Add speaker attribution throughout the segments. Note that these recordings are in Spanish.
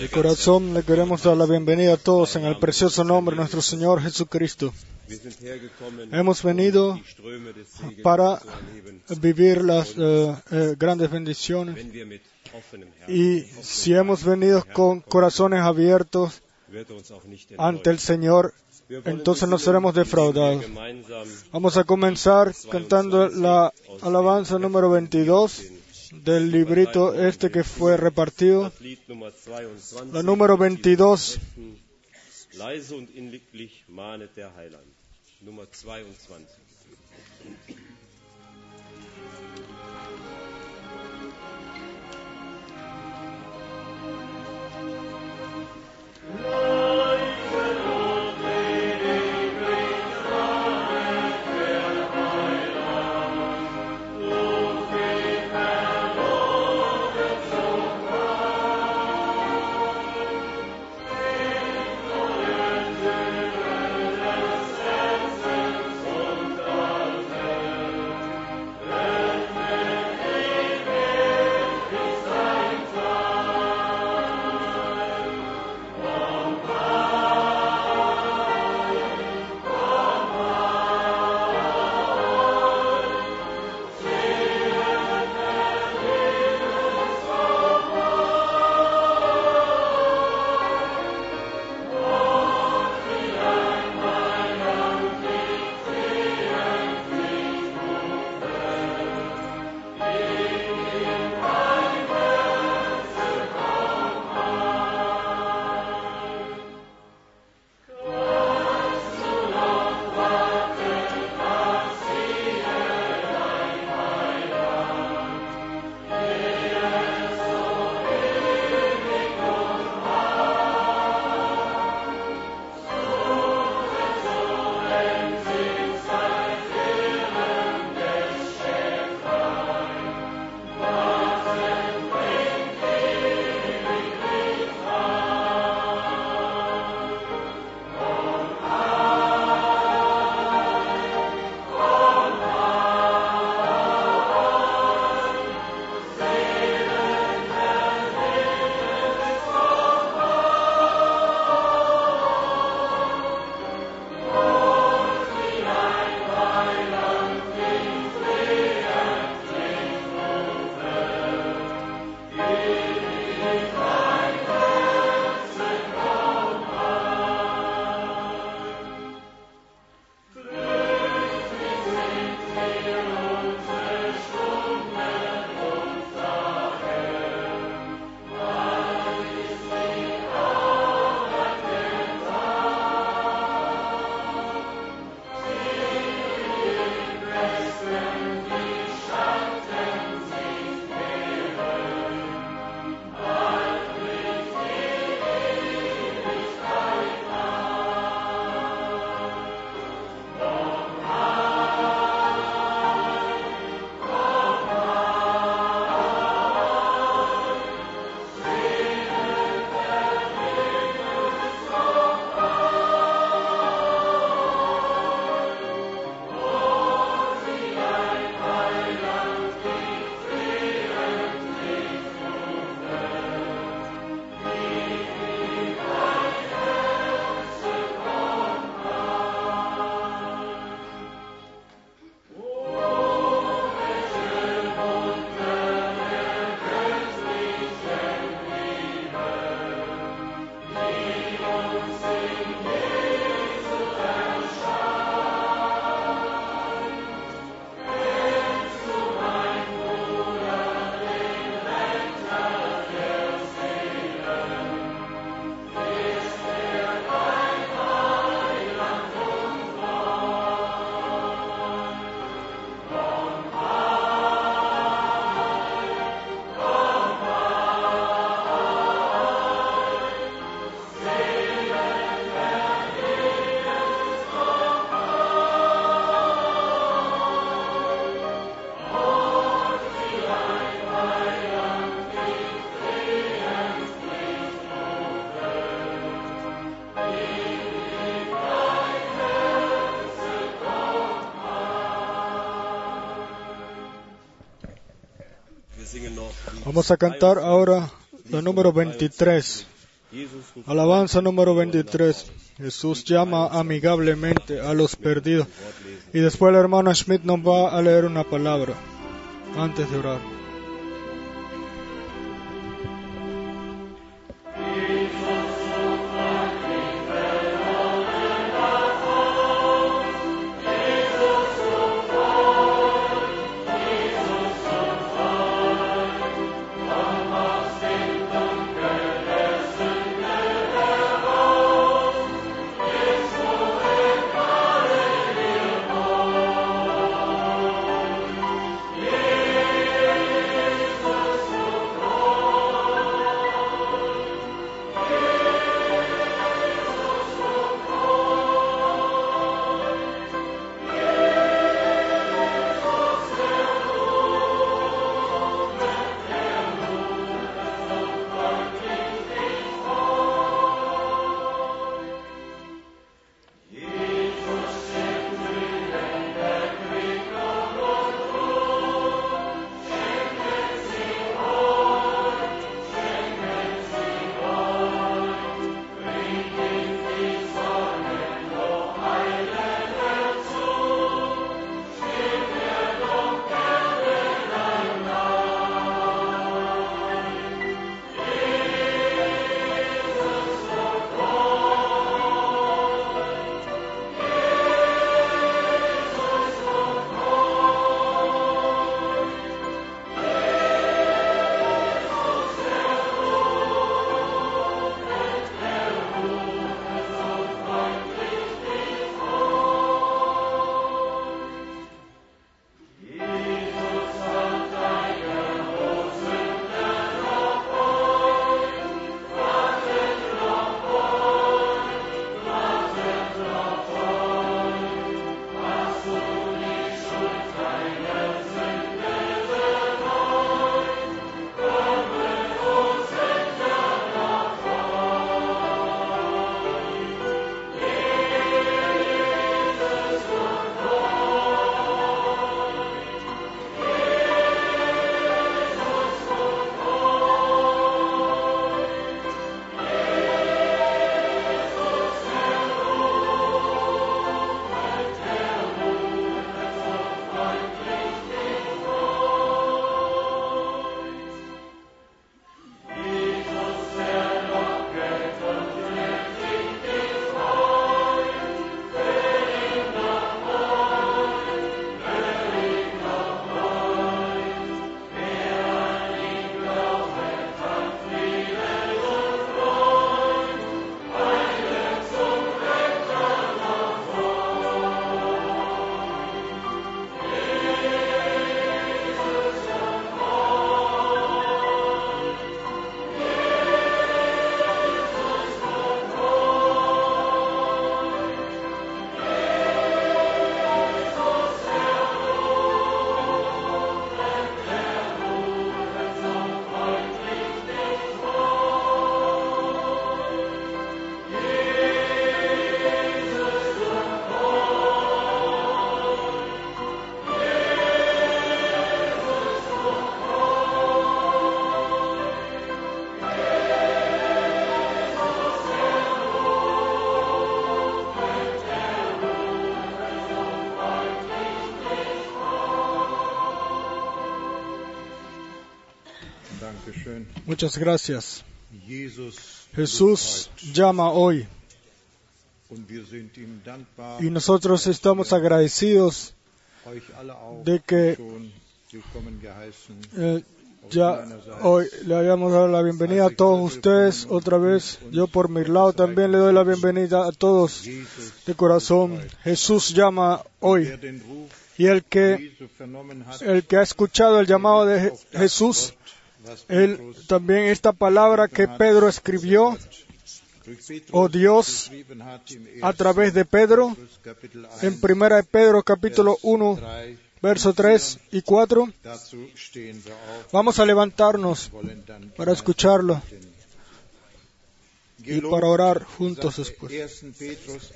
Speaker 1: De corazón le queremos dar la bienvenida a todos en el precioso nombre de nuestro Señor Jesucristo. Hemos venido
Speaker 2: Segens
Speaker 1: para vivir las eh, eh, grandes bendiciones y si hemos venido con corazones abiertos
Speaker 2: er
Speaker 1: ante el. Señor, entonces no seremos defraudados. Vamos a comenzar cantando la alabanza número 22 del librito este que fue repartido.
Speaker 2: das Lied Nummer 22.
Speaker 1: La número 22
Speaker 2: Leise und inlieglich mahnet der Heiland. Nummer 22.
Speaker 1: Vamos a cantar ahora la número 23. Alabanza número 23. Jesús llama amigablemente a los perdidos. Y después la hermana Schmidt nos va a leer una palabra antes de orar. Muchas gracias. Jesús llama hoy y nosotros estamos agradecidos de que eh, ya hoy le hayamos dado la bienvenida a todos ustedes otra vez. Yo por mi lado también le doy la bienvenida a todos de corazón. Jesús llama hoy. Y el que, el que ha escuchado el llamado de Jesús, él, también esta palabra que Pedro escribió, oh Dios, a través de Pedro, en primera de Pedro capítulo 1, verso 3 y 4. Vamos a levantarnos para escucharlo. Y para orar juntos después.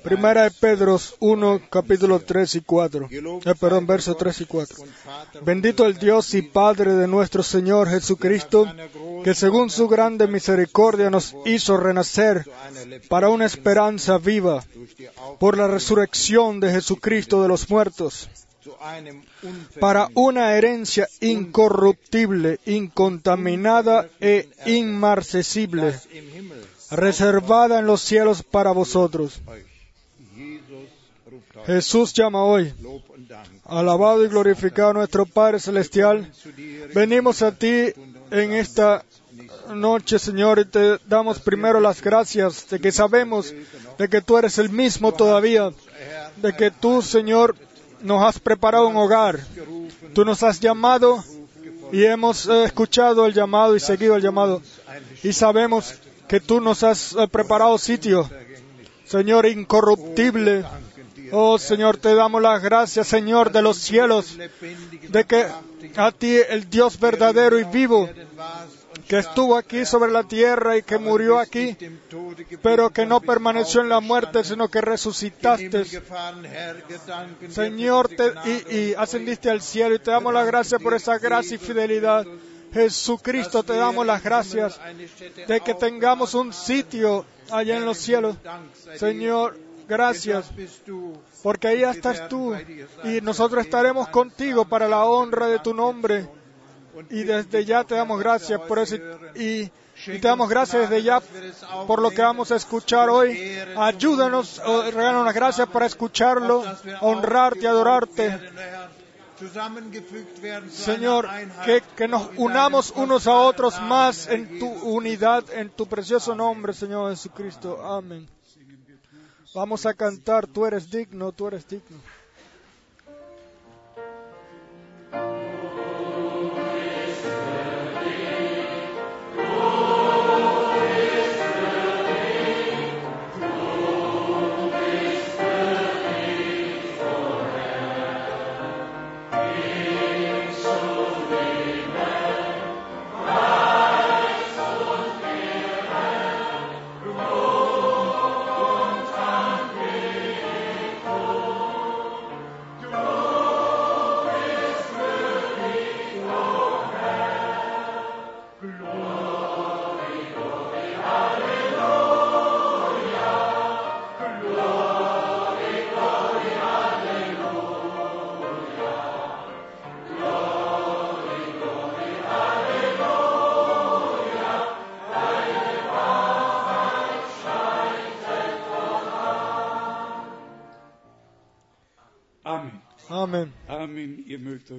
Speaker 1: Primera de Pedro 1, capítulo 3 y 4. Eh, perdón, verso 3 y 4. Bendito el Dios y Padre de nuestro Señor Jesucristo, que según su grande misericordia nos hizo renacer para una esperanza viva por la resurrección de Jesucristo de los muertos para una herencia incorruptible, incontaminada e inmarcesible, reservada en los cielos para vosotros. Jesús llama hoy. Alabado y glorificado nuestro Padre Celestial. Venimos a ti en esta noche, Señor, y te damos primero las gracias de que sabemos de que tú eres el mismo todavía, de que tú, Señor, nos has preparado un hogar. Tú nos has llamado y hemos escuchado el llamado y seguido el llamado. Y sabemos que tú nos has eh, preparado sitio, Señor incorruptible. Oh Señor, te damos las gracias, Señor de los cielos, de que a ti, el Dios verdadero y vivo, que estuvo aquí sobre la tierra y que murió aquí, pero que no permaneció en la muerte, sino que resucitaste. Señor, y, ascendiste al cielo y te damos las gracias por esa gracia y fidelidad. Jesucristo, te damos las gracias de que tengamos un sitio allá en los cielos. Señor, gracias, porque ahí estás tú y nosotros estaremos contigo para la honra de tu nombre. Y desde ya te damos gracias por eso. Y, te damos gracias desde ya por lo que vamos a escuchar hoy. Ayúdanos, regálanos las gracias para escucharlo, honrarte, adorarte. Señor, que, que, nos unamos unos a otros más en tu unidad, en tu precioso nombre, Señor Jesucristo. Amén. Vamos a cantar, tú eres digno, tú eres digno.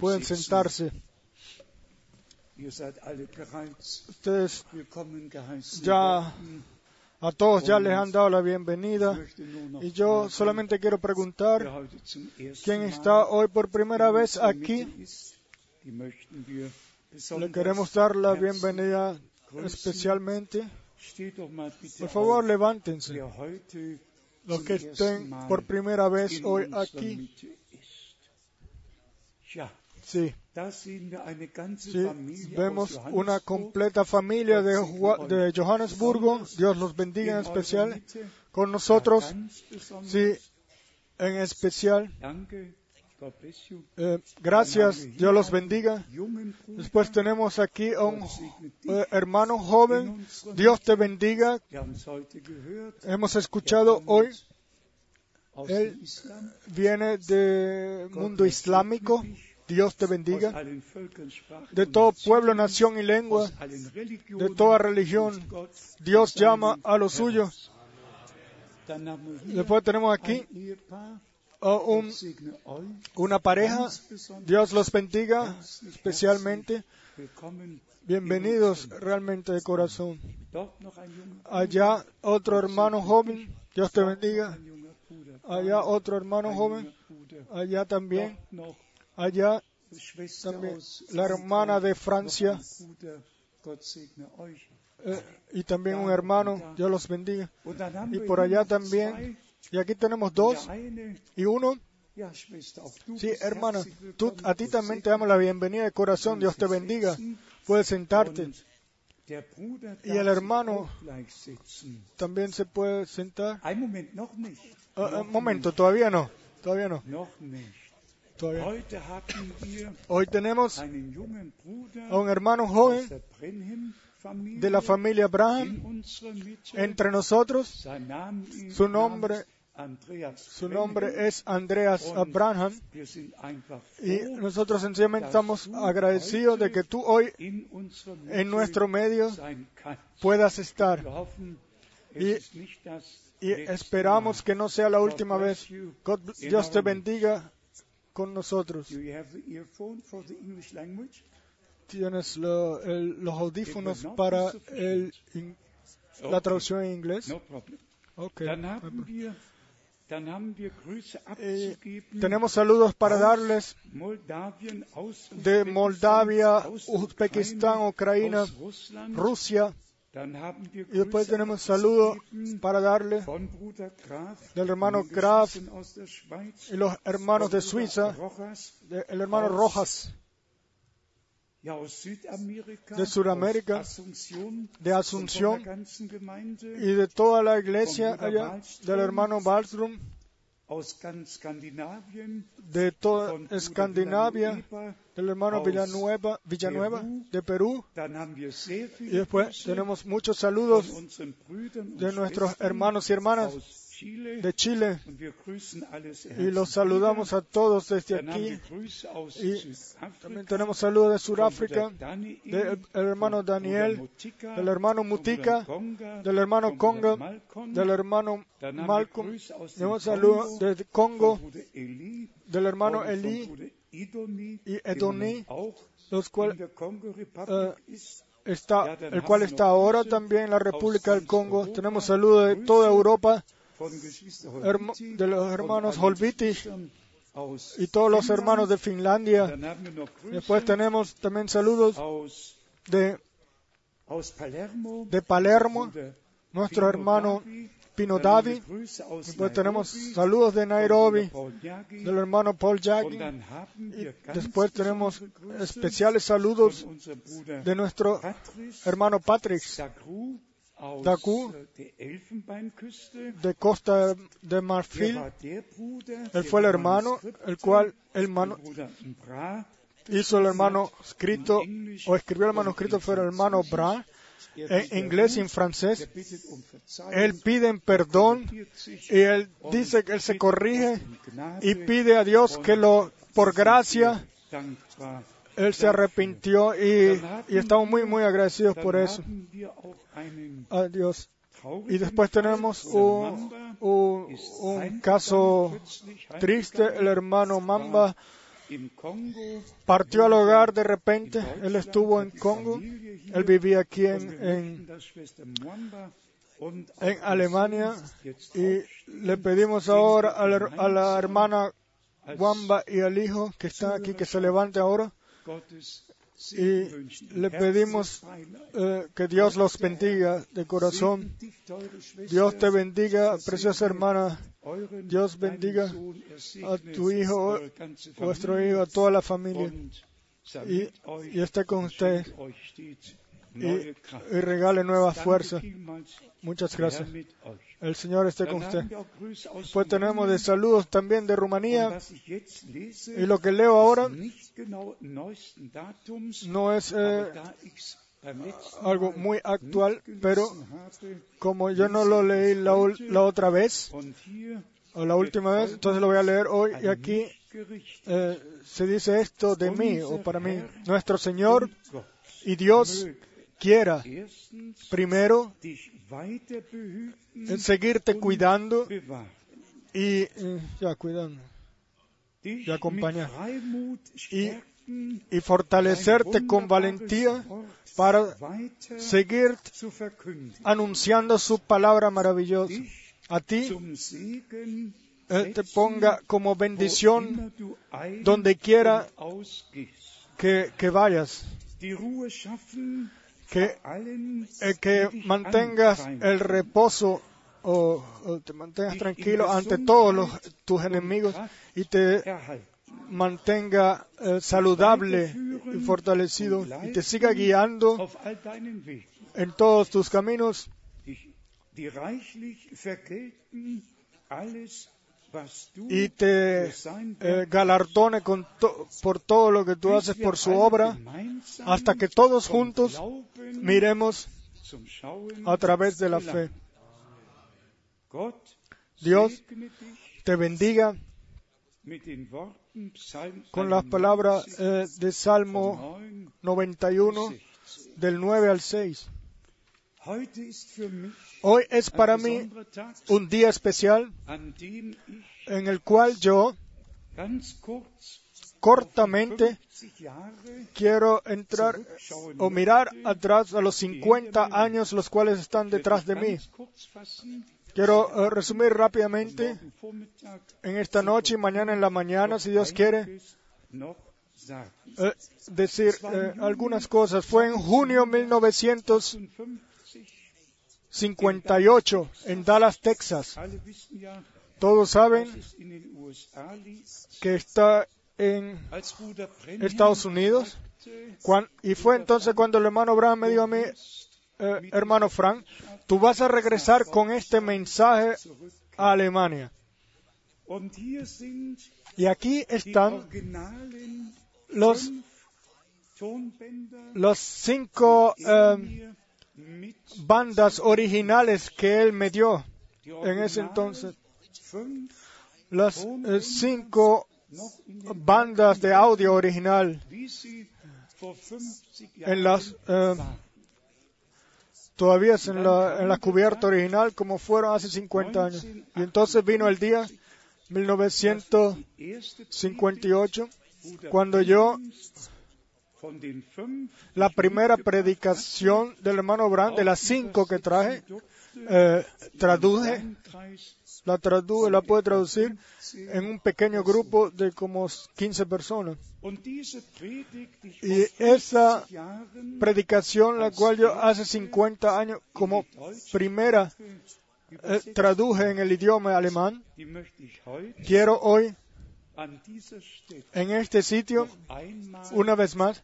Speaker 1: Pueden sentarse. Ustedes ya a todos ya les han dado la bienvenida y yo solamente quiero preguntar quién está hoy por primera vez aquí. Le queremos dar la bienvenida especialmente. Por favor, levántense. Los que estén por primera vez hoy aquí. Sí. vemos una completa familia de, de, Johannesburgo. Dios los bendiga en especial con nosotros. Sí, en especial. Eh, gracias, Dios los bendiga. Después tenemos aquí a un eh, hermano joven. Dios te bendiga. Hemos escuchado hoy. Él viene del mundo islámico. Dios te bendiga. De todo pueblo, nación y lengua, de toda religión, Dios llama a los suyos. Después tenemos aquí una pareja. Dios los bendiga especialmente. Bienvenidos realmente de corazón. Allá otro hermano joven. Dios te bendiga. Allá otro hermano joven. Allá también allá también la hermana de Francia eh, y también un hermano, Dios los bendiga. Y por allá también, y aquí tenemos dos y uno. Sí, hermana, tú, a ti también te damos la bienvenida de corazón, Dios te bendiga. Puedes sentarte. Y el hermano también se puede sentar. Ah, ah, momento, todavía no. Todavía no. Todavía. Hoy tenemos a un hermano joven de la familia
Speaker 3: in
Speaker 1: Braham
Speaker 3: unserer Mitte.
Speaker 1: entre nosotros. Su nombre- Su nombre es Andreas Abraham. Y nosotros sencillamente estamos agradecidos de que tú hoy en nuestro medio puedas estar. Y- Y esperamos que no sea la última vez. God- Dios te bendiga con nosotros. Tienes lo- el- los audífonos para el in- la traducción en inglés. Eh, tenemos saludos para darles de Moldavia, Uzbekistán, Ucrania. Rusia. Y después tenemos saludos
Speaker 3: abzugeben
Speaker 1: para darle del hermano Graf y los hermanos de Suiza, de- el hermano Rojas. De Sudamérica, de Asunción y de toda la iglesia allá, del hermano
Speaker 3: Skandinavien,
Speaker 1: de toda Escandinavia, del hermano Villanueva, Villanueva de Perú. Y después tenemos muchos saludos de nuestros hermanos y hermanas. De Chile. Y los saludamos a todos desde aquí. Y También tenemos saludos de Sudáfrica, del el hermano Daniel, del hermano
Speaker 3: Konga,
Speaker 1: del hermano Conga, del hermano Malcolm, tenemos saludos desde
Speaker 3: von
Speaker 1: Congo, del hermano Eli, y Edoni, los cuales
Speaker 3: ist.
Speaker 1: está, el cual está ahora también en la República del Congo. Tenemos saludos de toda Europa de los hermanos
Speaker 3: allen
Speaker 1: Holviti
Speaker 3: Geschwistern aus
Speaker 1: y todos los hermanos de Finlandia. Después tenemos también saludos de, de Palermo, nuestro hermano. Pino Davi. Después tenemos saludos de Nairobi, del hermano Paul
Speaker 3: haben
Speaker 1: Y después tenemos especiales saludos de nuestro hermano Patrick
Speaker 3: Dacru. äh,
Speaker 1: de Costa de Marfil. Él fue el hermano, el cual el
Speaker 3: von
Speaker 1: mano,
Speaker 3: Bruder Bra,
Speaker 1: hizo el hermano escrito o escribió el manuscrito fue el hermano Bra
Speaker 3: er
Speaker 1: en
Speaker 3: bittet
Speaker 1: inglés y en francés.
Speaker 3: er um
Speaker 1: Él pide perdón y él dice que él se corrige
Speaker 3: um Gnade
Speaker 1: y pide a Dios que lo, por gracia. Él se arrepintió y, y estamos muy, muy agradecidos por eso a Dios. Y después tenemos un, un, un caso triste. El hermano Mamba partió al hogar de repente. Él estuvo en Congo. Él vivía aquí en, en, Alemania y le pedimos ahora a la, a la hermana Wamba y al hijo que está aquí que se levante ahora y le pedimos eh, que Dios los bendiga de corazón. Dios te bendiga, preciosa hermana. Dios bendiga a tu hijo, vuestro hijo, a toda la familia. Y, y esté con usted y, y regale nuevas fuerzas. Muchas gracias. El Señor esté con usted. Pues tenemos de saludos también de Rumanía y lo que leo ahora no es eh, algo muy actual, pero como yo no lo leí la otra vez o la última vez, entonces lo voy a leer hoy y aquí eh, se dice esto de mí o para mí. Nuestro Señor y Dios quiera primero eh, seguirte cuidando y eh, ya cuidando.
Speaker 3: Y
Speaker 1: acompañar. y, y fortalecerte con valentía para seguir anunciando su palabra maravillosa. A ti eh, te ponga como bendición donde quiera que, que vayas, que, eh, que mantengas el reposo o, te mantengas tranquilo ante todos tus enemigos y te mantenga eh, saludable y fortalecido y te siga guiando en todos tus caminos Y te eh, galardone por todo lo que tú haces por su obra hasta que todos juntos miremos a través de la fe. Dios te bendiga con las palabras eh, de Salmo
Speaker 3: 9,
Speaker 1: 91
Speaker 3: 16.
Speaker 1: del 9 al 6. Hoy es para mí un día especial en el cual yo cortamente
Speaker 3: 50 Jahre
Speaker 1: quiero entrar o mirar atrás a los 50 años los cuales están detrás de mí. Quiero eh, resumir rápidamente en esta noche y mañana en la mañana, si Dios quiere, eh, decir eh, algunas cosas. Fue en junio 1958
Speaker 3: 55,
Speaker 1: en Dallas, Texas. Todos saben que está en Estados Unidos. y fue entonces cuando el hermano Brown me dijo a mí, eh, hermano Frank, tú vas a regresar con este mensaje a Alemania. Y aquí están los, cinco eh, bandas originales que él me dio en ese entonces. Las eh, cinco bandas de audio original
Speaker 3: wie sie vor 50
Speaker 1: en las eh, todavía en la, en la cubierta original como fueron hace 50 años. Y entonces vino el día 1958 cuando yo la primera predicación del hermano Brand de las cinco que traje eh, traduje la traduje la pude traducir en un pequeño grupo de como 15 personas. Y esa
Speaker 3: 50 Jahren
Speaker 1: predicación la cual yo hace 50 años como primera eh, traduje en el idioma alemán quiero hoy en este sitio una vez más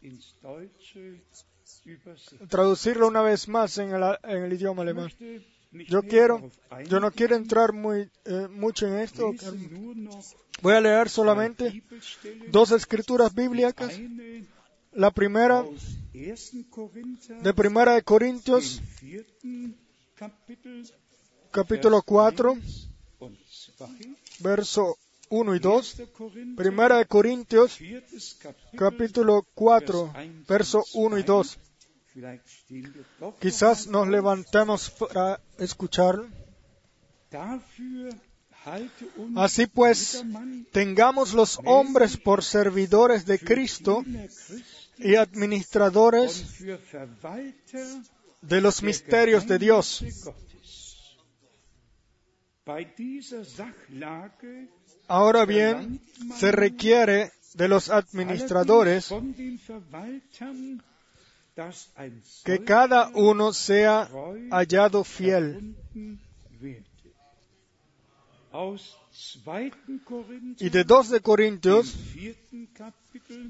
Speaker 1: traducirlo una vez más en el, en el idioma alemán yo quiero yo no quiero entrar muy eh, mucho en esto voy a leer solamente dos escrituras bíblicas la primera
Speaker 3: aus 1. Korinther,
Speaker 1: de primera de Corintios capítulo 4
Speaker 3: und 2.
Speaker 1: verso 1 y 2
Speaker 3: 1. Korinther,
Speaker 1: primera de Corintios capítulo 4 verso 1 y 2
Speaker 3: vielleicht stehen wir doch noch
Speaker 1: quizás nos levantemos para
Speaker 3: uns
Speaker 1: así pues tengamos los hombres por servidores de Cristo y administradores de los misterios de Dios. Ahora bien, se requiere de los administradores que cada uno sea hallado fiel.
Speaker 3: erfunden werde. Aus 2. Korinther,
Speaker 1: Y de 2 de Corintios,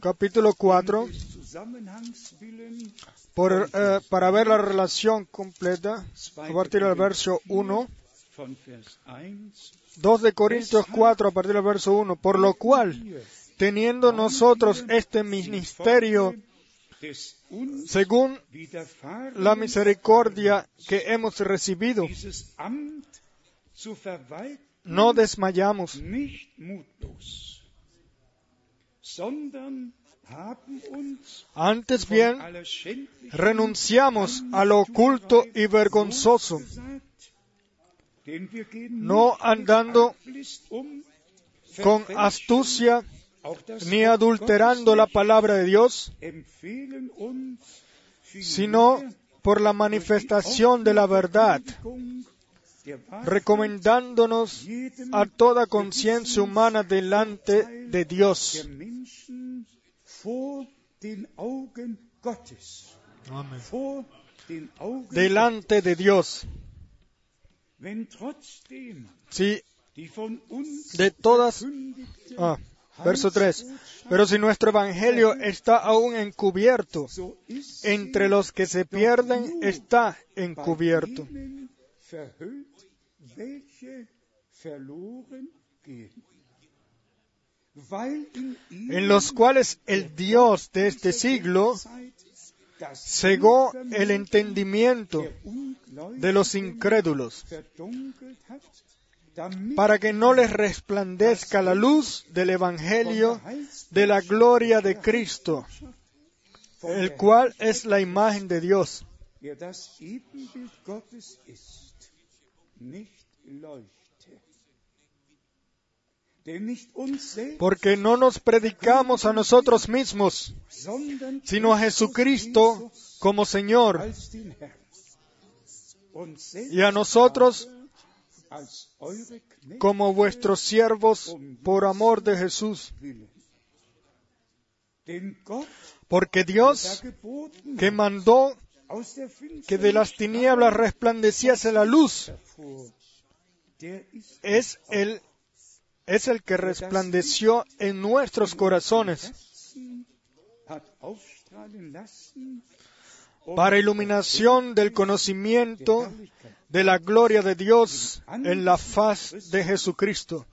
Speaker 1: capítulo 4,
Speaker 3: des Zusammenhangs willen,
Speaker 1: por, eh, para ver la relación completa, a partir del verso 1,
Speaker 3: von Vers 1,
Speaker 1: 2 de Corintios 4, a partir del verso 1, por lo cual, teniendo nosotros este ministerio según la misericordia que hemos recibido, no desmayamos, antes bien renunciamos a lo oculto y vergonzoso, no andando
Speaker 3: um,
Speaker 1: con astucia ni adulterando la palabra de Dios, sino por la manifestación de la verdad, recomendándonos a toda conciencia humana delante de Dios. Delante de Dios. Si de todas, ah, Verso 3. Pero si nuestro Evangelio está aún encubierto, entre los que se pierden está encubierto. en los cuales el Dios de este siglo cegó el entendimiento de los incrédulos, para que no les resplandezca la luz del Evangelio de la gloria de Cristo, el cual es la imagen de Dios. Porque no nos predicamos a nosotros mismos, sino a Jesucristo como Señor, y a nosotros como vuestros siervos por amor de Jesús. Porque Dios, que mandó que de las tinieblas resplandeciese la luz, es el, es el que resplandeció en nuestros corazones para iluminación del conocimiento de la gloria de Dios en la faz de Jesucristo.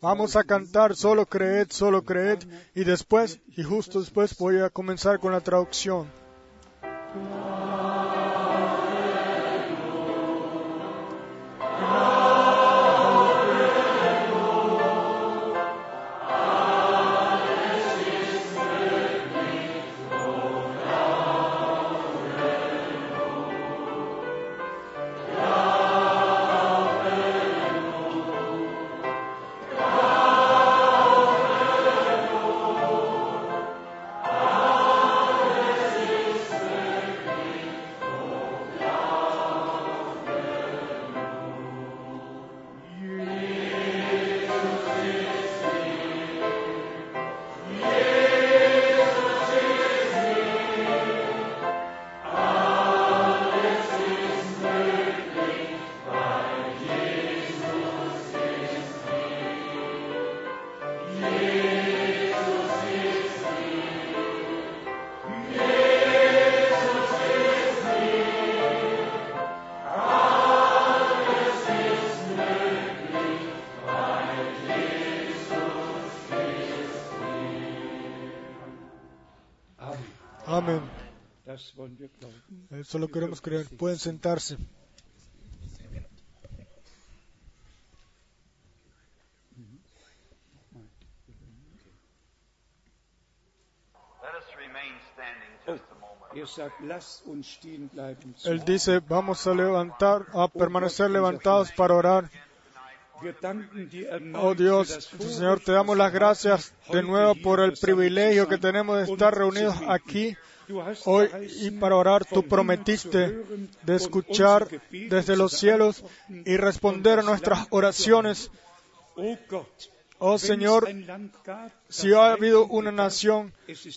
Speaker 1: Vamos a cantar solo creed, solo creed y después, y justo después voy a comenzar con la traducción.
Speaker 3: Sagt, lasst uns stehen bleiben.
Speaker 1: Él dice, vamos a levantar, a permanecer levantados para orar. Oh Dios, Señor, te damos las gracias de nuevo por el privilegio que tenemos de estar reunidos aquí hoy y para orar. Tú prometiste de escuchar desde los cielos y responder a nuestras oraciones.
Speaker 3: Oh
Speaker 1: Señor, si ha habido una nación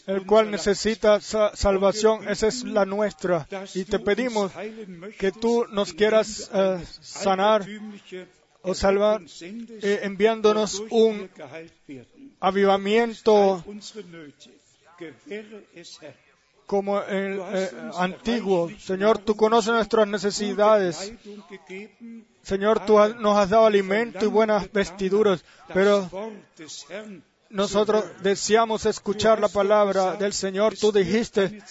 Speaker 1: el cual necesita sa- salvación, esa es la nuestra. Y te pedimos que tú nos quieras eh, sanar o salvar eh, enviándonos un avivamiento como el eh, antiguo. Señor, tú conoces nuestras necesidades. Señor, tú nos has dado alimento y buenas vestiduras, pero nosotros deseamos escuchar la palabra del Señor. Tú dijiste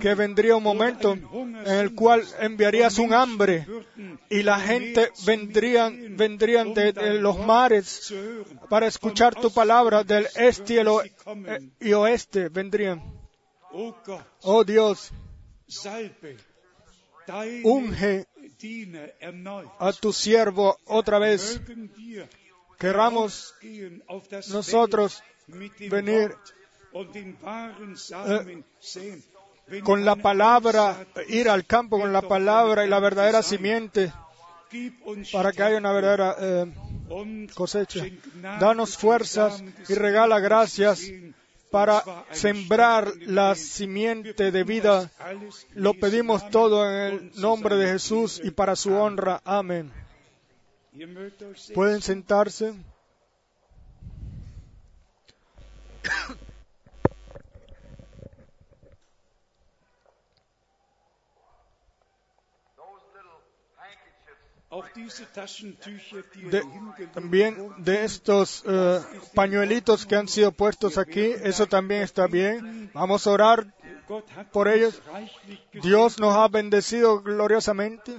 Speaker 1: que vendría un momento en el cual enviarías un hambre y la gente vendrían, vendrían de, de los mares para escuchar tu palabra del este y, eh, y oeste vendrían.
Speaker 3: Oh
Speaker 1: Oh Dios, unge a tu siervo otra vez.
Speaker 3: Das
Speaker 1: nosotros venir.
Speaker 3: Wenn
Speaker 1: con la palabra, ir al campo con la palabra y la verdadera simiente para que haya una verdadera eh, cosecha. Danos fuerzas y regala gracias. Para sembrar la simiente de vida. Lo pedimos todo en el nombre de Jesús y para su honra. Amén. Pueden sentarse. De- también de estos eh, pañuelitos que han sido puestos aquí, eso también está bien. Vamos a orar. Por ellos. Dios nos ha bendecido gloriosamente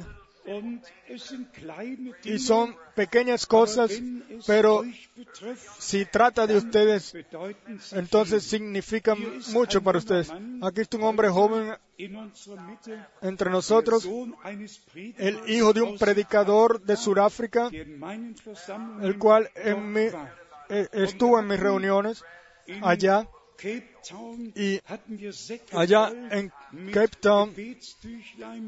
Speaker 1: y son pequeñas cosas, pero si trata de ustedes, entonces significan mucho para ustedes. Aquí está un hombre joven entre nosotros, el hijo de un predicador de Sudáfrica, el cual en mi- eh, estuvo en mis reuniones allá y allá en Cape Town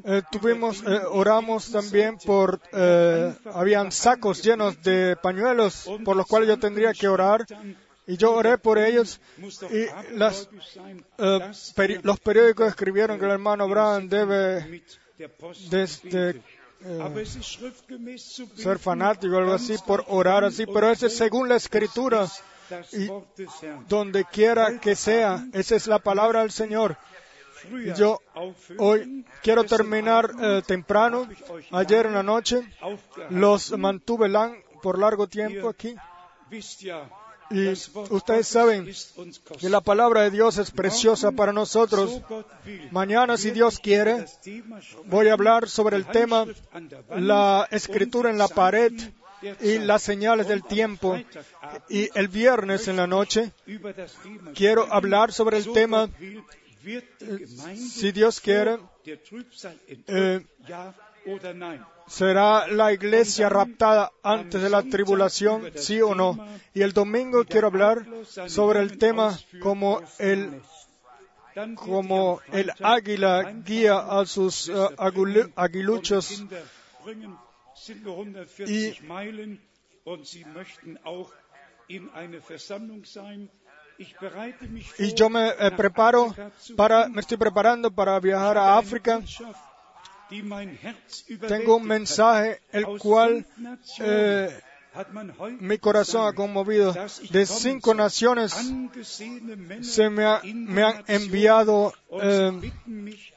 Speaker 1: Eh, tuvimos, eh, oramos también por, eh, habían sacos llenos de pañuelos por los cuales yo tendría que orar y yo oré por ellos y las, peri-
Speaker 3: er
Speaker 1: los periódicos escribieron que el hermano Brown debe desde,
Speaker 3: betet. Aber es ist schriftgemäß zu
Speaker 1: ser fanático o algo así por orar así, pero ese es según la escritura y donde quiera que sea, esa es la palabra del Señor. Yo hoy quiero terminar eh, temprano, ayer en la noche los mantuve por largo tiempo aquí y ustedes saben que la palabra de Dios es preciosa para nosotros. Mañana, si Dios quiere, voy a hablar sobre el tema la escritura en la pared y las señales del tiempo. Y el viernes en la noche quiero hablar sobre el tema,
Speaker 3: Gemeinde
Speaker 1: si Dios quiere, eh. ¿Será la iglesia raptada antes de la tribulación, sí o no? Y el domingo quiero hablar sobre el tema como el, como el águila guía a sus eh, agulu- aguiluchos
Speaker 3: Und die Kinder bringen, sind nur 140 Meilen und sie möchten auch in eine Versammlung sein. Ich bereite mich vor,
Speaker 1: y yo me eh, preparo para, me estoy preparando para viajar a África. Tengo un mensaje el cual eh, mi corazón ha conmovido. De cinco naciones se me, ha- me han enviado eh,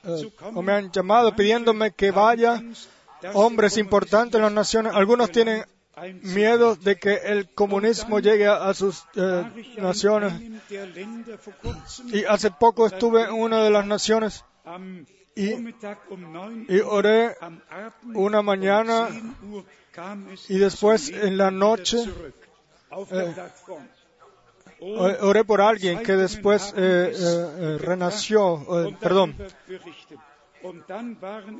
Speaker 1: eh, o me han llamado pidiéndome que vaya hombres importantes en las naciones. Algunos tienen. Miedo de que el comunismo llegue a, sus eh, naciones. Y hace poco estuve en una de las naciones y-
Speaker 3: Vormittag 9
Speaker 1: y oré una mañana
Speaker 3: 10 Uhr kam es
Speaker 1: y después en la noche, eh. O- Oré por alguien que después eh, eh, eh, renació, eh, perdón,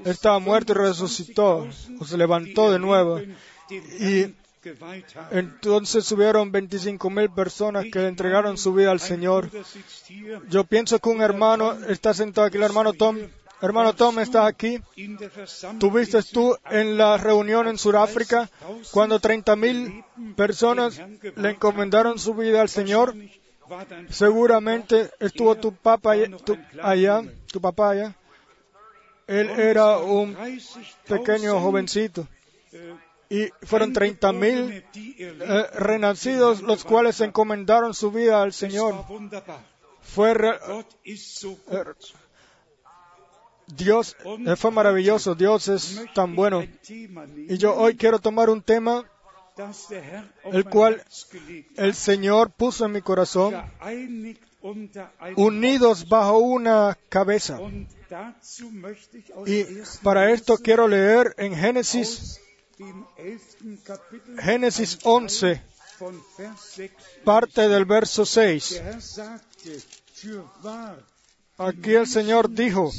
Speaker 1: estaba muerto y resucitó,
Speaker 3: 25.000,
Speaker 1: o se levantó de nuevo. Y. Entonces hubieron 25 mil personas que le entregaron su vida al Señor. Yo pienso que un hermano está sentado aquí, el hermano Tom. Hermano Tom, estás aquí. ¿Tuviste tú en la reunión en Sudáfrica cuando 30 mil personas le encomendaron su vida al Señor? Seguramente estuvo tu papá allá, tu, papá allá. Él era un
Speaker 3: 30.000,
Speaker 1: pequeño jovencito y fueron 30 mil
Speaker 3: Eingeborene, die ihr Leben
Speaker 1: eh, renacidos los cuales encomendaron su vida al Señor. Fue eh. Dios eh, fue maravilloso, Dios es tan bueno. Y yo hoy quiero tomar un tema el cual el Señor puso en mi corazón, unidos bajo una cabeza. Y
Speaker 3: 1.
Speaker 1: para esto quiero leer en Génesis,
Speaker 3: aus dem 11. Kapitel
Speaker 1: Génesis
Speaker 3: ein Teil
Speaker 1: 11,
Speaker 3: von Vers 6
Speaker 1: parte del verso
Speaker 3: Der
Speaker 1: 6.
Speaker 3: Herr sagte, für wahr,
Speaker 1: Aquí el Señor dijo,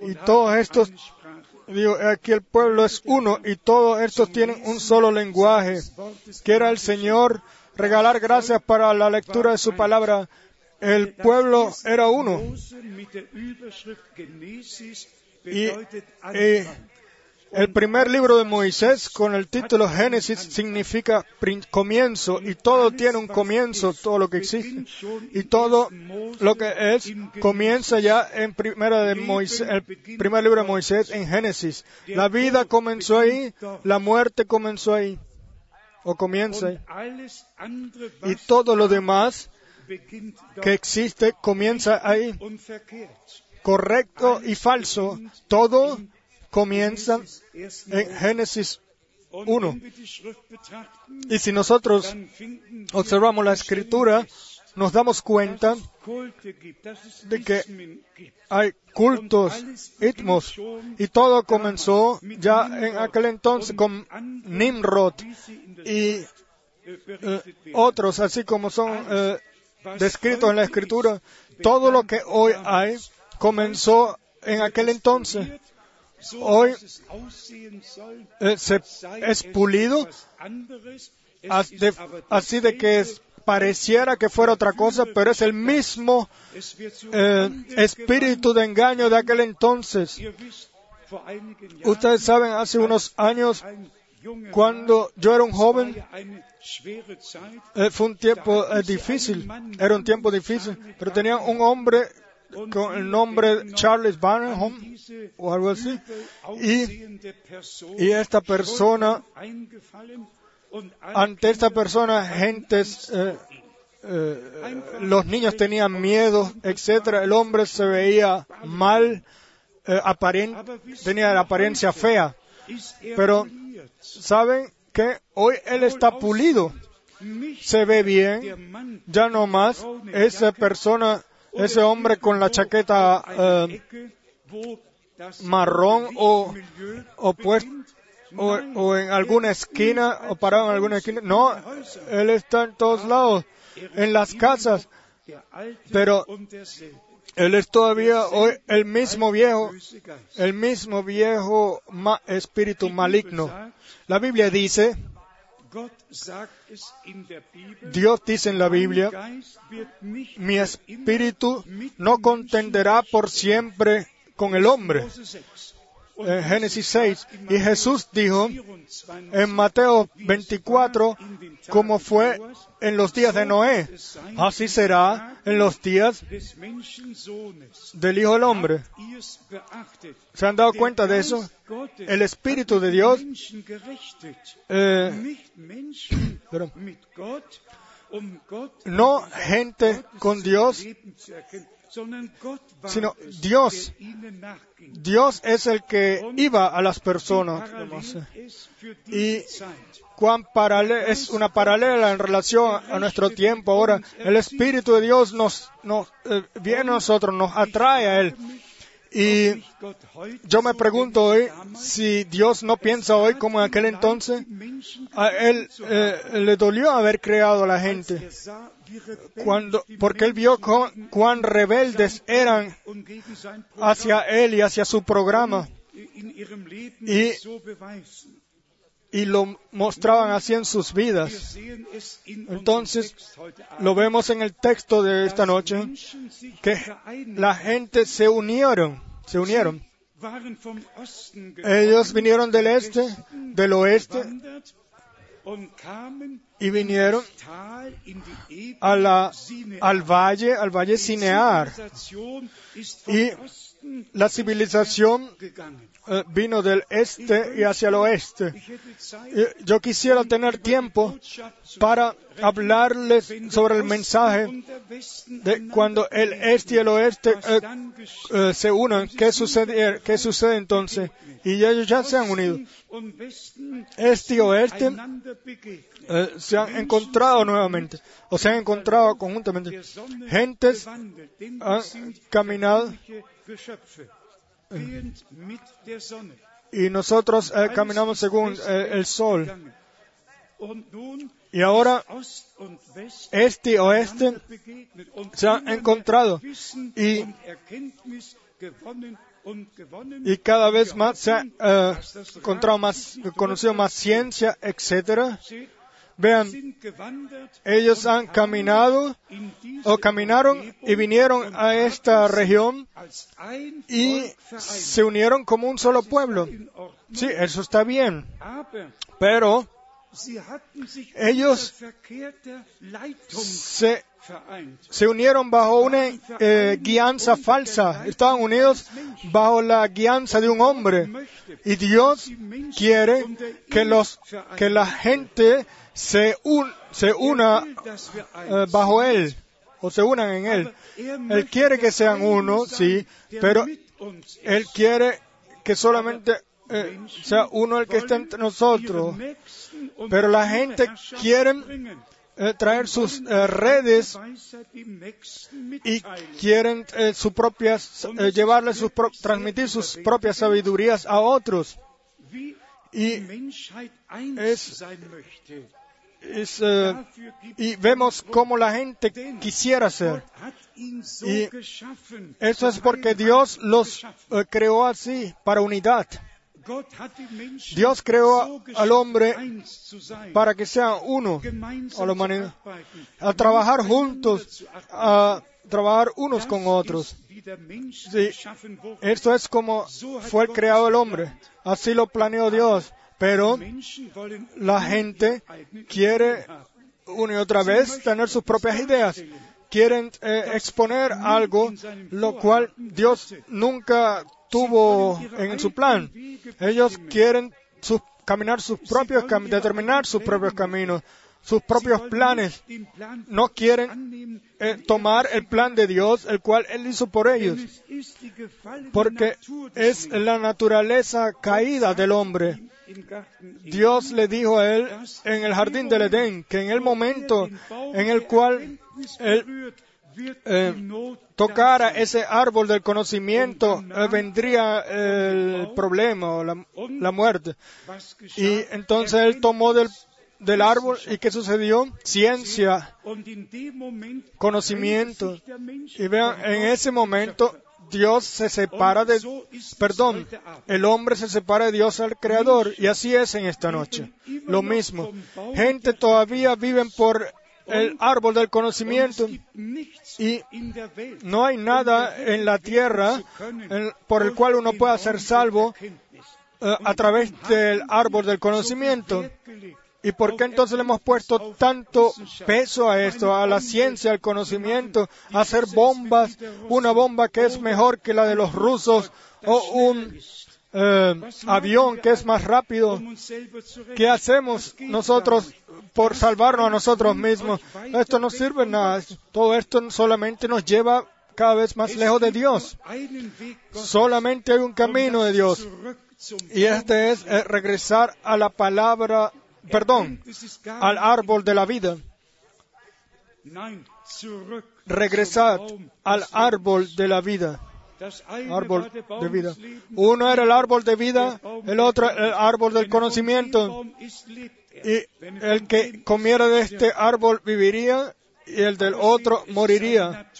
Speaker 1: y todos estos, digo, aquí el pueblo es uno y todos estos tienen un solo lenguaje. Quiera el Señor regalar gracias para la lectura de su palabra. El pueblo era uno. Y, eh. El primer libro de Moisés con el título Génesis significa comienzo y todo tiene un comienzo, todo lo que existe. Y todo lo que es comienza ya en primera de Moisés, el primer libro de Moisés en Génesis. La vida comenzó ahí, la muerte comenzó ahí o comienza ahí. Y todo lo demás que existe comienza ahí. Correcto y falso, todo comienza
Speaker 3: Genesis ersten
Speaker 1: en Génesis
Speaker 3: Und
Speaker 1: uno.
Speaker 3: wenn wir die Schrift betrachten,
Speaker 1: Y si nosotros observamos la escritura, nos damos cuenta de que hay cultos, itmos, y todo comenzó ya en aquel entonces con Nimrod y eh, otros, así como son eh, descritos en la escritura. Todo lo que hoy hay comenzó en aquel entonces. Hoy, Eh, se, es pulido así de que es- pareciera que fuera otra cosa, pero es el mismo eh, espíritu de engaño de aquel entonces. Ustedes saben, hace unos años, cuando yo era un joven, eh, fue un tiempo eh, difícil, era un tiempo difícil, pero tenía un hombre con el nombre Charles Barnham o algo así, y, y esta persona, ante esta persona, gentes, eh, eh, los niños tenían miedo, etcétera, el hombre se veía mal, eh, tenía la apariencia fea,
Speaker 3: er
Speaker 1: pero saben que hoy él está pulido, se ve bien, ya no más. Esa persona, ese hombre con la chaqueta eh, marrón o, pues- o, o en alguna esquina o parado en alguna esquina. No, él está en todos lados, en las casas, pero él es todavía hoy el mismo viejo, el mismo viejo ma- espíritu maligno. La Biblia dice, Dios dice en la Biblia, mi espíritu no contenderá por siempre con el hombre.
Speaker 3: Mose 6. Und
Speaker 1: En Génesis 6.
Speaker 3: in
Speaker 1: Y Jesús dijo
Speaker 3: 24,
Speaker 1: en Mateo 24, como fue en los días de Noé, así será en los días del Hijo del Hombre. ¿Se han dado cuenta de eso? El Espíritu de Dios. Eh,
Speaker 3: um
Speaker 1: no gente con Dios, Sino Dios. Dios es el que iba a las personas. Y cuán es una paralela en relación a nuestro tiempo ahora. El Espíritu de Dios nos, nos eh, viene a nosotros, nos atrae a Él. Y yo me pregunto hoy si Dios no piensa hoy como en aquel entonces. A Él eh, le dolió haber creado a la gente. Cuando, porque Él vio cuán rebeldes eran hacia Él y hacia su programa. Y-. Y lo mostraban así en sus vidas. Entonces, Lo vemos en el texto de esta noche. Que la gente se unieron, se unieron. Ellos vinieron del este, del oeste y vinieron a la, al valle, al valle Cinear. Y La civilización eh, vino del este y hacia el oeste. Yo quisiera tener tiempo para hablarles sobre el mensaje de cuando el este y el oeste eh, eh, se unan. ¿Qué sucede, ¿Qué sucede entonces? Y ellos ya se han unido. Este y oeste se han encontrado nuevamente o se han encontrado conjuntamente. Gentes han caminado y nosotros eh, caminamos según eh, el sol. Y ahora este y oeste se han encontrado y- y cada vez más se ha eh, encontrado más, conocido más ciencia, etcétera. Vean, ellos han caminado o caminaron y vinieron a esta región y se unieron como un solo pueblo. Sí, eso está bien. Pero Ellos se. Se unieron bajo una eh, guianza falsa. Estaban unidos bajo la guianza de un hombre. Y Dios quiere que, los, que la gente se, un- se una eh, bajo Él o se unan en Él. Él quiere que sean uno, sí, pero Él quiere que solamente eh, sea uno el que esté entre nosotros. Pero la gente quiere eh, traer sus eh, redes y quieren eh, sus propias, eh, llevarle sus transmitir sus propias sabidurías a otros. Y es- Es, y vemos cómo la gente quisiera ser. Y Eso es porque Dios los creó así, para unidad, Dios creó al hombre para que sean uno, a la humanidad, a trabajar juntos, a trabajar unos con otros. Sí, esto es como fue creado el hombre, así lo planeó Dios, pero la gente quiere una y otra vez tener sus propias ideas. Quieren eh, exponer algo lo cual Dios nunca tuvo en su plan. Ellos quieren caminar sus propios determinar sus propios caminos, sus propios planes. No quieren eh, tomar el plan de Dios, el cual Él hizo por ellos, porque es la naturaleza caída del hombre. Dios le dijo a él en el jardín del Edén que en el momento en el cual él eh, tocara ese árbol del conocimiento, eh, vendría el problema la, la muerte. Y entonces él tomó del, del árbol y ¿qué sucedió? Ciencia, conocimiento. Y vean, en ese momento Dios se separa de, perdón, el hombre se separa de Dios al Creador. Y así es en esta noche. Lo mismo. Gente todavía viven por el árbol del conocimiento y no hay nada en la tierra por el cual uno pueda ser salvo eh, a través del árbol del conocimiento. ¿Y por qué entonces le hemos puesto tanto peso a esto, a la ciencia, al conocimiento, a hacer bombas, una bomba que es mejor que la de los rusos o un eh, avión que es más rápido? ¿Qué hacemos nosotros por salvarnos a nosotros mismos? Esto no sirve nada. Todo esto solamente nos lleva cada vez más lejos de Dios. Solamente hay un camino de Dios. Y este es eh, regresar a la palabra, perdón, al árbol de la vida. Regresar al árbol de la vida. Árbol de vida. Uno era el árbol de vida, el otro el árbol del conocimiento. Y el que comiera de este árbol viviría y el del otro moriría.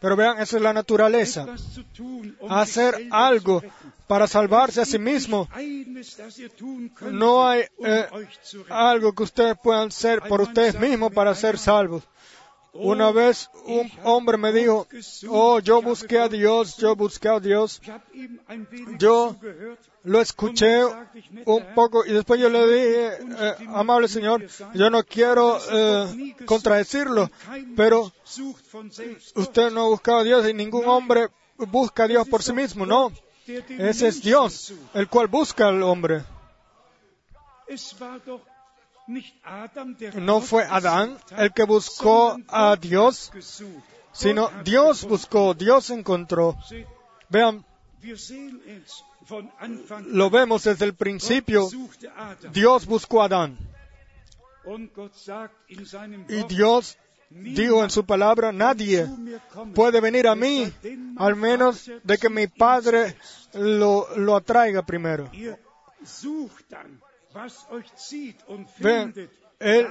Speaker 1: Pero vean, esa es la naturaleza. Hacer algo para salvarse a sí mismo. No hay eh, algo que ustedes puedan hacer por ustedes mismos para ser salvos. Una vez un hombre me dijo, oh, yo busqué a Dios, yo busqué a Dios. Yo lo escuché un poco y después yo le dije, eh, amable Señor, yo no quiero eh, contradecirlo, pero usted no ha buscado a Dios y ningún hombre busca a Dios por sí mismo, no. Ese es Dios, el cual busca al hombre. No fue Adán el que buscó a Dios, sino Dios buscó, Dios encontró. Vean, lo vemos desde el principio. Dios buscó a Adán. Y Dios dijo en su palabra, nadie puede venir a mí, al menos de que mi Padre lo, lo atraiga primero. Vean, él,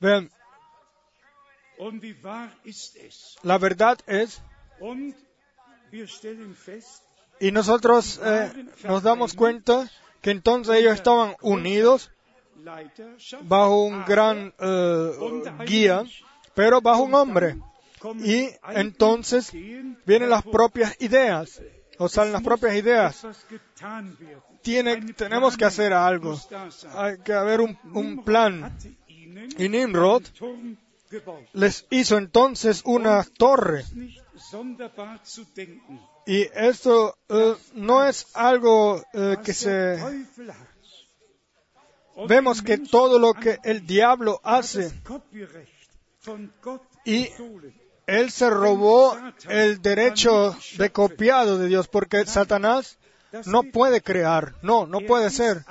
Speaker 1: vean, la verdad es, y nosotros eh, nos damos cuenta que entonces ellos estaban unidos bajo un gran eh, guía, pero bajo un hombre. Y entonces vienen las propias ideas. O salen las propias ideas. tenemos que hacer algo. Hay que haber un, plan. Y Nimrod les hizo entonces una torre. Y esto eh, no es algo eh, que se... Vemos que todo lo que el diablo hace, Y. él se robó el derecho de copiado de Dios, porque Satanás no puede crear, no, no puede ser.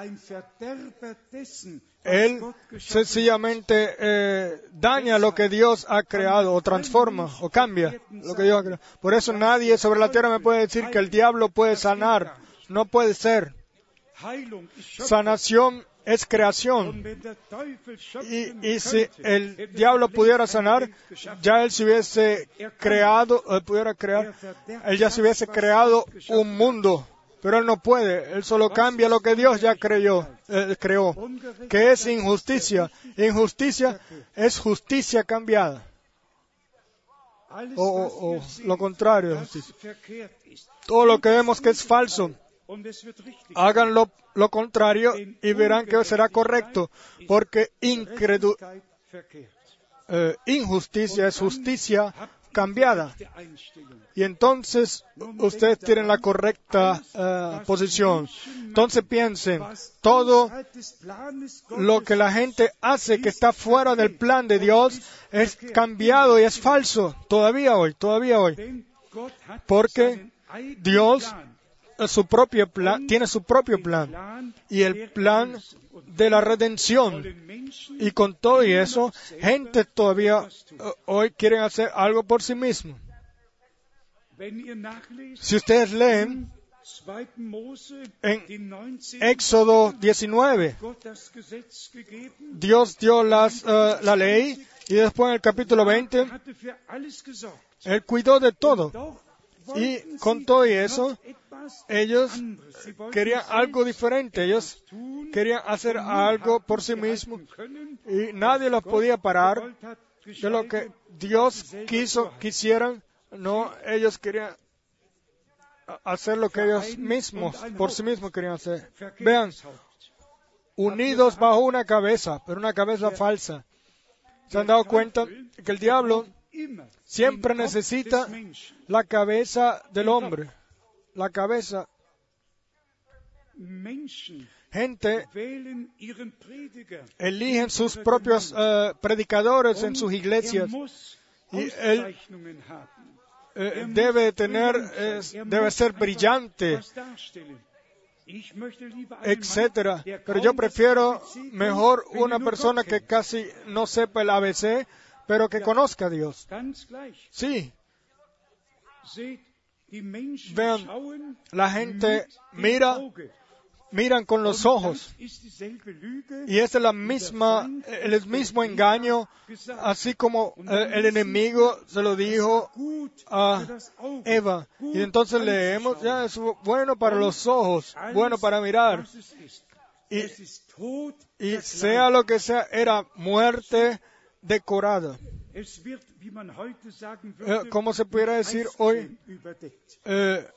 Speaker 1: Él sencillamente eh, daña lo que Dios ha creado, o transforma, o cambia lo que Dios ha creado. Por eso nadie sobre la tierra me puede decir que el diablo puede sanar. No puede ser. Sanación es creación. Y, si el diablo pudiera sanar, ya él se hubiese creado, eh, pudiera crear, él ya se hubiese creado un mundo. Pero él no puede, él solo cambia lo que Dios ya creyó, eh, creó, que es injusticia. Injusticia es justicia cambiada. O- o- lo contrario. Todo lo que vemos que es falso, Hagan lo, lo contrario y verán que será correcto, porque incredu- eh, injusticia es justicia cambiada. Y entonces ustedes tienen la correcta eh, posición. Entonces piensen, todo lo que la gente hace que está fuera del plan de Dios es cambiado y es falso. Todavía hoy, todavía hoy. Porque Dios Su propio plan, tiene su propio plan. Y el plan de la redención. Y con todo y eso, gente todavía eh, hoy quieren hacer algo por sí mismo. Si ustedes leen
Speaker 3: 2. Mose,
Speaker 1: en
Speaker 3: den 19.
Speaker 1: Éxodo 19,
Speaker 3: Gott das Gesetz gegeben,
Speaker 1: Dios dio las, eh, la ley y después en el capítulo 20,
Speaker 3: hatte für alles gesorgt.
Speaker 1: Él cuidó de todo. Y con todo y eso, ellos querían algo diferente. Ellos querían hacer algo por sí mismos y nadie los podía parar de lo que Dios quiso, quisieran. No, ellos querían hacer lo que ellos mismos, por sí mismos querían hacer. Vean, unidos bajo una cabeza, pero una cabeza falsa. ¿Se han dado cuenta que el diablo siempre necesita la cabeza del hombre? La cabeza. Gente eligen sus propios eh, predicadores en sus
Speaker 3: Er
Speaker 1: iglesias. Y él eh,
Speaker 3: Er
Speaker 1: debe tener, eh.
Speaker 3: Er
Speaker 1: debe ser brillante, etcétera. Pero yo prefiero mejor una persona que casi no sepa el ABC, pero que conozca a Dios. Sí, Vean, la gente mira, miran con los ojos. Y es la misma, el mismo engaño, así como eh, el enemigo se lo dijo a Eva. Y entonces leemos, ya es bueno para los ojos, bueno para mirar. Y, sea lo que sea, era muerte decorada. Eh, como se pudiera decir hoy, eh,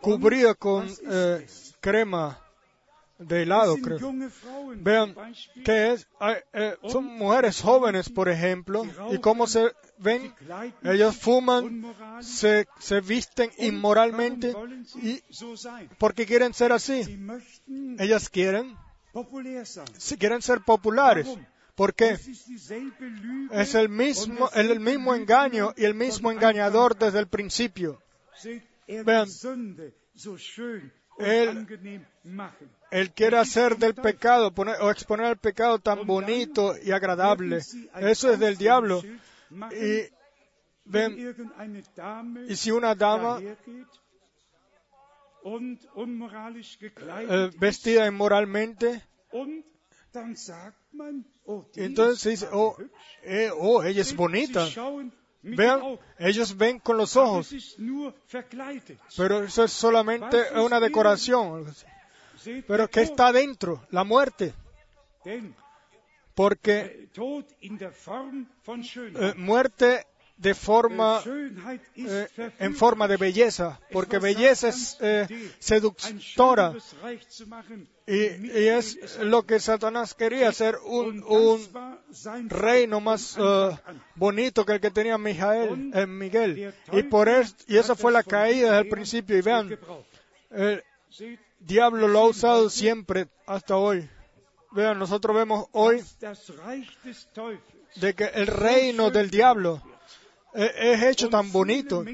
Speaker 1: cubrida con eh, crema de helado, creo. Vean, ¿qué es? Eh, son mujeres jóvenes, por ejemplo, y cómo se ven, ellos fuman, se, se visten inmoralmente y porque quieren ser así. Ellas quieren, si quieren ser populares.
Speaker 3: Warum?
Speaker 1: ¿Por qué?
Speaker 3: Es
Speaker 1: el mismo, el mismo engaño y el mismo engañador desde el principio. Vean. Él- quiere hacer del pecado, o exponer el pecado tan bonito y agradable. Eso es del diablo. Y ven, y si una dama eh, vestida inmoralmente,
Speaker 3: oh,
Speaker 1: entonces se dice, oh, eh, oh, ella es bonita. Vean, ellos ven con los
Speaker 3: aber
Speaker 1: ojos, pero eso es solamente una decoración. Pero ¿qué está dentro? La muerte. Porque
Speaker 3: äh,
Speaker 1: eh, muerte de forma eh, en forma de belleza, porque belleza es eh, seductora y, y, es lo que Satanás quería, hacer un, un reino más uh, bonito que el que tenía Mijael, eh, Miguel. Y por eso, y esa fue la caída del principio. Y vean, el diablo lo ha usado siempre hasta hoy. Vean, nosotros vemos hoy de que el reino del diablo es hecho tan bonito.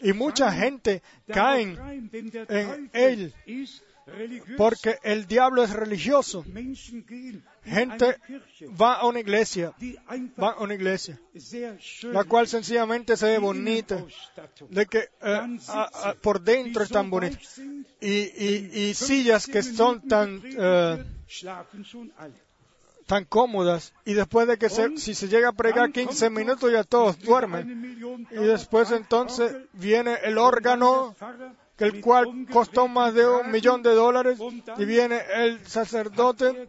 Speaker 1: Y mucha gente cae en él. Porque el diablo es religioso. Gente va a una iglesia, va a una iglesia, la cual sencillamente se ve bonita, de que eh, por dentro es tan bonita, y, sillas que son tan eh, tan cómodas y después de que se, si se llega a pregar 15 minutos ya todos duermen. y después entonces viene el órgano que el cual costó más de un millón de dólares y viene el sacerdote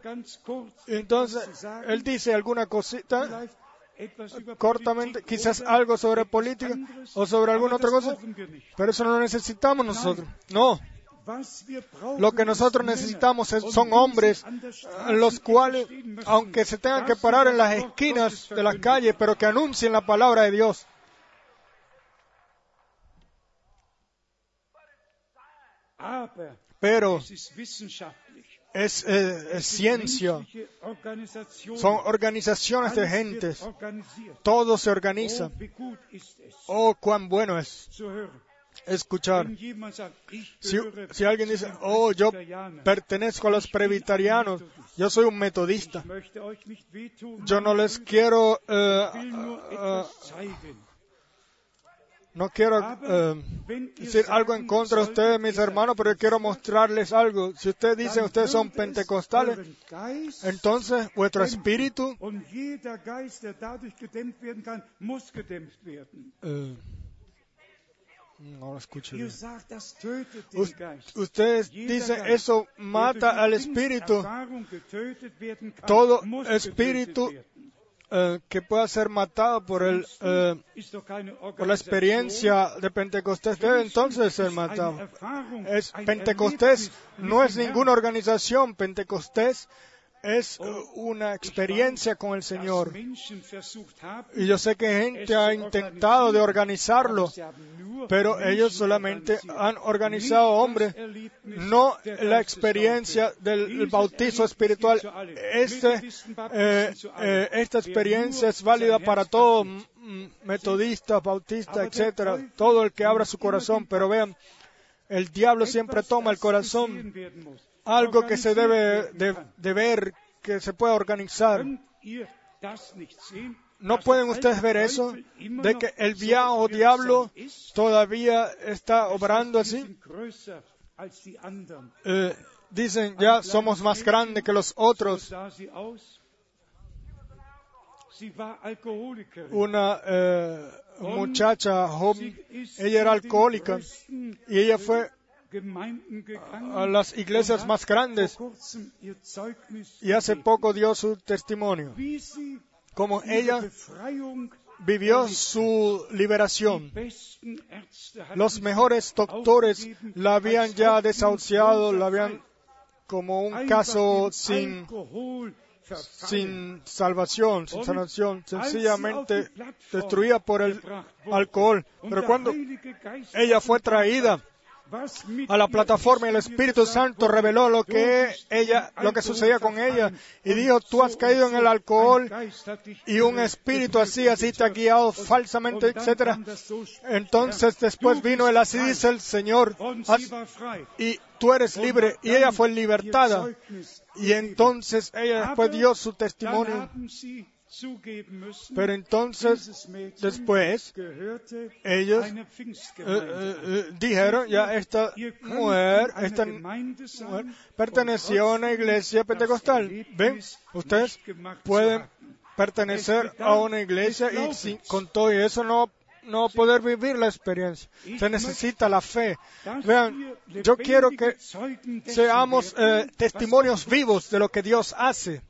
Speaker 1: y entonces él dice alguna cosita cortamente, quizás algo sobre política o sobre alguna otra cosa, pero eso no lo necesitamos nosotros. No, lo que nosotros necesitamos son hombres los cuales, aunque se tengan que parar en las esquinas de las calles, pero que anuncien la palabra de Dios. Pero es, eh, ciencia, son organizaciones de gentes, todo se organiza. Oh, cuán bueno es escuchar. Si, alguien dice, oh, yo pertenezco a los presbiterianos, yo soy un metodista, yo no les quiero, eh, eh, no quiero eh, decir algo en contra de ustedes, mis hermanos, pero quiero mostrarles algo. Si ustedes dicen ustedes son pentecostales, entonces vuestro espíritu no lo escucho Ustedes dicen eso mata al espíritu. Todo espíritu eh, que pueda ser matado por el eh, por la experiencia de Pentecostés. Debe entonces ser matado. Es Pentecostés no es ninguna organización. Pentecostés es una experiencia con el Señor. Y yo sé que gente ha intentado de organizarlo, pero ellos solamente han organizado hombres, no la experiencia del bautismo espiritual. Este, eh, eh, esta experiencia es válida para todo metodista, bautista, etcétera, todo el que abra su corazón, pero vean, el diablo siempre toma el corazón algo que se debe de, ver, que se puede organizar. ¿No pueden ustedes ver eso? De que el viejo diablo todavía está obrando así. Eh, dicen, ya somos más grandes que los otros. Una eh, muchacha joven, ella era alcohólica y ella fue a las iglesias más grandes. y hace poco dio su testimonio, como ella vivió su liberación. Los mejores doctores la habían ya desahuciado, la habían como un caso sin, sin salvación, sin sanación, sencillamente destruida por el alcohol. Pero cuando ella fue traída a la plataforma y el Espíritu Santo reveló lo que ella, lo que sucedía con ella y dijo, tú has caído en el alcohol y un espíritu así, así te ha guiado falsamente, etcétera. Entonces después vino el así dice el Señor y tú eres libre y ella fue libertada. Y entonces ella después dio su testimonio pero entonces, después, ellos eh, eh, eh, dijeron, ya esta mujer, esta mujer perteneció a una iglesia pentecostal. ¿Ven? Ustedes pueden pertenecer a una iglesia y con todo eso no no poder vivir la experiencia. Se necesita la fe. Vean, yo quiero que seamos testimonios vivos de lo que Dios hace.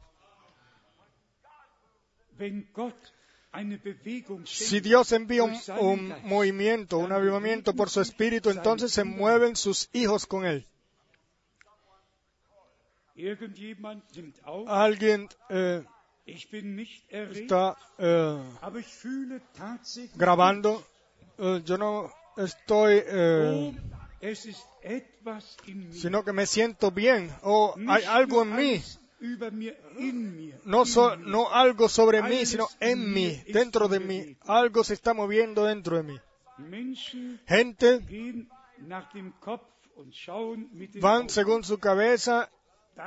Speaker 1: Si Dios envía un, movimiento, un avivamiento por su espíritu, entonces se mueven sus hijos con él. Alguien eh, está eh, grabando. Eh, yo no estoy,
Speaker 3: oh,
Speaker 1: sino que me siento bien. O hay
Speaker 3: Nicht
Speaker 1: algo en mí. No, so- no algo sobre mí, sino en mí, dentro de mí. Algo se está moviendo dentro de mí. Gente van según su cabeza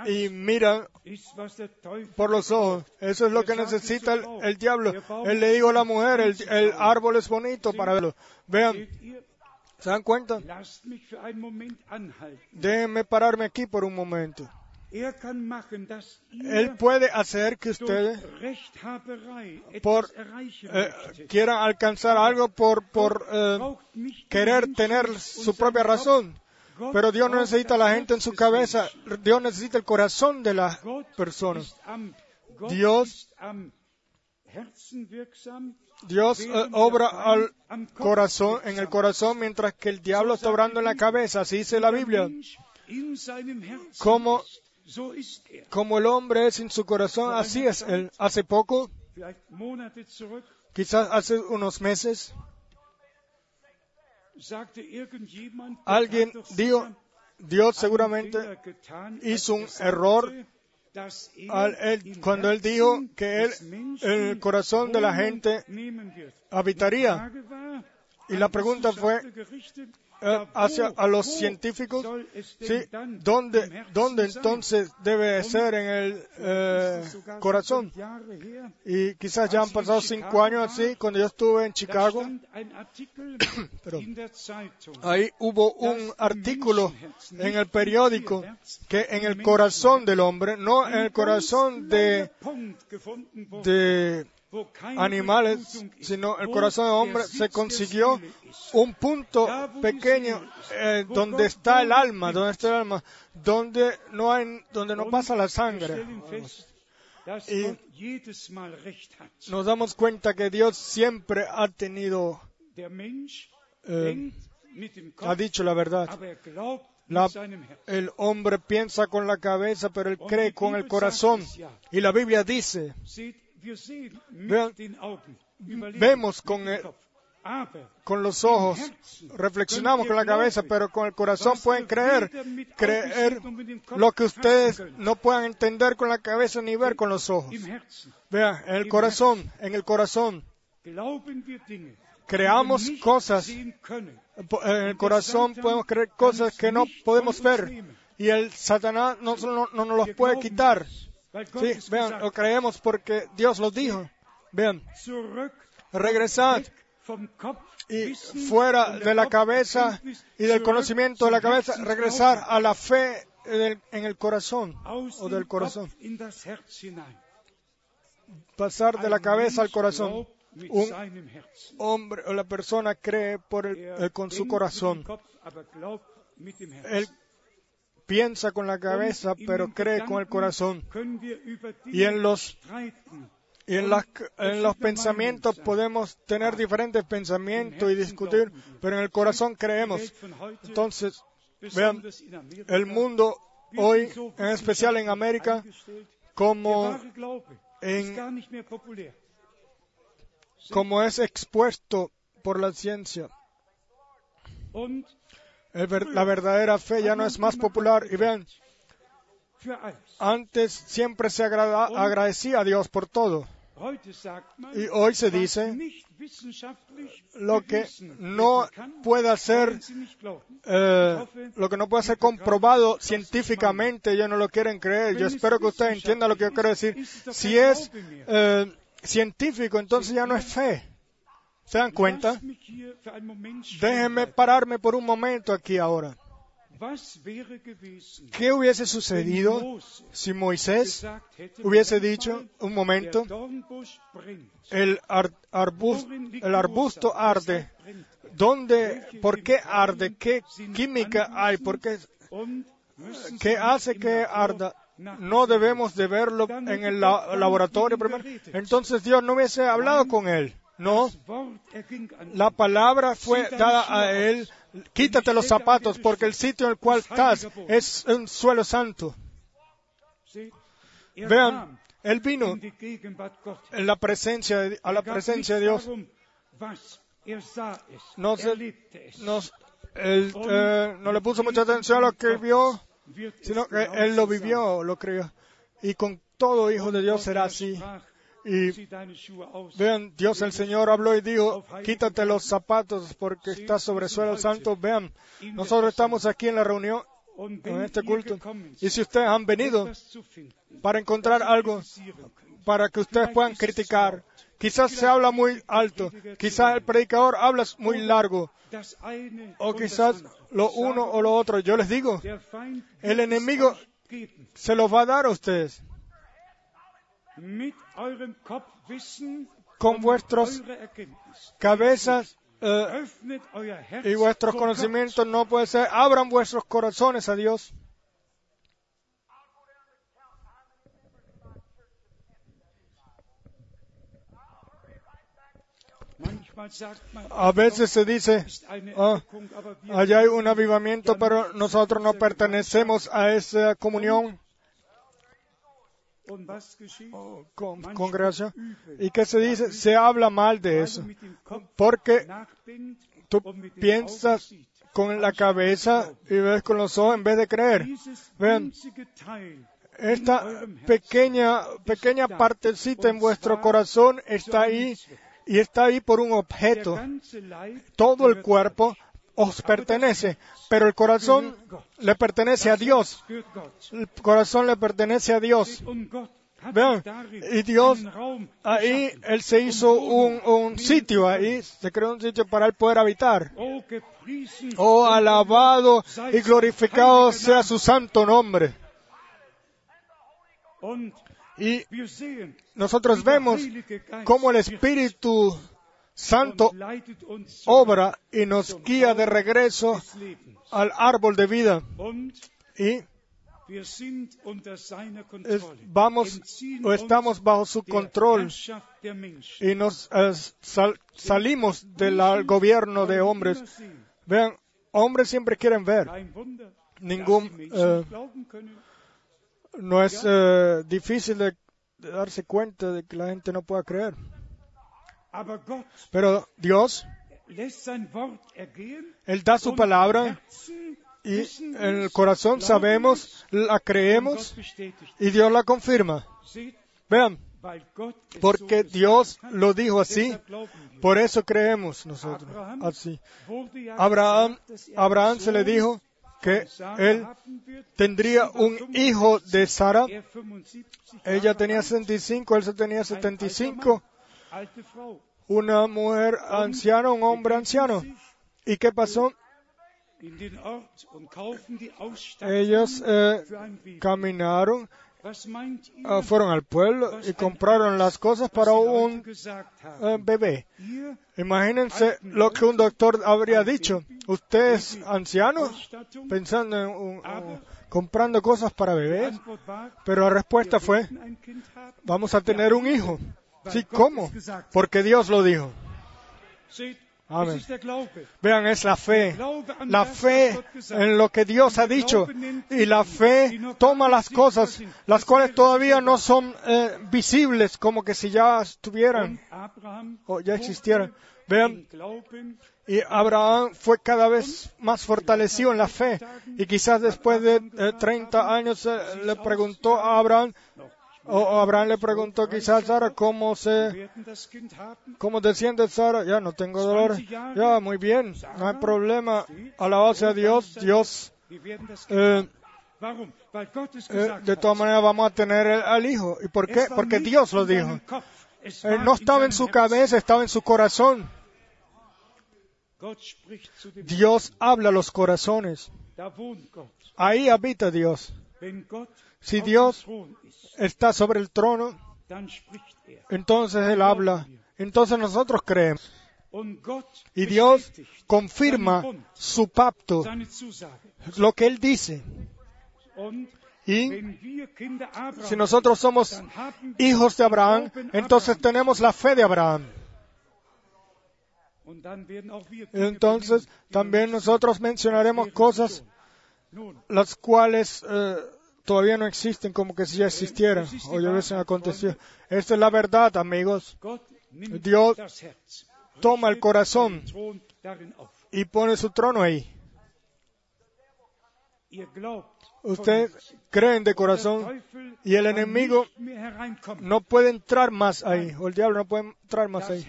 Speaker 1: y miran por los ojos. Eso es lo que necesita el, el diablo. Él le dijo a la mujer, el, el árbol es bonito para verlo. Vean? ¿se dan cuenta? Déjenme pararme aquí por un momento.
Speaker 3: Er
Speaker 1: Él puede hacer que por,
Speaker 3: erreichen
Speaker 1: eh, quieran alcanzar algo por, por eh, querer tener su propia razón. Pero Dios no necesita a la gente en su cabeza. Dios necesita el corazón de las personas. Dios- Dios eh, obra al corazón, en el corazón, mientras que el diablo está obrando en la cabeza. Así dice la Biblia. Como-
Speaker 3: er.
Speaker 1: Como el hombre es en su corazón, así es él. Hace poco, quizás hace unos meses, alguien dijo, Dios seguramente hizo un
Speaker 3: er
Speaker 1: error
Speaker 3: er
Speaker 1: al él-
Speaker 3: im
Speaker 1: cuando él dijo que él, el corazón de la gente habitaría. Y la pregunta fue Eh, hacia a los científicos, ¿sí? ¿Dónde, dónde entonces debe ser en el eh,
Speaker 3: ist es sogar schon
Speaker 1: corazón? Y quizás ya han
Speaker 3: ich en
Speaker 1: pasado cinco años así, cuando yo estuve en Chicago, ahí hubo un artículo en el periódico que en el corazón del hombre, no en el corazón de, de animales, sino el corazón del hombre, se consiguió un punto pequeño eh, donde está el alma, donde está el alma, donde no hay, donde no pasa la sangre. Y nos damos cuenta que Dios siempre ha tenido, eh, ha dicho la verdad. La- el hombre piensa con la cabeza, pero él cree con el corazón. Y la Biblia dice, Vean, vemos con el- con los ojos, reflexionamos con la cabeza, pero con el corazón pueden creer, creer lo que ustedes no puedan entender con la cabeza ni ver con los ojos. Vean, en el corazón, en el corazón, creamos cosas, en el corazón podemos creer cosas que no podemos ver. y el Satanás no, no, no nos los puede quitar. Sí, vean, lo creemos porque Dios lo dijo. Vean, regresad y fuera de la cabeza y del conocimiento de la cabeza, regresar a la fe en el corazón o del corazón. Pasar de la cabeza al corazón. Un hombre o la persona cree por el- eh, con su corazón. Él piensa con la cabeza, pero cree con el corazón. Y en los y en, las- en los pensamientos podemos tener diferentes pensamientos y discutir, pero en el corazón creemos. Entonces, vean, el mundo hoy, en especial en América, como, en, como es expuesto por la ciencia, la verdadera fe ya no es más popular. Y vean, antes siempre se agradecía a Dios por todo. Y hoy se dice lo que no puede ser eh, lo que no puede ser comprobado científicamente, ellos no lo quieren creer. Yo espero que ustedes entiendan lo que yo quiero decir. Si es eh, científico, entonces ya no es fe. ¿Se dan cuenta? Déjenme pararme por un momento aquí ahora. ¿Qué hubiese sucedido si Moisés hubiese dicho un momento, el, ar- arbus- el arbusto arde? ¿Dónde, por qué arde? ¿Qué química hay? ¿Por qué, qué hace que arda? no debemos de verlo en el la- laboratorio primero. Entonces Dios no hubiese hablado con él. No, la palabra fue dada a él. Quítate los zapatos porque el sitio en el cual estás es un suelo santo. Vean, él vino en la presencia a la presencia de Dios. No, se- nos- él eh, no le puso mucha atención a lo que vio, sino que él lo vivió, lo creyó. Y con todo hijo de Dios será así. Y vean, Dios el Señor habló y dijo, quítate los zapatos porque estás sobre suelo santo. Vean, nosotros estamos aquí en la reunión, en este culto. Y si ustedes han venido para encontrar algo para que ustedes puedan criticar, quizás se habla muy alto, quizás el predicador habla muy largo, o quizás lo uno o lo otro. Yo les digo, el enemigo se los va a dar a ustedes. Con vuestros cabezas eh, y vuestros conocimientos no puede ser. Abran vuestros corazones a Dios. A veces se dice,
Speaker 3: wir
Speaker 1: allá hay un avivamiento, pero nosotros no pertenecemos a esa comunión,
Speaker 3: Was geschieht?
Speaker 1: con- congregación. ¿Y qué se dice? Se habla mal de eso. Porque tú piensas con la cabeza y ves con los ojos en vez de creer. Vean, esta pequeña, pequeña partecita en vuestro corazón está ahí y está ahí por un objeto. Todo el cuerpo os pertenece, pero el corazón le pertenece a Dios. El corazón le pertenece a Dios. Vean, y Dios ahí. Él se hizo un, un sitio ahí, se creó un sitio para Él poder habitar.
Speaker 3: Oh,
Speaker 1: alabado y glorificado sea su santo nombre. Y nosotros vemos cómo el Espíritu Santo obra y nos guía de regreso al árbol de vida. Y vamos o estamos bajo su control y nos eh, sal- salimos del gobierno de hombres. Vean, hombres siempre quieren ver. Ningún, eh. No es eh, difícil de darse cuenta de que la gente no pueda creer. Pero Dios. Él da su palabra y en el corazón sabemos, la creemos y Dios la confirma. Vean, porque Dios lo dijo así, por eso creemos nosotros.
Speaker 3: Abraham
Speaker 1: Así. Abraham,
Speaker 3: er
Speaker 1: Abraham se le dijo que él tendría un hijo de Sara.
Speaker 3: Er 75
Speaker 1: Ella tenía
Speaker 3: alt,
Speaker 1: 65, él tenía
Speaker 3: ein alter
Speaker 1: 75. Una mujer anciana, un hombre anciano. ¿Y qué pasó? Ellos eh, caminaron, ah, fueron al pueblo y compraron las cosas para un eh, bebé. Imagínense lo que un doctor habría dicho. Usted es anciano pensando en un- comprando cosas para bebés, pero la respuesta fue, vamos a tener un hijo. Sí, ¿cómo? Porque Dios lo dijo. Amén. Vean, es la fe. La fe en lo que Dios ha dicho. Y la fe toma las cosas, las cuales todavía no son eh, visibles, como que si ya estuvieran o ya existieran. Vean, y Abraham fue cada vez más fortalecido en la fe. Y quizás después de eh, 30 años eh, le preguntó a Abraham, o Abraham le preguntó quizás a Sara cómo se, cómo te sientes Sara, ya no tengo dolor, ya muy bien, no hay problema, alabado sea Dios, Dios, eh, eh, de todas maneras vamos a tener al hijo. ¿Y por qué? Porque Dios lo dijo. Él no estaba en su cabeza, estaba en su corazón. Dios habla a los corazones. Ahí habita Dios. Si Dios está sobre el trono, entonces Él habla. Entonces nosotros creemos. Y Dios confirma su pacto, lo que Él dice. Y si nosotros somos hijos de Abraham, entonces tenemos la fe de Abraham. Entonces también nosotros mencionaremos cosas las cuales eh, todavía no existen como que si ya existieran o ya hubiesen acontecido. Esta es la verdad, amigos. Dios toma el corazón. Y pone su trono ahí. Ustedes creen de corazón y el enemigo no puede entrar más ahí, o el diablo no puede entrar más ahí.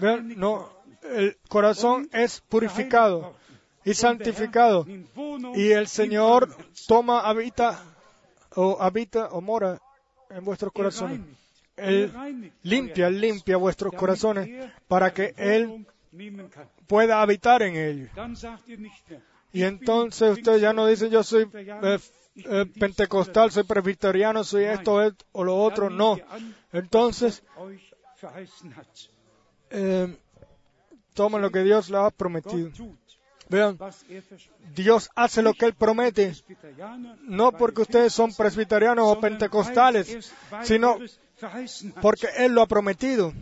Speaker 1: Vean, no, el corazón es purificado y santificado y el Señor toma, habita o habita o mora en vuestros corazones. Él limpia, limpia vuestros corazones para que Él pueda habitar en ellos. Y entonces ustedes ya no dicen yo soy eh, eh, pentecostal, soy presbiteriano, soy esto, esto o lo otro. No. Entonces, eh, tomen lo que Dios les ha prometido. Vean, Dios hace lo que Él promete, no porque ustedes son presbiterianos o pentecostales, sino porque Él lo ha prometido.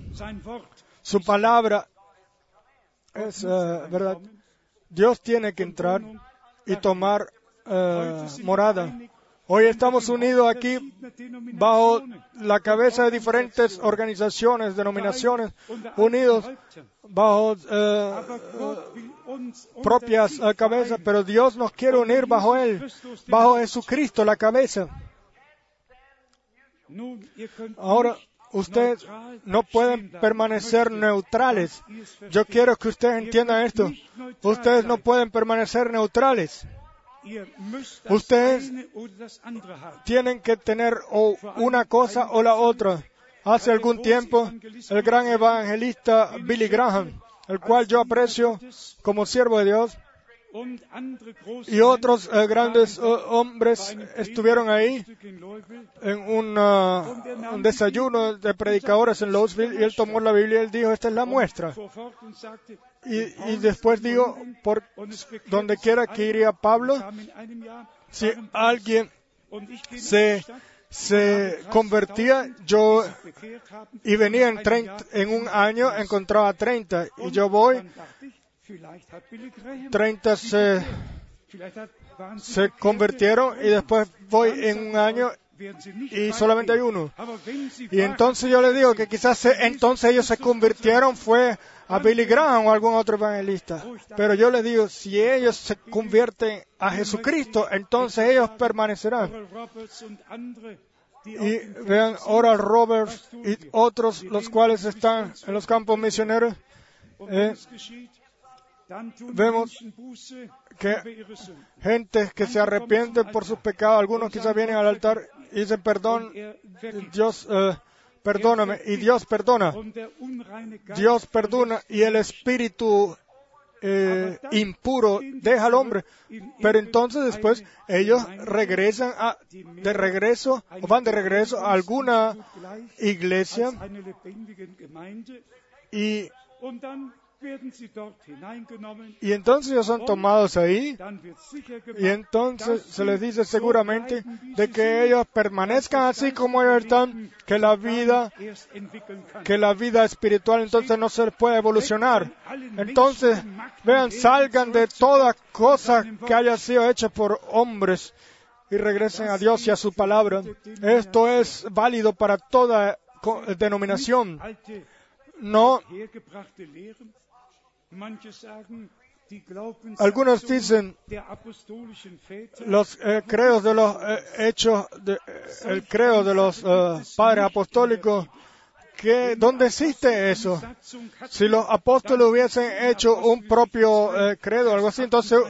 Speaker 1: Su palabra es eh, verdad. Dios tiene que entrar y tomar eh, morada. Hoy estamos unidos aquí bajo la cabeza de diferentes organizaciones, denominaciones, unidos bajo eh, propias eh, cabezas, pero Dios nos quiere unir bajo Él, bajo Jesucristo, la cabeza. Ahora, ustedes no pueden permanecer neutrales. Yo quiero que ustedes entiendan esto. Ustedes no pueden permanecer neutrales. Ustedes tienen que tener o una cosa o la otra. Hace algún tiempo, el gran evangelista Billy Graham, el cual yo aprecio como siervo de Dios, y otros eh, grandes eh, hombres estuvieron ahí en una- un desayuno de predicadores en Louisville y él tomó la Biblia y él dijo, esta es la muestra. Y, y después digo, por donde quiera que iría Pablo, si alguien se, se convertía, yo y venía en, 30 en un año, encontraba 30 y yo voy, 30 se, se convirtieron y después voy en un año y solamente hay uno. Y entonces yo le digo que quizás entonces ellos se convirtieron fue a Billy Graham o algún otro evangelista. Pero yo le digo, si ellos se convierten a Jesucristo, entonces ellos permanecerán. Y vean, Oral Roberts y otros, los cuales están en los campos misioneros, eh, vemos que gente que se arrepiente por sus pecados, algunos quizás vienen al altar y dicen, perdón, Dios, eh, perdóname, y Dios perdona. Dios perdona y el espíritu eh, impuro deja al hombre. Pero entonces después ellos regresan a, de regreso o van de regreso a alguna iglesia y, y entonces ellos son tomados ahí y entonces se les dice seguramente de que ellos permanezcan así como ellos están, que la vida, que la vida espiritual entonces no se puede evolucionar. Entonces, vean, salgan de toda cosa que haya sido hecha por hombres y regresen a Dios y a su palabra. Esto es válido para toda denominación. No, algunos dicen los eh, credos de los eh, hechos, de, eh, el creo de los padres apostólicos, que ¿dónde existe eso? Si los apóstoles hubiesen hecho un propio eh, credo, algo así, entonces,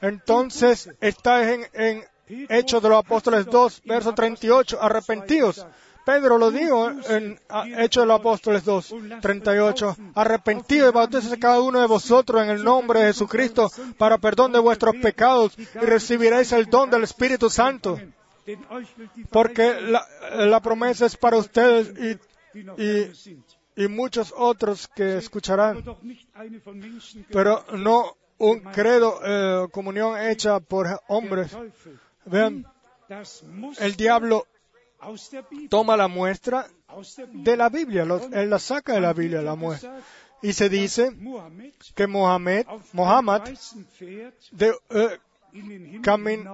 Speaker 1: entonces está en, en Hechos de los Apóstoles 2, verso 38, arrepentidos. Pedro lo dijo en Hechos de los Apóstoles 2, 38, arrepentidos y bautícese cada uno de vosotros en el nombre de Jesucristo para perdón de vuestros pecados y recibiréis el don del Espíritu Santo, porque la, promesa es para ustedes y, muchos otros que escucharán, pero no un credo, eh, comunión hecha por hombres. Vean, el diablo toma la muestra de la Biblia, lo- él la saca de la Biblia, la muestra. Y se dice
Speaker 3: Mohammed
Speaker 1: que Mohammed de- eh, Camin-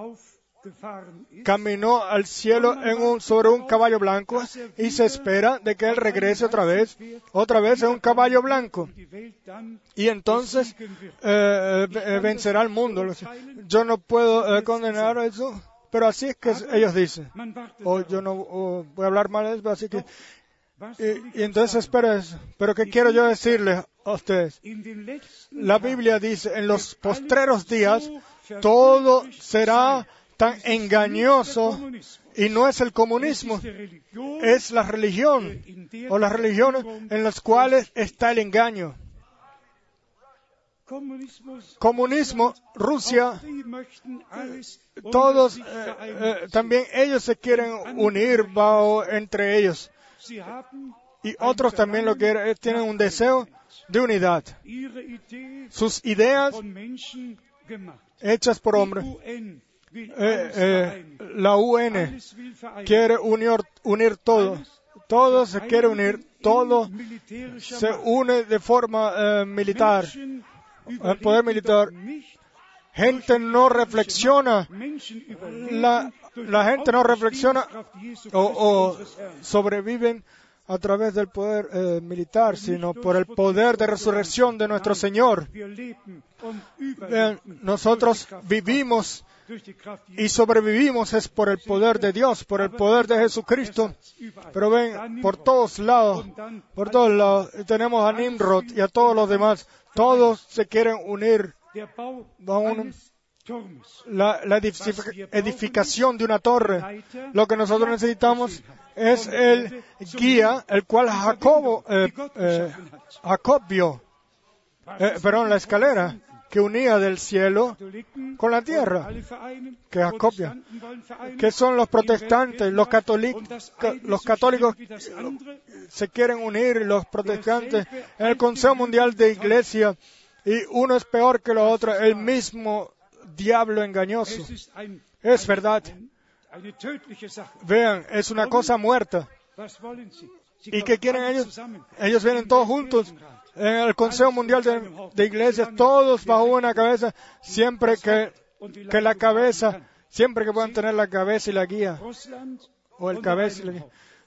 Speaker 1: caminó al cielo en un, sobre un caballo blanco y se espera de que él regrese otra vez, otra vez en un caballo blanco. Y entonces eh, eh, vencerá al mundo. Yo no puedo eh, condenar eso, pero así es que ellos dicen. O yo no o voy a hablar mal de eso, así que... Y, y entonces eso. Pero ¿qué quiero yo decirles a ustedes? La Biblia dice, en los postreros días, todo
Speaker 3: verführerisch
Speaker 1: será tan engañoso y no es el comunismo, es la religión o las religiones en las cuales está el engaño. Comunismo, Rusia, todos, eh, eh, también ellos se quieren unir bajo, entre ellos. Y otros también lo quieren, eh, tienen un deseo de unidad. Sus ideas hechas por hombres. La UN quiere unir, unir todo. Todo se quiere unir. Todo se une de forma militar. El poder militar. Gente no reflexiona. La, gente no reflexiona o, sobreviven a través del poder eh, militar, sino por el poder de resurrección de nuestro Señor. Nosotros vivimos y sobrevivimos es por el poder de Dios, por el poder de Jesucristo. Pero ven, por todos lados, por todos lados, tenemos a Nimrod y a todos los demás. Todos se quieren unir
Speaker 3: eines Turmes.
Speaker 1: la, la edific- edificación de una torre. Lo que nosotros necesitamos es el guía, el cual Jacobo, eh, eh, Jacob vio, eh, perdón, la escalera que unía del cielo con la tierra, que
Speaker 3: vereinen,
Speaker 1: que son los protestantes, los,
Speaker 3: was,
Speaker 1: catoli-
Speaker 3: und das
Speaker 1: ca-
Speaker 3: eine
Speaker 1: los católicos
Speaker 3: andere.
Speaker 1: se quieren unir, los protestantes, en el Consejo Mundial de Iglesia, y uno es peor que lo otro, el mismo diablo engañoso.
Speaker 3: Es
Speaker 1: verdad. Vean, es una cosa muerta. ¿Y qué quieren ellos? Ellos vienen todos juntos en el Consejo Mundial de, Iglesias, todos bajo una cabeza, siempre que, que la cabeza, siempre que puedan tener la cabeza y la guía, o el cabeza.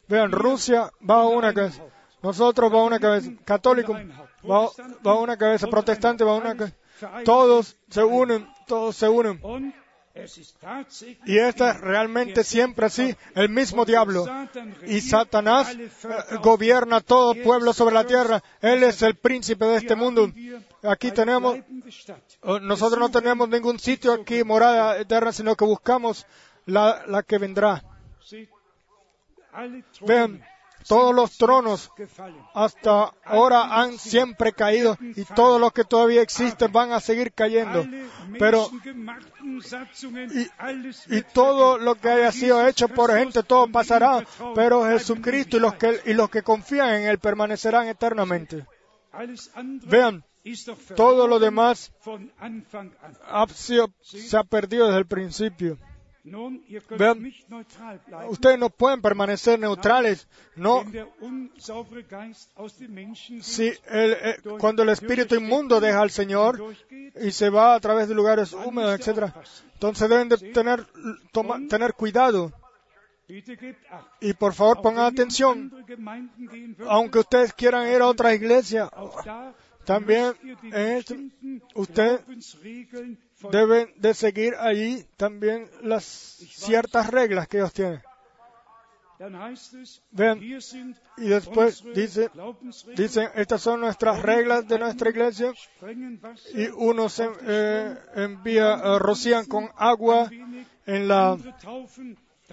Speaker 1: Vean, Rusia bajo una cabeza, nosotros bajo una cabeza, católicos bajo, bajo una cabeza, protestantes bajo una cabeza. Todos se unen, todos se unen. Y esta es realmente siempre así, el mismo diablo. Y Satanás eh, gobierna todo pueblo sobre la tierra. Él es el príncipe de este mundo. Aquí tenemos, eh, nosotros no tenemos ningún sitio aquí, morada eterna, sino que buscamos la, la que vendrá. Vean, todos los tronos hasta ahora han siempre caído y todos los que todavía existen van a seguir cayendo. Pero y, y todo lo que haya sido hecho por gente, todo pasará. Pero Jesucristo y los que, y los que confían en Él permanecerán eternamente. Vean, todo lo demás ha sido- se ha perdido desde el principio. Vean, ustedes no pueden permanecer neutrales. No, si el- eh, cuando el espíritu inmundo deja al Señor y se va a través de lugares húmedos, etcétera, entonces deben de tener, toma- tener cuidado. Y por favor pongan atención, aunque ustedes quieran ir a otra iglesia, también en esto, usted deben de seguir allí también las ciertas reglas que ellos tienen. Vean, y después dice, dicen, estas son nuestras reglas de nuestra iglesia, y unos eh, envía, eh, rocían con agua en la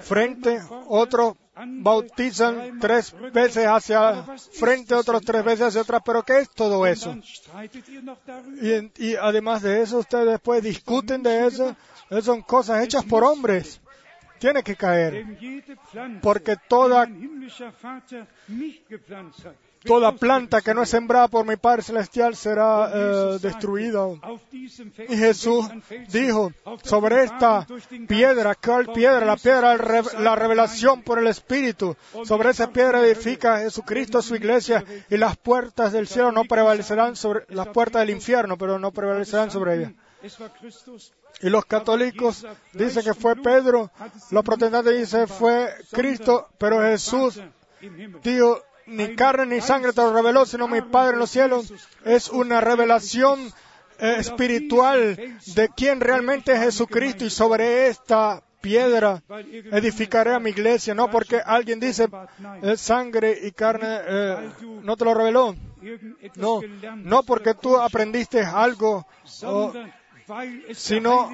Speaker 1: frente, otros bautizan tres veces hacia frente, otros tres veces hacia atrás, pero ¿qué es todo eso? Y, además de eso, ustedes después discuten de eso, Esas son cosas hechas por hombres. Tiene que caer, porque toda toda planta que no es sembrada por mi Padre Celestial será eh, destruida. Y Jesús dijo, sobre esta piedra, ¿cuál piedra? La piedra, la revelación por el Espíritu. Sobre esa piedra edifica Jesucristo su iglesia y las puertas del cielo no prevalecerán sobre las puertas del infierno, pero no prevalecerán sobre ella. Y los católicos dicen que fue Pedro, los protestantes dicen fue Cristo, pero Jesús dijo, ni carne ni sangre te lo reveló, sino mi Padre en los cielos. Es una revelación eh, espiritual de quién realmente es Jesucristo y sobre esta piedra edificaré a mi iglesia, no porque alguien dice eh, sangre y carne eh, no te lo reveló. No, no porque tú aprendiste algo, sino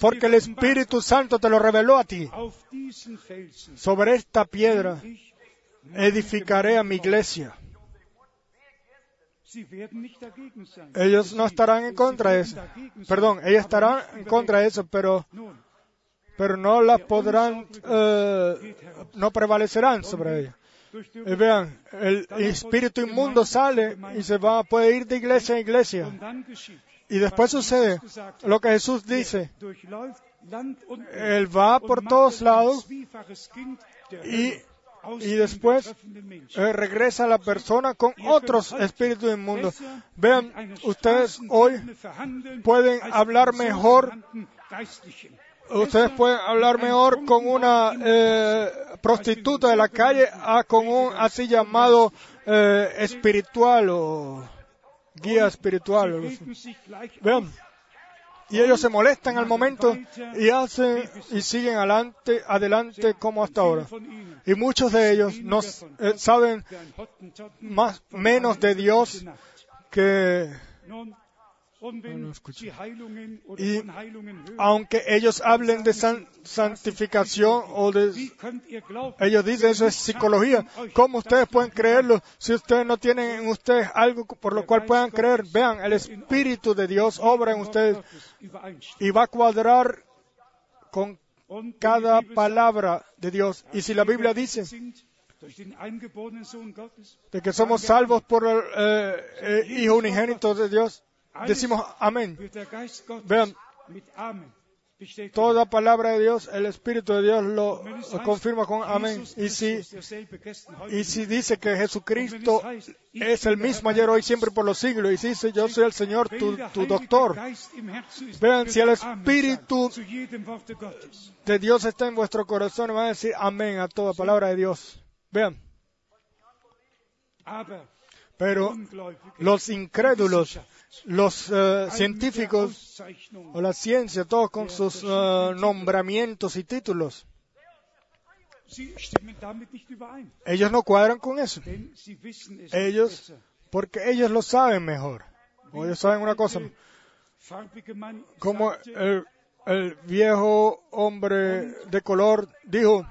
Speaker 1: porque el Espíritu Santo te lo reveló a ti. Sobre esta piedra edificaré a mi iglesia. Ellos no estarán en contra de eso. Perdón, ellos estarán en contra de eso, pero, pero no las podrán, eh, no prevalecerán sobre ella. Y vean, el espíritu inmundo sale y se va, puede ir de iglesia a iglesia. Y después sucede lo que Jesús dice. Él va por todos lados y y después eh, regresa la persona con otros espíritus inmundos. Vean, ustedes hoy pueden hablar mejor. Ustedes pueden hablar mejor con una eh, prostituta de la calle a con un así llamado eh, espiritual o guía espiritual. Vean, y ellos se molestan al momento y hacen y siguen adelante, adelante como hasta ahora. Y muchos de ellos no eh, saben más menos de Dios que y aunque ellos hablen de santificación o de... Ellos dicen eso es psicología. ¿Cómo ustedes pueden creerlo si ustedes no tienen en ustedes algo por lo cual puedan creer? Vean, el Espíritu de Dios obra en ustedes y va a cuadrar con cada palabra de Dios. Y si la Biblia dice de que somos salvos por el eh, eh, Hijo unigénito de Dios, decimos amén. Vean, toda palabra de Dios, el Espíritu de Dios lo, confirma con amén. Y si, y si dice que Jesucristo es el mismo ayer, hoy, siempre por los siglos, y si dice yo soy el Señor, tu, tu doctor, vean, si el Espíritu de Dios está en vuestro corazón, van a decir amén a toda palabra de Dios. Vean. Pero los incrédulos los eh, científicos o la ciencia, todos con sus eh, nombramientos y títulos. Ellos no cuadran con eso. Ellos, porque ellos lo saben mejor. O ellos saben una cosa. Como el, el viejo hombre de color dijo,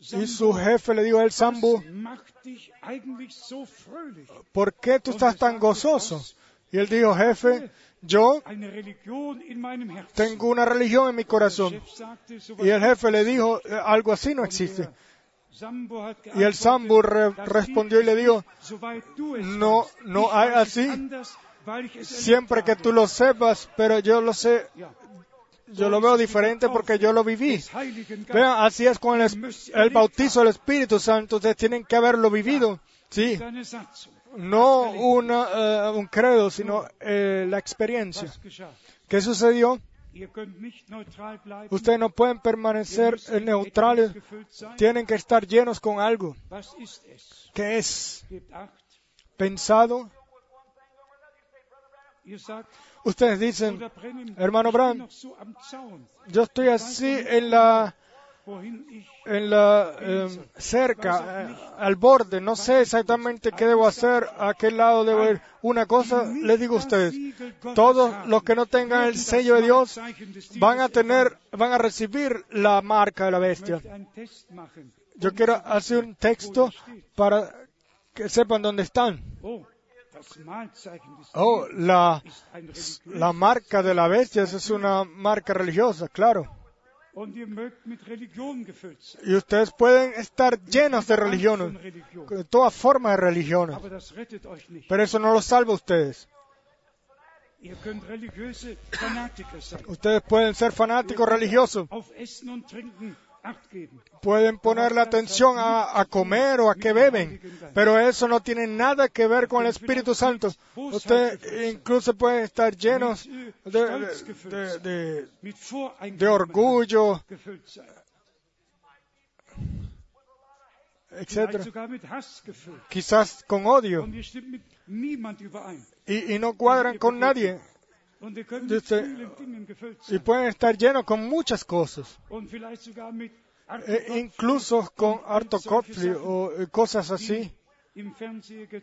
Speaker 1: y su jefe le dijo a él, Sambu, ¿por qué tú estás tan gozoso? Y él dijo, jefe, yo tengo una religión en mi corazón. Y el jefe le dijo, eh, algo así no existe. Y el Sambu respondió y le dijo, no, no hay así. Siempre que tú lo sepas, pero yo lo sé yo lo veo diferente porque yo lo viví. Vean, así es con el, bautizo del Espíritu Santo. Ustedes tienen que haberlo vivido. Sí. No una, eh, un credo, sino eh, la experiencia. ¿Qué sucedió? Ustedes no pueden permanecer neutrales. Tienen que estar llenos con algo. ¿Qué es? Pensado Ustedes dicen, hermano Bram, yo estoy así en la, en la em, cerca, eh, al borde, no sé exactamente qué debo hacer, a qué lado debo ir. Una cosa les digo a ustedes, todos los que no tengan el sello de Dios van a tener, van a recibir la marca de la bestia. Yo quiero hacer un texto para que sepan dónde están. Oh, la, la marca de la bestia es una marca religiosa, claro. Y ustedes pueden estar llenos de religiones,
Speaker 3: Religion.
Speaker 1: de toda forma de religiones. Pero eso no los salva a ustedes. Ustedes pueden ser fanáticos religiosos, Pueden ponerle atención a, comer o a qué beben, pero eso no tiene nada que ver con el Espíritu Santo. Ustedes incluso pueden estar llenos de, orgullo,
Speaker 3: gefüllt sein. Vielleicht
Speaker 1: etc.
Speaker 3: sogar mit Hass gefüllt.
Speaker 1: Quizás con odio y no cuadran con nadie. Dice- Y pueden estar llenos con muchas cosas, e
Speaker 3: Arthur
Speaker 1: incluso con harto
Speaker 3: Sachen,
Speaker 1: o eh, cosas así,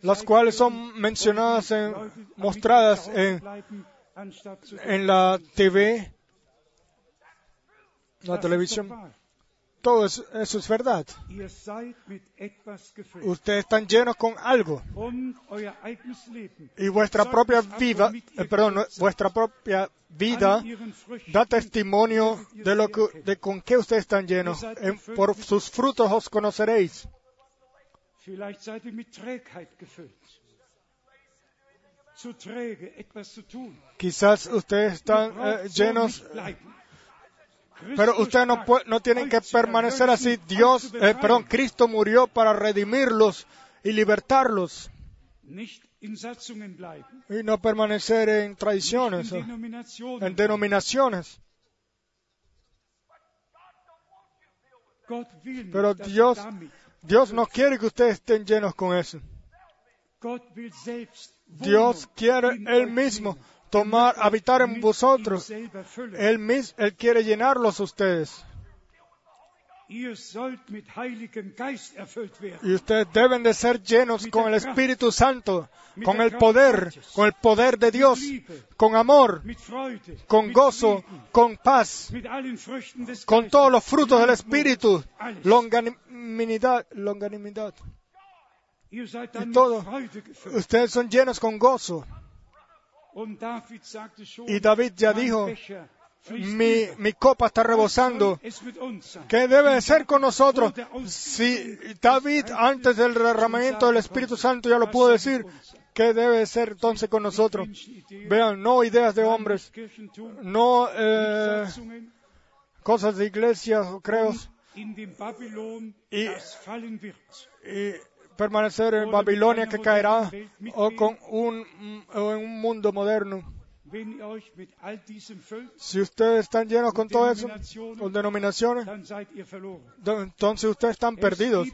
Speaker 1: las cuales son mencionadas en- mostradas en- la TV, la televisión. Todo eso, eso es verdad. Ustedes están llenos con algo
Speaker 3: Leben
Speaker 1: y vuestra propia vida, eh, perdón, vuestra propia vida da testimonio de lo que, de con qué ustedes están llenos. En- por sus frutos os conoceréis. Quizás ustedes están eh, llenos. Pero ustedes no, no tienen que permanecer así. Dios, eh, perdón, Cristo murió para redimirlos y libertarlos y no permanecer en tradiciones, en denominaciones. Pero Dios-. Dios no quiere que ustedes estén llenos con eso. Dios quiere Él mismo. Tomar, habitar en vosotros. Él, mis- él quiere llenarlos a ustedes. Y ustedes deben de ser llenos con el Espíritu Santo, con el poder, con el poder de Dios, con amor, con gozo, con paz, con todos los frutos del Espíritu, longanimidad, longanimidad. Y todo. Ustedes son llenos con gozo.
Speaker 3: Und David sagte schon,
Speaker 1: Y David ya dijo, Mi, mi copa está rebosando. ¿Qué debe de ser con nosotros? Si David antes del derramamiento del Espíritu Santo ya lo pudo decir, ¿qué debe de ser entonces con nosotros? Vean, no ideas de hombres, no eh, cosas de iglesias o creos, Y- y permanecer en Babilonia que caerá o con un, o en un mundo moderno. Si ustedes están llenos con todo eso, con denominaciones, entonces ustedes están perdidos.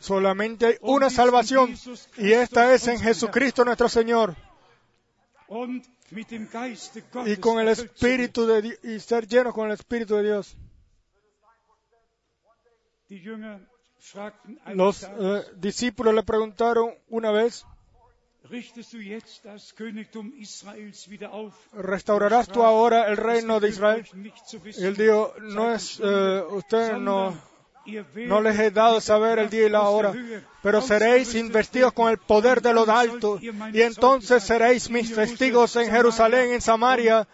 Speaker 1: Solamente hay una salvación y esta es en Jesucristo nuestro Señor. Y con el. Espíritu de Di- y ser llenos con el Espíritu de Dios. Los eh, discípulos le preguntaron una vez? ¿restaurarás tú ahora el reino de Israel? Y él dijo, no es, eh, ustedes no, no les he dado saber el día y la hora, pero seréis investidos con el poder de lo alto, y entonces seréis mis testigos en Jerusalén, en Samaria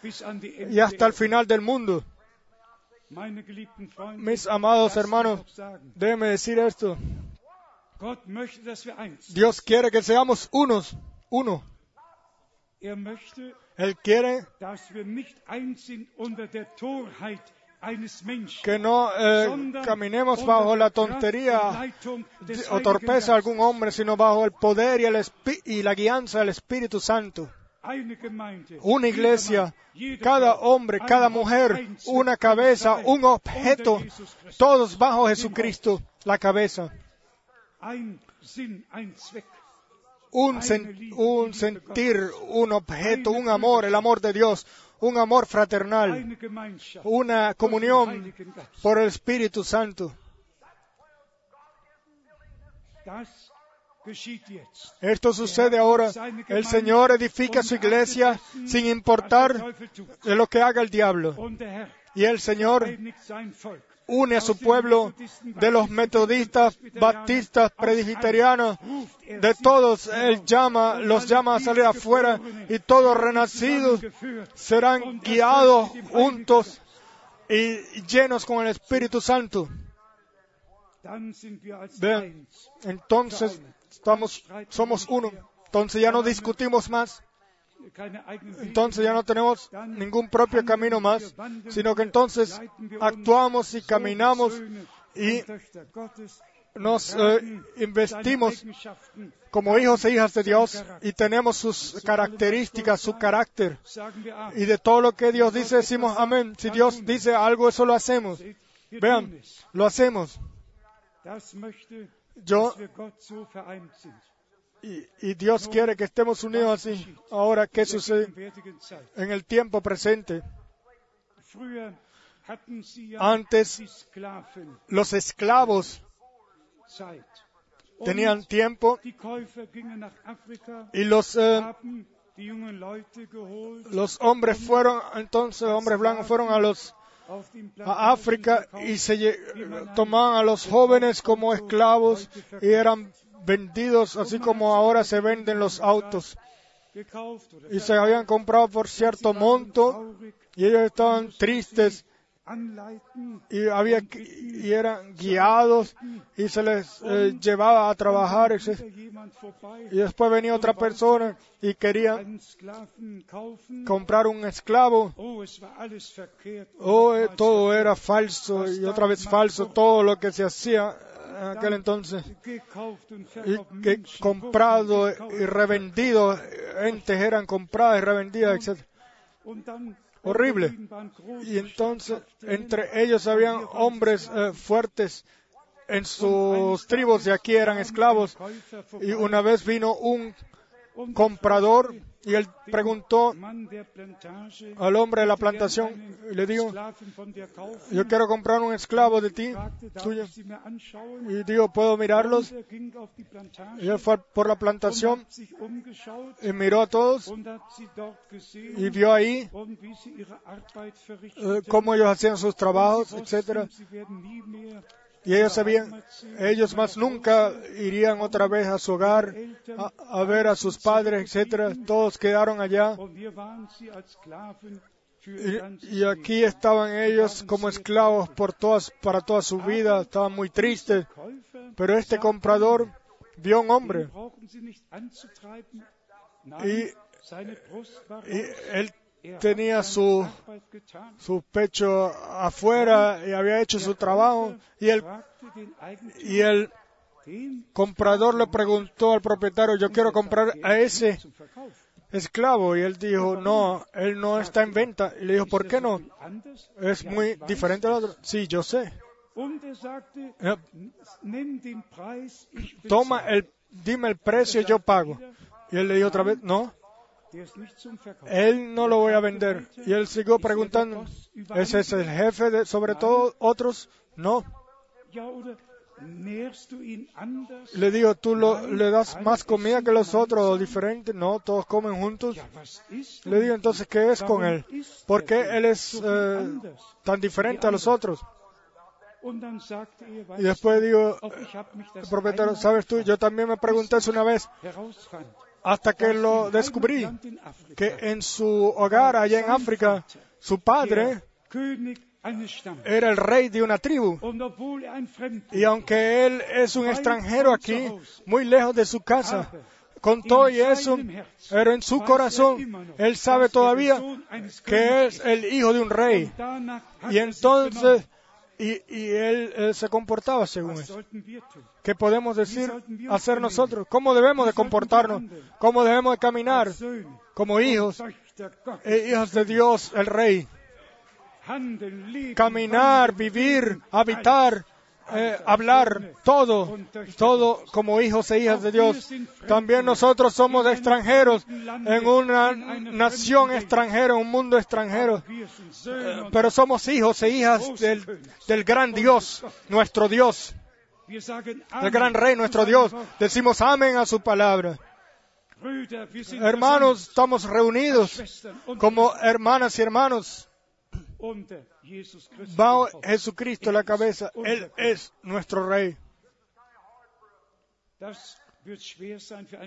Speaker 1: y hasta el final del mundo. Mis amados hermanos, déjenme decir esto. Dios quiere que seamos unos, uno.
Speaker 3: Er
Speaker 1: Él quiere que no eh, caminemos bajo la tontería o torpeza de algún hombre, sino bajo el poder y, el y la guianza del Espíritu Santo. Una iglesia, cada hombre, cada mujer, una cabeza, un objeto, todos bajo Jesucristo, la cabeza. Un, sen- un sentir, un objeto, un amor, el amor de Dios, un amor fraternal, una
Speaker 3: den
Speaker 1: comunión por el Espíritu Santo. Esto sucede ahora. El Señor edifica su iglesia sin importar de lo que haga el diablo. Y el Señor une a su pueblo de los metodistas, baptistas, presbiterianos,
Speaker 3: er
Speaker 1: de todos. Él llama, los llama a salir afuera y todos renacidos serán guiados juntos y llenos con el Espíritu Santo.
Speaker 3: eins.
Speaker 1: entonces estamos, somos uno. Entonces ya no discutimos más. Entonces ya no tenemos ningún propio camino más, sino que entonces actuamos y caminamos y nos eh, investimos como hijos e hijas de Dios y tenemos sus características, su carácter. Y de todo lo que Dios dice decimos amén. Si Dios dice algo, eso lo hacemos. Vean, lo hacemos. Yo y, y Dios quiere que estemos unidos así. Ahora, ¿qué sucede en el tiempo presente? Antes los esclavos tenían tiempo y los, eh, los hombres fueron, entonces hombres blancos fueron a los a África y se tomaban a los jóvenes como esclavos y eran vendidos así como ahora se venden los autos. Y se habían comprado por cierto monto y ellos estaban tristes y había y eran guiados y se les eh, llevaba a trabajar y después venía otra persona y quería comprar un esclavo.
Speaker 3: Oh,
Speaker 1: oh eh, todo era falso y otra vez falso todo lo que se hacía en aquel entonces. y que comprado y revendido entes eran compradas y revendidas etc. Horrible. y entonces entre ellos habían hombres eh, fuertes en sus tribus y aquí eran esclavos y una vez vino un comprador y él preguntó al hombre de la
Speaker 3: "Möchte gern
Speaker 1: plantación y le dijo
Speaker 3: Sklaven von dir kaufen?"
Speaker 1: yo quiero comprar un esclavo de ti
Speaker 3: fragte, "Darf
Speaker 1: tuyo
Speaker 3: ich sie mir anschauen?"
Speaker 1: y digo puedo mirarlos y él fue por la plantación y miró a todos y vio ahí eh, cómo ellos hacían sus trabajos
Speaker 3: sie
Speaker 1: y ellos sabían ellos más nunca irían otra vez a su hogar a, ver a sus padres etcétera. Todos quedaron allá. Y, aquí estaban ellos como esclavos por todas para toda su vida. Estaban muy tristes. Pero este comprador vio un hombre. Y- él tenía su su pecho afuera y había hecho su trabajo. Y el y el comprador le preguntó al propietario yo quiero comprar a ese esclavo y él dijo no él no está en venta y le dijo ¿por qué no? Es muy diferente al otro sí yo sé Eh, toma el dime el precio yo pago y él le dijo otra vez no él no lo voy a vender. y él siguió preguntando ¿ese es el jefe de sobre todo otros? no. le digo tú lo- le das más comida que los otros o diferente no todos comen juntos. Le digo entonces ¿qué es con él?
Speaker 3: Ist
Speaker 1: ¿por qué él es eh, tan diferente a los otros?
Speaker 3: Er,
Speaker 1: Y después digo, el propietario, ¿sabes tú? Yo también me pregunté eso una vez, hasta que lo descubrí, que en su hogar allá en África, su padre era el rey de una tribu. Y aunque él es un extranjero aquí, muy lejos de su casa, con todo y eso, pero en su corazón, él sabe todavía que es el hijo de un rey. Y entonces, y, y él, él se comportaba según eso. ¿Qué podemos decir, hacer nosotros? ¿Cómo debemos de comportarnos? ¿Cómo debemos de caminar como hijos, e hijos de Dios, el Rey? Caminar, vivir, habitar, eh, hablar, todo, todo como hijos e hijas de Dios. También nosotros somos extranjeros en una nación extranjera, un mundo extranjero.
Speaker 3: Und
Speaker 1: Pero somos hijos e hijas del, del gran Dios, nuestro Dios,
Speaker 3: wir sagen
Speaker 1: el gran Rey, nuestro Dios. Decimos amén a su palabra. Hermanos, estamos reunidos como hermanas y hermanos. Va. Jesucristo la cabeza. Él es nuestro Rey.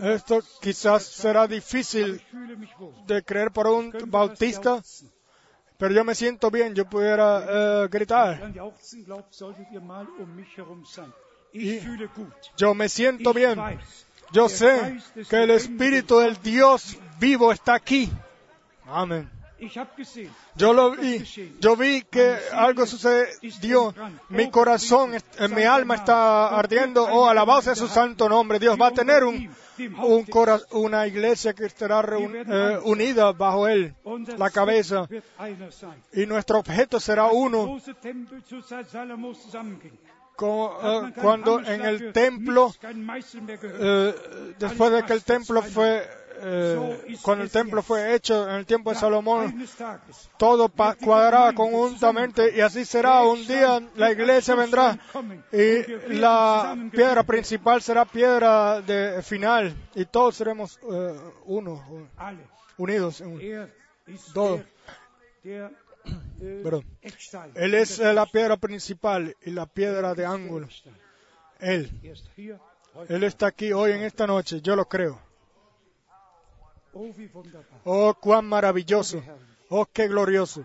Speaker 1: Esto quizás será difícil de creer por un bautista. pero yo me siento bien, yo pudiera eh, gritar.
Speaker 3: Um.
Speaker 1: Y-. Yo me siento bien. Yo sé que el Espíritu del Dios vivo está aquí. Amén. Yo lo vi, yo vi que algo sucedió. Mi corazón, mi alma está ardiendo. Oh, alabado sea su santo nombre. Dios va a tener un, un cora- una iglesia que estará reun- eh, unida bajo él, la cabeza. Y nuestro objeto será uno. Como, eh, cuando en el templo eh, después de que el templo fue, eh, cuando el templo fue hecho en el tiempo de Salomón, todo cuadrará conjuntamente y así será. Un día la iglesia vendrá y la piedra principal será piedra de final y todos seremos eh, uno, unidos. en Todo. Perdón.
Speaker 3: Eckstein.
Speaker 1: Él es eh, la piedra principal y la piedra de ángulo. Él. Él está aquí hoy en esta noche, yo lo creo.
Speaker 3: Oh,
Speaker 1: cuán maravilloso. Oh, qué glorioso.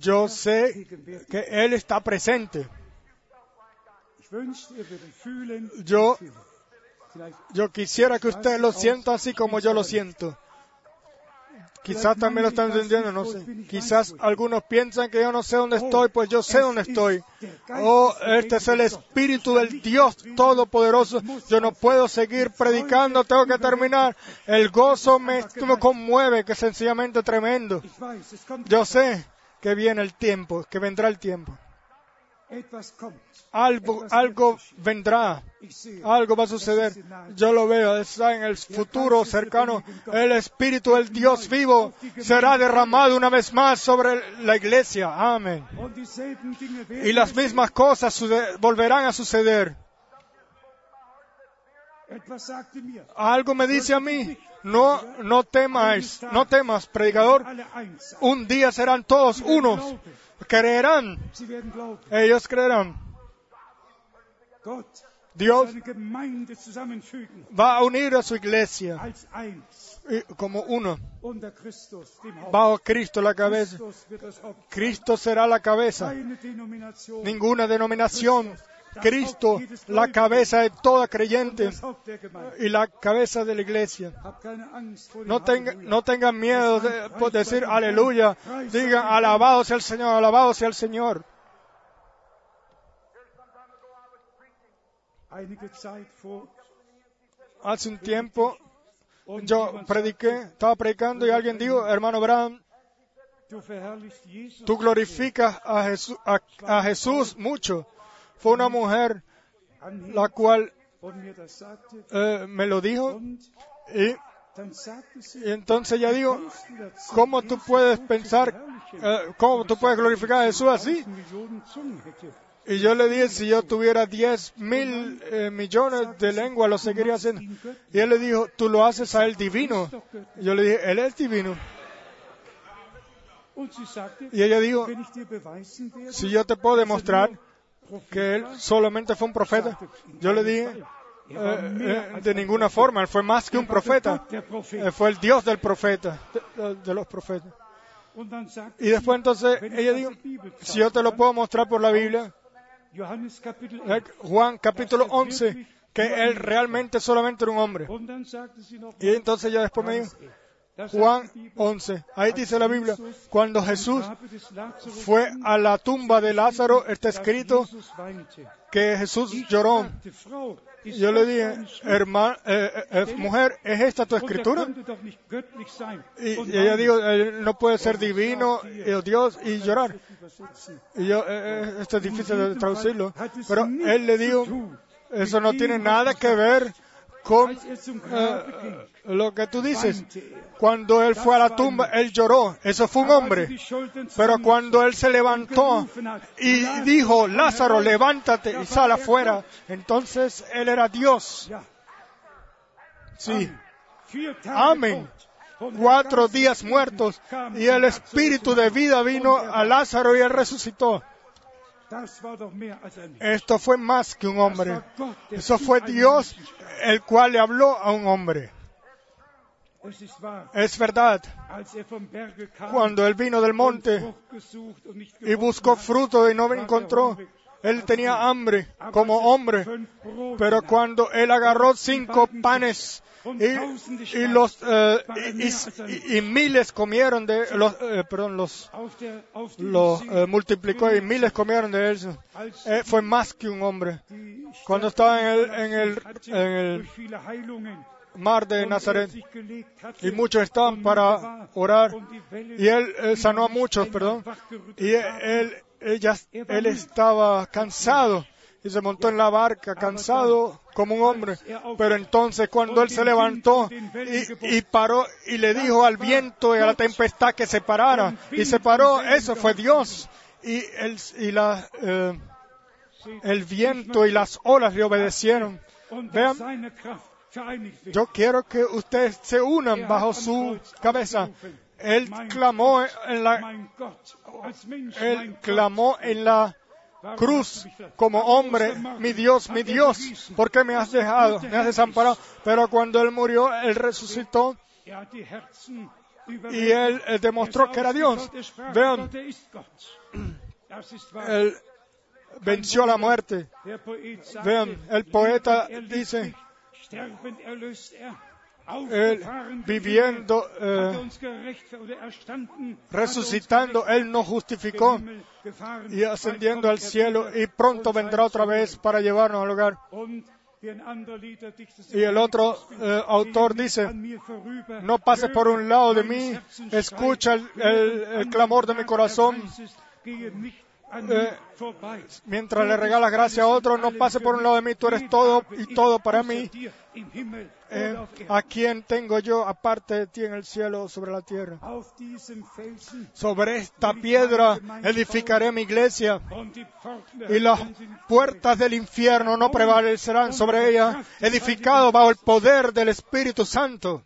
Speaker 1: Yo sé que Él está presente. Yo- Yo quisiera que usted lo sienta así como yo lo siento. Quizás también lo están entendiendo, no sé. Quizás algunos piensan que yo no sé dónde estoy, pues yo sé dónde estoy. Oh, este es el Espíritu del Dios Todopoderoso. Yo no puedo seguir predicando, tengo que terminar. El gozo me, conmueve, que es sencillamente tremendo. Yo sé que viene el tiempo, que vendrá el tiempo. Algo, algo vendrá. Algo va a suceder. Yo lo veo, está en el futuro cercano. El Espíritu del Dios vivo será derramado una vez más sobre la iglesia. Amén. Y las mismas cosas volverán a suceder. Algo me dice a mí, no, no temas, no temas, predicador. Un día serán todos unos. Creerán. Ellos creerán. Dios va a unir a su iglesia como uno, bajo Cristo la cabeza. Cristo será la cabeza. Ninguna denominación. Cristo, la cabeza de toda creyente y la cabeza de la iglesia. No, tenga-
Speaker 3: Halleluja.
Speaker 1: no tengan miedo de por decir aleluya. Digan alabado sea el Señor, alabado sea el Señor. Hace un tiempo yo prediqué, estaba predicando y alguien dijo, hermano
Speaker 3: Jesus.
Speaker 1: tú glorificas a Jesús, a Jesús mucho. Fue una mujer la cual eh, me lo dijo y, y entonces ella dijo,
Speaker 3: "Kommst du dazu,
Speaker 1: ¿cómo tú puedes pensar, eh, cómo tú puedes glorificar a Jesús así? Y yo le dije, si yo tuviera 10 mil eh, millones de lenguas, lo seguiría haciendo. Y él le dijo, tú lo haces a él divino. Y yo le dije, él es divino. Y ella dijo, si yo te puedo demostrar que él solamente fue un profeta, yo le dije, eh, eh, de ninguna forma, él fue más que un profeta. Él fue el Dios del profeta, de, de los profetas. Y después entonces ella dijo, si yo te lo puedo mostrar por la Biblia,
Speaker 3: kann, Johannes Kapitel 1.
Speaker 1: Juan capítulo 11, que él realmente solamente era un hombre. Y entonces ella después me dijo, Juan
Speaker 3: sagt die Bibel,
Speaker 1: 11, ahí dice la Biblia, cuando Jesús fue a la tumba de Lázaro, está escrito que Jesús lloró. Yo le dije,
Speaker 3: deine Schrift?
Speaker 1: hermano, mujer, ¿es esta tu escritura? Y, ella dijo, no puede ser divino, Dios, y llorar. Y yo, eh, eh, esto es difícil de traducirlo. Pero él le dijo, eso no tiene nada que ver con eh,
Speaker 3: ging,
Speaker 1: lo que tú dices. Cuando él fue a la tumba, él lloró. Eso fue un hombre. Pero cuando él se levantó y dijo, Lázaro, levántate y sal
Speaker 3: er
Speaker 1: afuera, entonces él era Dios. Sí. Amén. Cuatro días muertos y el espíritu de vida vino a Lázaro y él resucitó. Esto fue más que un hombre. Eso fue Dios el cual le habló a un hombre.
Speaker 3: Es
Speaker 1: verdad,
Speaker 3: er
Speaker 1: cuando él vino del monte y buscó fruto y no encontró, él tenía hambre como hombre, pero cuando él agarró cinco panes y, y los eh, y, miles comieron de los eh, perdón los los eh, multiplicó y miles comieron de Eh, fue más que un hombre. cuando estaba en el en el en mar de
Speaker 3: er
Speaker 1: Nazaret y muchos estaban para orar y él sanó a muchos perdón y él ella, él estaba cansado y se montó en la barca cansado como un hombre. Pero entonces cuando él se levantó y, y paró y le dijo al viento y a la tempestad que se parara y se paró eso fue Dios. Y el, y la, eh, el viento y las olas le obedecieron. Vean, yo quiero que ustedes se unan bajo su cabeza. él clamó en la él clamó en la cruz como hombre, mi Dios, mi Dios, ¿por qué me has dejado? Me has desamparado. Pero cuando él murió, él resucitó y él eh, demostró que era Dios. Vean, él venció la muerte. Vean, el poeta dice, él viviendo, eh, resucitando,
Speaker 3: er uns
Speaker 1: él nos justificó y ascendiendo al
Speaker 3: er
Speaker 1: cielo y pronto vendrá otra vez para llevarnos al hogar. Y el otro eh, autor dice, no pases por un lado de mí, escucha el, el- el clamor de mi corazón. Eh, Mientras le regalas gracia a otro, no pase por un lado de mí, tú eres todo y todo para mí. Eh, ¿A quién tengo yo aparte de ti en el cielo o sobre la tierra? Sobre esta piedra edificaré mi iglesia y las puertas del infierno no prevalecerán sobre ella, edificado bajo el poder del Espíritu Santo.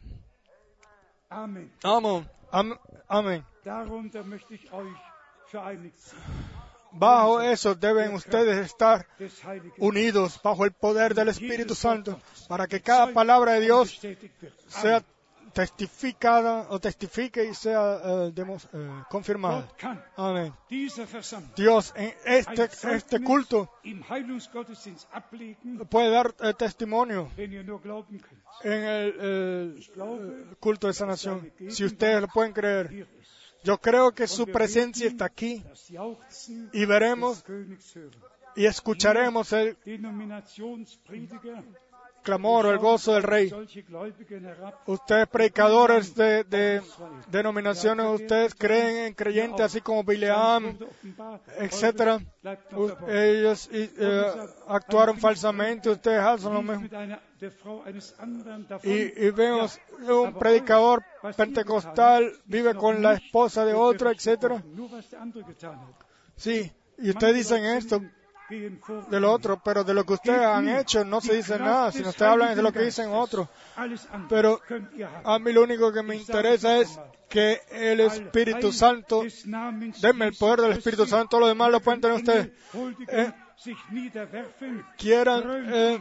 Speaker 3: Amen.
Speaker 1: Amén. Am- Amén. Bajo eso deben ustedes estar unidos bajo el poder del Espíritu Santo para que cada palabra de Dios sea testificada o testifique y sea eh, confirmada. Amén. Dios en este, este culto puede dar eh, testimonio en el, culto de sanación, si ustedes lo pueden creer. Yo creo que su presencia está aquí y veremos y escucharemos el clamor o el gozo del Rey. Ustedes predicadores de, de denominaciones, ustedes creen en creyentes así como Bileam,
Speaker 3: dabei.
Speaker 1: Ellos eh, actuaron falsamente, ustedes hacen lo mismo. Y, y vemos un predicador pentecostal vive con la esposa de otro,
Speaker 3: hat.
Speaker 1: Sí, y ustedes dicen esto
Speaker 3: Vor
Speaker 1: del otro, pero de lo que ustedes han hecho no se dice nada, sino ustedes hablan de lo que dicen otros. Pero a mí lo único que me interesa es que el Espíritu Santo, denme el poder del Espíritu Santo, todo lo demás lo pueden tener ustedes. Eh, Quieran, eh,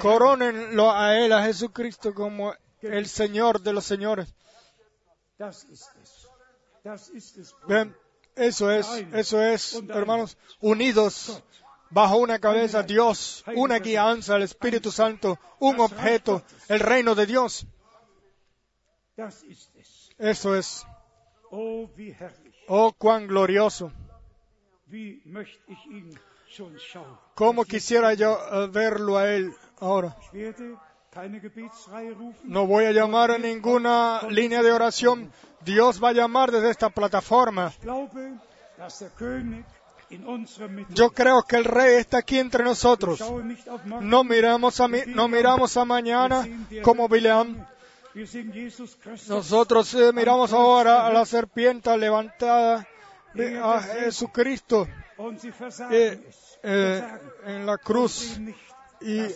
Speaker 1: corónenlo a Él, a Jesucristo, como el Señor de los señores. Eso es, eso es, hermanos, unidos bajo una cabeza, Dios, una guianza, el Espíritu Santo, un objeto, el reino de Dios. Eso es.
Speaker 3: Oh.
Speaker 1: Oh, cuán glorioso. Cómo quisiera yo eh, verlo a Él ahora. No voy a llamar a ninguna línea de oración. Dios va a llamar desde esta plataforma. Yo creo que el Rey está aquí entre nosotros. No miramos a, mi- no miramos a mañana como Bileam. Nosotros eh, miramos ahora a la serpiente levantada eh, a Jesucristo eh, eh, en la cruz y,
Speaker 3: er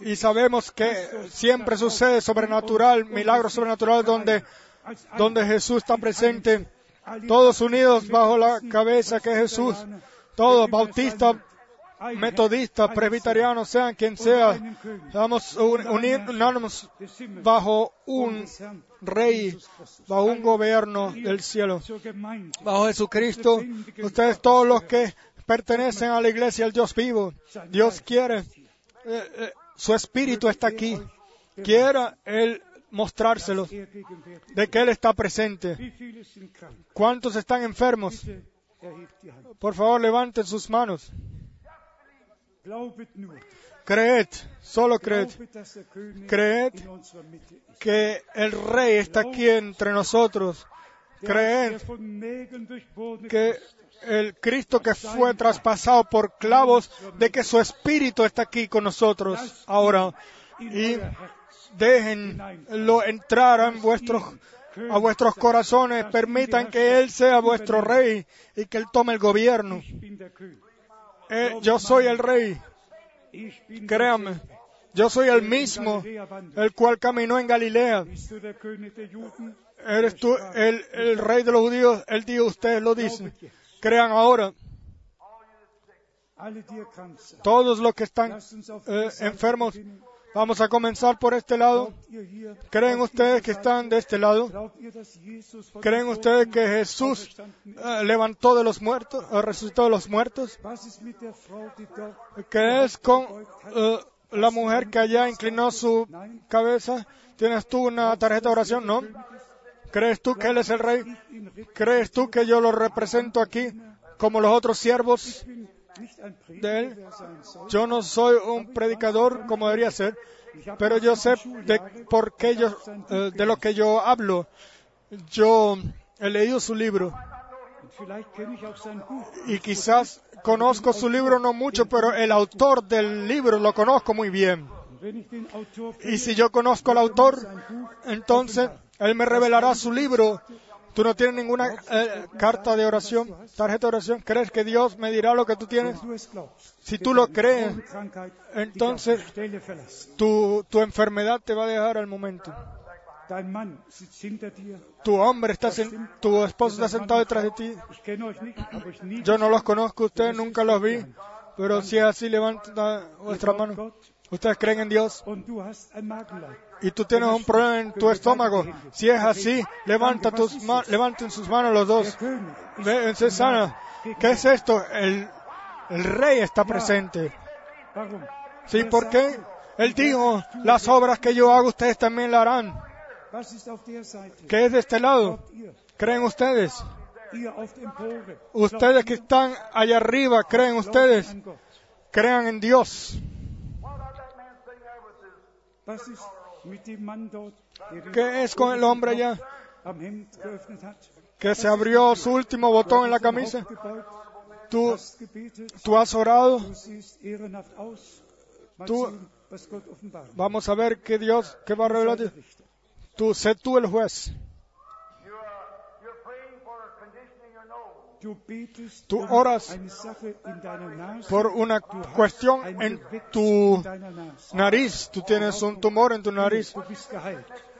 Speaker 1: y sabemos que siempre sucede sobrenatural, milagro sobrenatural donde, donde Jesús está presente, todos unidos bajo la cabeza que es Jesús, todos bautistas, metodistas, presbiterianos, sean quien sea, vamos unirnos bajo un rey, bajo un gobierno del cielo, bajo Jesucristo. Ustedes todos los que pertenecen a la iglesia del Dios vivo, Dios quiere, eh, eh, su espíritu está aquí. Quiera Él mostrárselo, de que Él está presente. ¿Cuántos están enfermos? Por favor, levanten sus manos. Creed, solo creed. Creed que el Rey está aquí entre nosotros. Creed que el Cristo que fue traspasado por clavos, de que su Espíritu está aquí con nosotros ahora. Y déjenlo entrar en vuestros, a vuestros corazones, permitan que Él sea vuestro Rey y que Él tome el gobierno. Eh, yo soy el Rey. Créame, yo soy el mismo, el cual caminó en Galilea. ¿Eres tú el, el rey de los judíos? El día ustedes lo dicen. Crean ahora. Todos los que están eh, enfermos, vamos a comenzar por este lado. ¿Creen ustedes que están de este lado? ¿Creen ustedes que Jesús eh, levantó de los muertos, eh, resucitó de los muertos? ¿Qué es con la mujer que allá inclinó su cabeza? ¿Tienes tú una tarjeta de oración? No. ¿Crees tú que Él es el rey? ¿Crees tú que yo lo represento aquí como los otros siervos de Él? Yo no soy un predicador como debería ser, pero yo sé de por qué yo, eh, de lo que yo hablo. Yo he leído su libro y quizás conozco su libro no mucho, pero el autor del libro lo conozco muy bien. Y si yo conozco al autor, entonces él me revelará su libro. Tú no tienes ninguna eh, carta de oración, tarjeta de oración. ¿Crees que Dios me dirá lo que tú tienes? Si tú lo crees, entonces tu, tu enfermedad te va a dejar al momento. Tu hombre está, tu esposo está sentado detrás de ti. Yo no los conozco, ustedes nunca los vi, pero si es así, levanta vuestra mano. ¿Ustedes creen en Dios? Y tú tienes un problema en tu estómago. Si es así, levanta tus levanten sus manos los dos. Se sana. ¿Qué es esto? El, el rey está presente. ¿Sí? ¿Por qué? Él dijo, las obras que yo hago ustedes también la harán. ¿Qué es de este lado? ¿Creen ustedes? Ustedes que están allá arriba, ¿creen ustedes? Crean en Dios. ¿Qué es con el hombre allá? Que se abrió su último botón en la camisa. Tú, tú has orado. Tú, vamos a ver qué Dios, qué va a revelar. Tú, sé tú el juez. Tú oras por una cuestión en tu nariz. Tú tienes un tumor en tu nariz.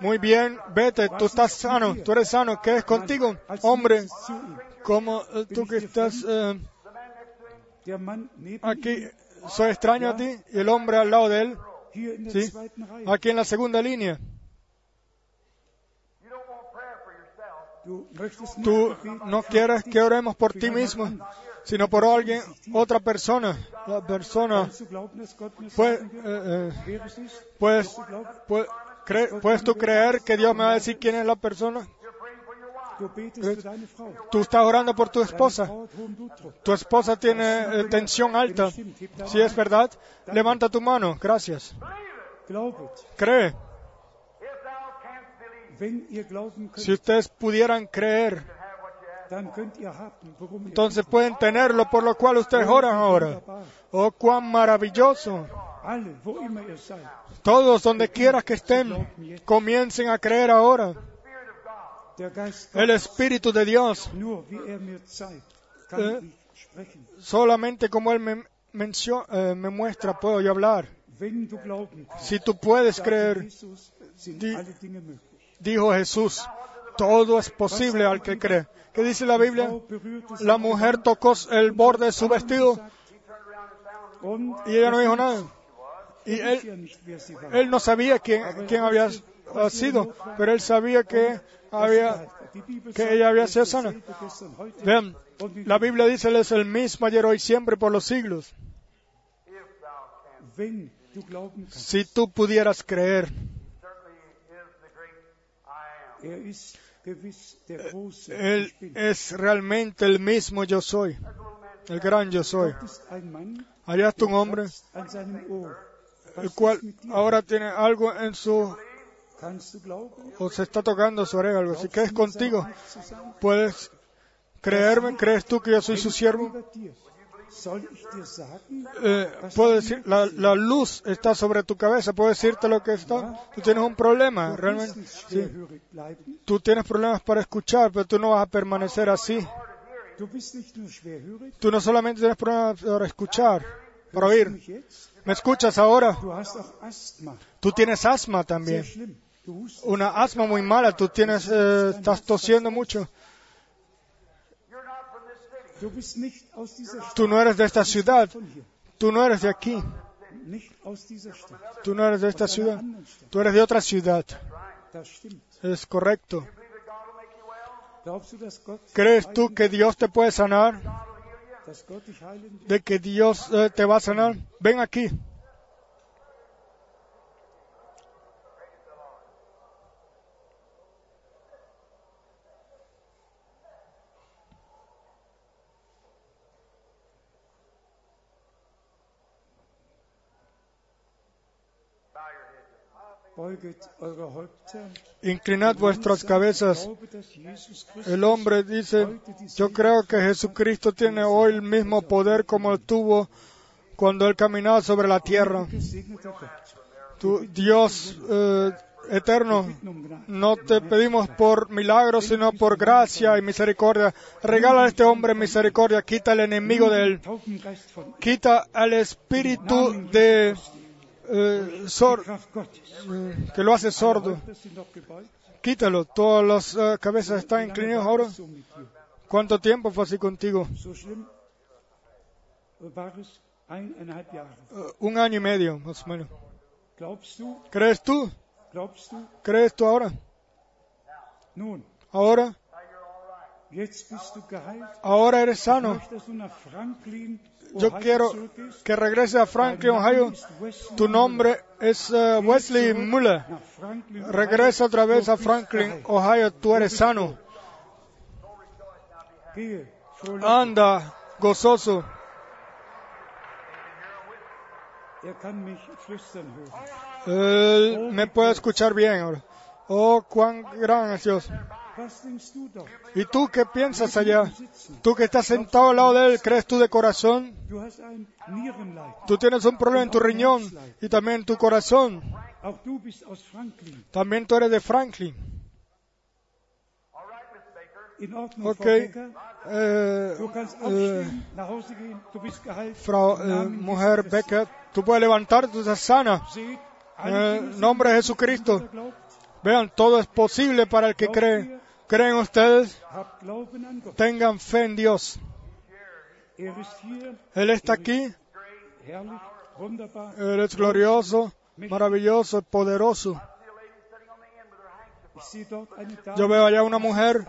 Speaker 1: Muy bien, vete, tú estás sano, tú eres sano. ¿Qué es contigo? Hombre, como eh, tú que estás eh, aquí, soy extraño a ti y el hombre al lado de él. ¿sí? Aquí en la segunda línea. Tú no quieres que oremos por ti mismo, sino por alguien, otra persona. La persona. Pues, eh, eh, pues, pues, ¿Puedes tú creer que Dios me va a decir quién es la persona? Tú estás orando por tu esposa. Tu esposa tiene eh, tensión alta. Si es verdad, levanta tu mano. Gracias. Cree. Si ustedes pudieran creer, entonces pueden tenerlo por lo cual ustedes oran ahora. Oh, cuán maravilloso. Todos donde quiera que estén, comiencen a creer ahora. El Espíritu de Dios, eh, solamente como Él me, eh, me muestra, puedo yo hablar. Si tú puedes creer, dijo Jesús, todo es posible al que cree. ¿Qué dice la Biblia? La mujer tocó el borde de su vestido Y ella no dijo nada. Y él, él no sabía quién, quién había sido, pero él sabía que había que ella había sido sana. Vean, la Biblia dice, Él es el mismo ayer, hoy, siempre, por los siglos. Si tú pudieras creer, Él
Speaker 3: bin.
Speaker 1: es realmente el mismo yo soy, el gran yo soy. Allá está un hombre, el cual ahora tiene algo en su, o se está tocando su oreja, algo así. ¿Qué es contigo? ¿Puedes creerme? ¿Crees tú que yo soy su siervo? Eh, puedo decir, la, la luz está sobre tu cabeza, puedo decirte lo que está. Tú tienes un problema, realmente. Sí. Tú tienes problemas para escuchar, pero tú no vas a permanecer así. Tú no solamente tienes problemas para escuchar, para oír. ¿Me escuchas ahora? Tú tienes asma también. Una asma muy mala. Tú tienes, eh, estás tosiendo mucho. Tú no eres de esta ciudad. Tú no eres de aquí. Tú no eres de esta ciudad. Tú eres de otra ciudad. Es correcto. ¿Crees tú que Dios te puede sanar? ¿De que Dios eh, te va a sanar? Ven aquí. Inclinad vuestras cabezas. El hombre dice, yo creo que Jesucristo tiene hoy el mismo poder como tuvo cuando él caminaba sobre la tierra. Tu Dios eh, eterno, no te pedimos por milagros, sino por gracia y misericordia. Regala a este hombre misericordia, quita al enemigo de él, quita al espíritu de eh, eh, que lo hace sordo. Quítalo, todas las eh, cabezas están inclinadas ahora. ¿Cuánto tiempo fue así contigo? Eh, un año y medio, más o menos. ¿Crees tú? ¿Crees tú ahora? Ahora, ahora eres sano. Yo quiero que regreses a Franklin, Ohio. Tu nombre es eh, Wesley Muller. Regresa otra vez a Franklin. Ohio. Tú eres sano. Anda, gozoso. Me puede escuchar bien ahora. Oh, cuán gran es Dios. ¿Y tú qué piensas allá? Tú que estás sentado al lado de él, ¿crees tú de corazón? Tú tienes un problema en tu riñón y también en tu corazón. También tú eres de Franklin. Ok. Eh, eh. Frau eh, mujer. Becker, tú puedes levantarte, tú estás sana. En el nombre de Jesucristo. Vean, todo es posible para el que cree. ¿Creen ustedes? Tengan fe en Dios. Él está aquí. Él es glorioso, maravilloso, poderoso. Yo veo allá una mujer,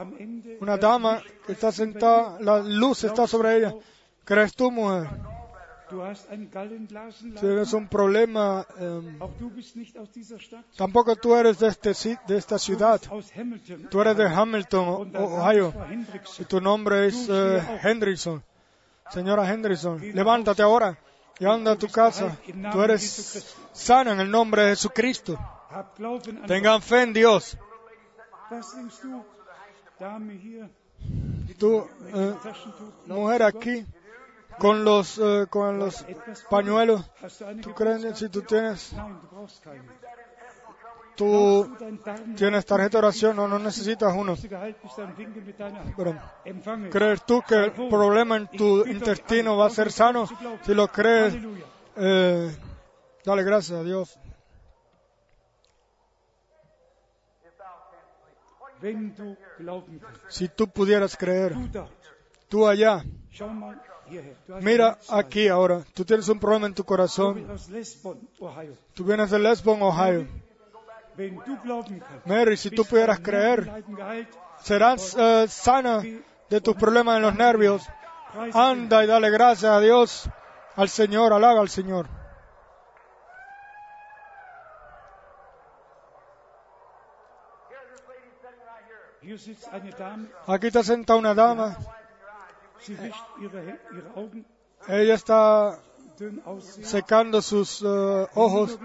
Speaker 1: una dama que está sentada, la luz está sobre ella. ¿Crees tú, mujer? Tienes un problema. eh,
Speaker 3: Stadt.
Speaker 1: tampoco tú eres de, este, de esta ciudad. Tú eres de Hamilton, Ohio. Y tu nombre es eh, Hendrickson. Señora Hendrickson, levántate ahora y anda a tu casa. Tú eres sana en el nombre de Jesucristo. Tengan fe en Dios. Tú, eh, mujer aquí, con los, eh, con los pañuelos, ¿tú crees si tú tienes, tú tienes tarjeta de oración? No, no necesitas uno. Pero. ¿crees tú que el problema en tu intestino va a ser sano? Si lo crees, eh, dale gracias a Dios. Si tú pudieras creer, tú allá, Mira aquí ahora. Tú tienes un problema en tu corazón. Tú vienes de Lesbon, Ohio. Mary, si tú pudieras creer, serás eh, sana de tus problemas en los nervios. Anda y dale gracias a Dios, al Señor, alaba al Señor. Aquí está sentada una dama. Ella está secando sus eh, ojos.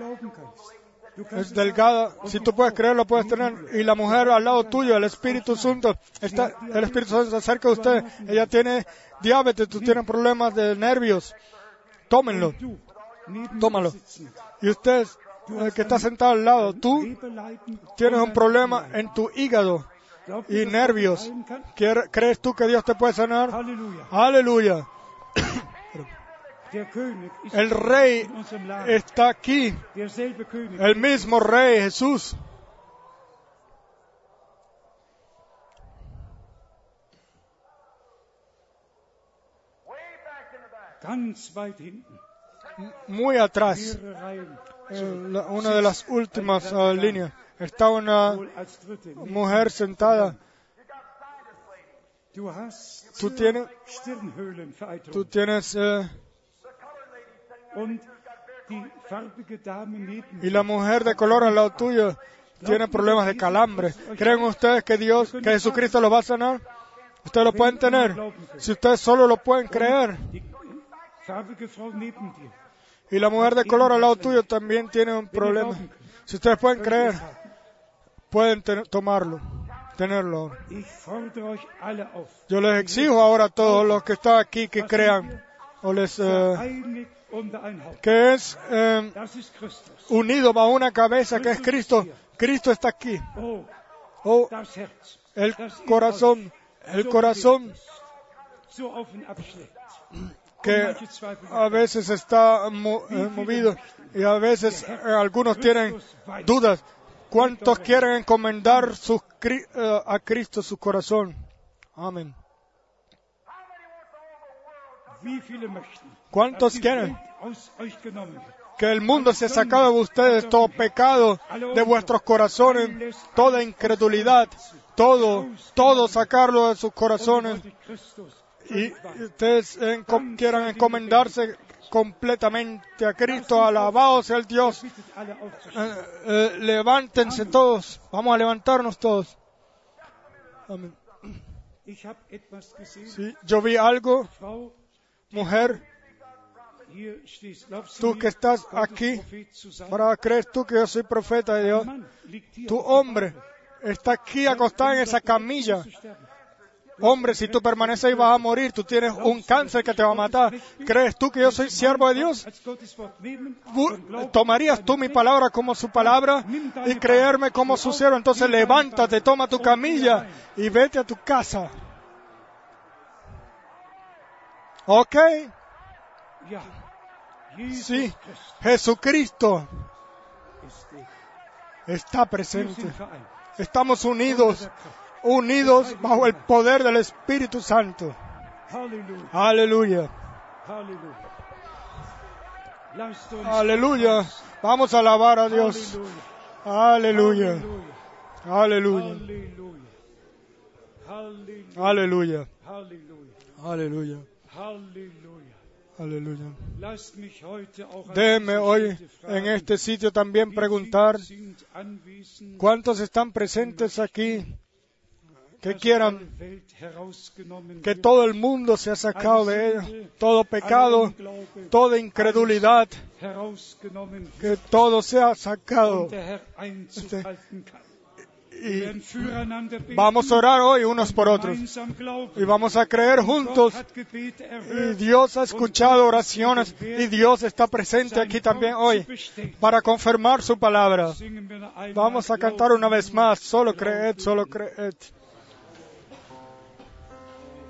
Speaker 1: Es delgada. Si tú puedes creerlo, puedes tener. Y la mujer al lado tuyo, el Espíritu Santo, está, el Espíritu Santo está cerca de usted. Ella tiene diabetes, tú tienes problemas de nervios. Tómenlo. Tómalo. Y usted, el que está sentado al lado, tú tienes un problema en tu hígado y nervios. ¿Crees tú que Dios te puede sanar? Aleluya. El rey está aquí. El mismo rey Jesús. Muy atrás. La- una de las últimas ah, líneas. Está una mujer sentada. Tú tienes, tú tienes eh, y la mujer de color al lado tuyo tiene problemas de calambre. ¿Creen ustedes que Dios, que Jesucristo los va a sanar? Ustedes lo pueden tener. Si ustedes solo lo pueden creer. Y la mujer de color al lado tuyo también tiene un problema. Si ustedes pueden creer, pueden ten- tomarlo, tenerlo. Yo les exijo ahora a todos los que están aquí que crean, o les, eh,
Speaker 3: Haupt.
Speaker 1: que es eh, unido bajo una cabeza que es Cristo. Cristo está aquí.
Speaker 3: Oh,
Speaker 1: Oh, el corazón, el corazón que a veces está eh, movido y a veces algunos tienen dudas. ¿Cuántos quieren encomendar eh, a Cristo su corazón? Amén. ¿Cuántos quieren que el mundo se sacado de ustedes todo pecado de vuestros corazones, toda incredulidad, todo, todo sacarlo de sus corazones y ustedes quieran encomendarse completamente a Cristo, alabado sea el Dios. Eh, eh, levántense todos, vamos a levantarnos todos. Amén. Sí, yo vi algo, mujer, Tú que estás aquí, para creer tú que yo soy profeta de Dios. Tu hombre está aquí acostado en esa camilla. Hombre, si tú permaneces ahí vas a morir, tú tienes un cáncer que te va a matar. ¿Crees tú que yo soy siervo de Dios? ¿Tomarías tú mi palabra como su palabra y creerme como su siervo? Entonces levántate, toma tu camilla y vete a tu casa. ¿Ok? Sí, Jesucristo está presente. Estamos unidos, unidos bajo el poder del Espíritu Santo. Aleluya, aleluya. Vamos a alabar a Dios. Aleluya, aleluya, aleluya, aleluya, aleluya.
Speaker 3: Dieser
Speaker 1: hoy en este sitio también preguntar cuántos están presentes aquí que quieran que todo el mundo sea sacado de ella, todo pecado, toda incredulidad, que todo sea sacado. Este- Y vamos a orar hoy unos por otros y vamos a creer juntos. Y Dios ha escuchado oraciones y Dios está presente aquí también hoy para confirmar su palabra. Vamos a cantar una vez más, solo creed, solo creed.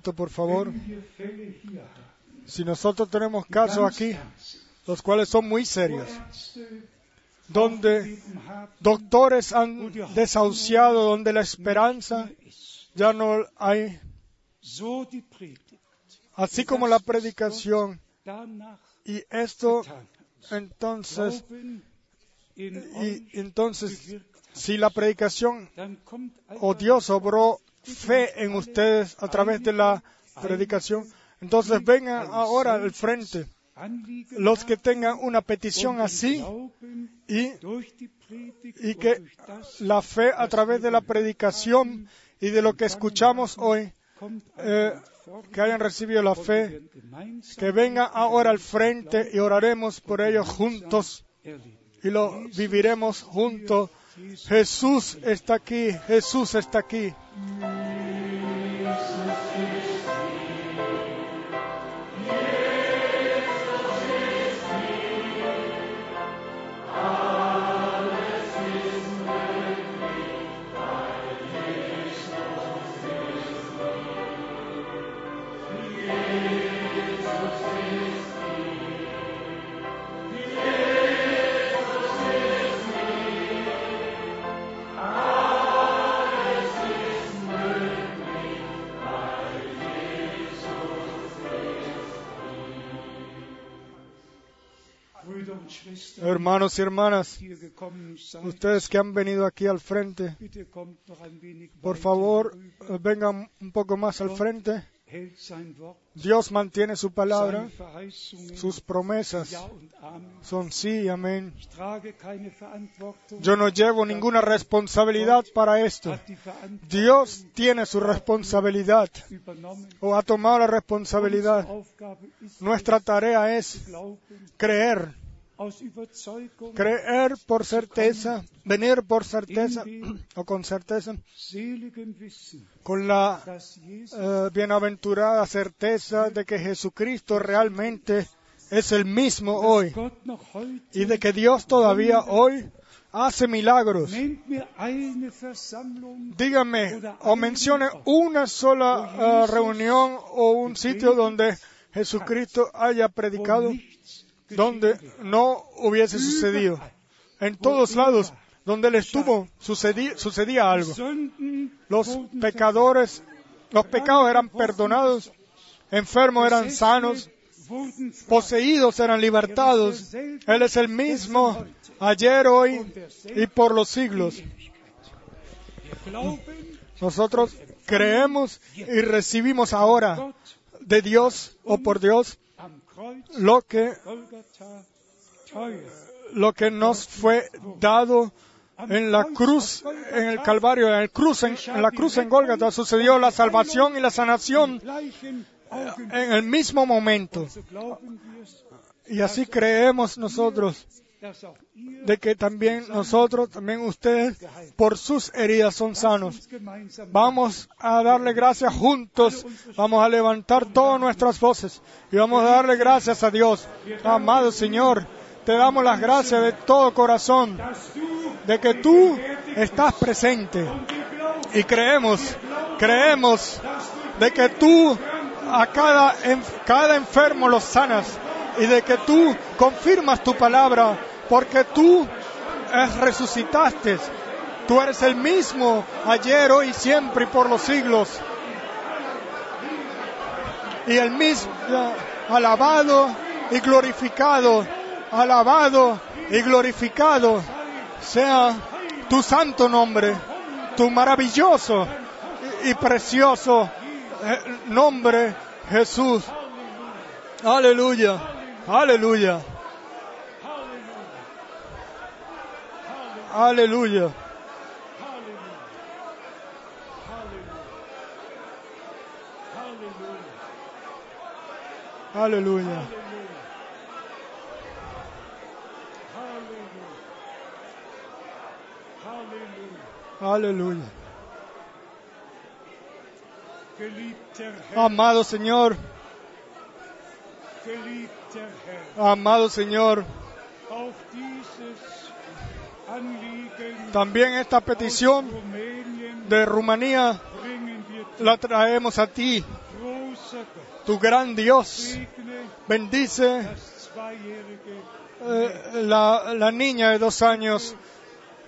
Speaker 1: por favor. Si nosotros tenemos casos aquí, los cuales son muy serios, donde doctores han desahuciado, donde la esperanza ya no hay, así como la predicación. Y esto, entonces, y entonces, si la predicación o
Speaker 3: einmal
Speaker 1: Dios obró fe en ustedes a través de la predicación, entonces vengan ahora al frente los que tengan una petición así y, y que la fe a través de la predicación y de lo que escuchamos hoy, eh, que hayan recibido la fe, que vengan ahora al frente y oraremos por ellos juntos y lo viviremos juntos. Jesús está aquí, Jesús está aquí. Hermanos y hermanas, ustedes que han venido aquí al frente, por favor, vengan un poco más al frente. Dios mantiene su palabra, sus promesas. Son sí y amén. Yo no llevo ninguna responsabilidad para esto. Dios tiene su responsabilidad o ha tomado la responsabilidad. Nuestra tarea
Speaker 3: es,
Speaker 1: creer, creer por certeza, venir por certeza o con certeza, con la eh, bienaventurada certeza de que Jesucristo realmente es el mismo hoy y de que Dios todavía hoy hace milagros. Dígame o mencione una sola eh, reunión o un sitio donde Jesucristo haya predicado, donde no hubiese sucedido. En todos lados donde Él estuvo sucedí- sucedía algo. Los pecadores, los pecados eran perdonados, enfermos eran sanos, poseídos eran libertados. Él es el mismo ayer, hoy y por los siglos. Nosotros creemos y recibimos ahora de Dios o por Dios lo que, lo que nos fue dado en la cruz, en el Calvario, en, el cruz, en, la cruz en Gólgata sucedió la salvación y la sanación en el mismo momento. Y así creemos nosotros de que también nosotros, también ustedes, por sus heridas son sanos. Vamos a darle gracias juntos, vamos a levantar todas nuestras voces y vamos a darle gracias a Dios. Amado Señor, te damos las gracias de todo corazón de que tú estás presente y creemos, creemos de que tú a cada, cada enfermo los sanas y de que tú confirmas tu palabra porque tú eh, resucitaste. Tú eres el mismo ayer, hoy, siempre y por los siglos. Y el mismo alabado y glorificado, alabado y glorificado sea tu santo nombre, tu maravilloso y, y precioso eh, nombre, Jesús. Aleluya, aleluya. Aleluya. Aleluya. Aleluya. Amado Señor, amado Señor, también esta petición de Rumanía la traemos a ti, tu gran Dios. Bendice eh, la, la niña de dos años.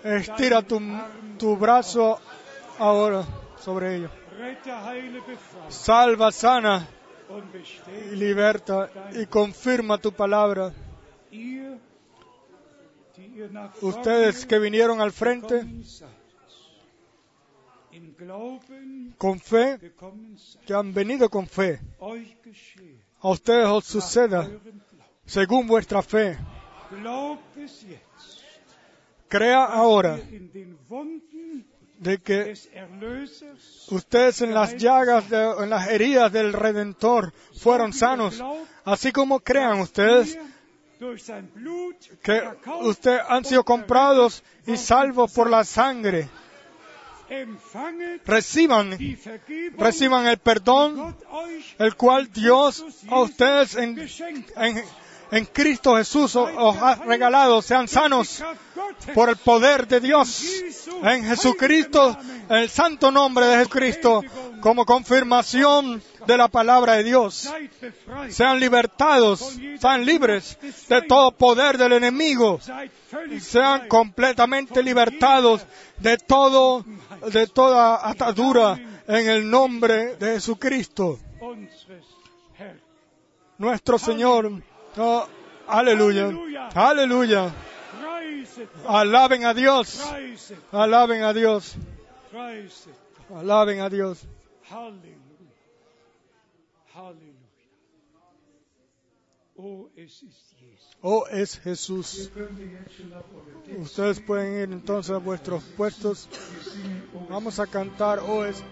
Speaker 1: Estira tu, tu brazo ahora sobre ella. Salva, sana y liberta y confirma tu palabra. Ustedes que vinieron al frente con fe, que han venido con fe. A ustedes os suceda según vuestra fe. Crea ahora de que ustedes en las llagas, de- en las heridas del Redentor fueron sanos. Así como crean ustedes que ustedes han sido comprados y salvos por la sangre. Reciban, reciban el perdón, el cual Dios a ustedes en, en, en Cristo Jesús os ha regalado. Sean sanos por el poder de Dios en Jesucristo, el santo nombre de Jesucristo, como confirmación de la palabra de Dios. Sean libertados, sean libres de todo poder del enemigo, sean completamente libertados de todo, de toda atadura en el nombre de Jesucristo, nuestro Señor. Oh, aleluya, aleluya. Alaben a Dios, alaben a Dios, alaben a Dios.
Speaker 3: Oh, es.
Speaker 1: Oh, es Jesús. Ustedes pueden ir entonces a vuestros puestos. Vamos a cantar, oh es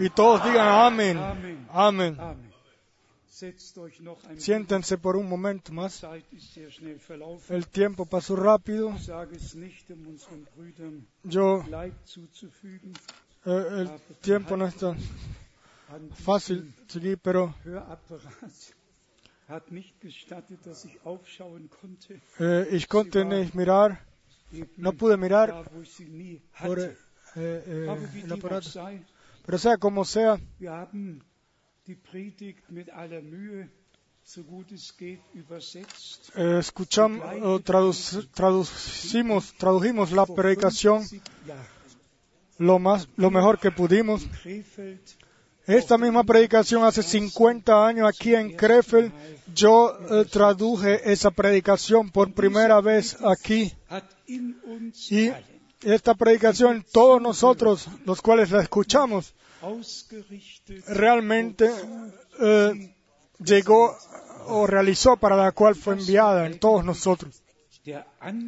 Speaker 1: Y todos digan amén. Amén. Siéntense por un momento más. El tiempo pasó rápido.
Speaker 3: Um
Speaker 1: Yo, eh, el tiempo no es tan
Speaker 3: An
Speaker 1: fácil seguir, pero eh, ich konnte nicht mirar, no pude mirar por eh, eh, el aparato. Pero sea como sea, eh, escuchamos, o traduc- traducimos, tradujimos la predicación
Speaker 3: 50 Jahren
Speaker 1: lo más, lo mejor que pudimos. Esta misma predicación hace 50 años aquí en Krefeld, yo eh, traduje esa predicación por primera vez aquí. Y esta predicación, todos nosotros, los cuales la escuchamos, realmente eh, llegó o realizó para la cual fue enviada en todos nosotros.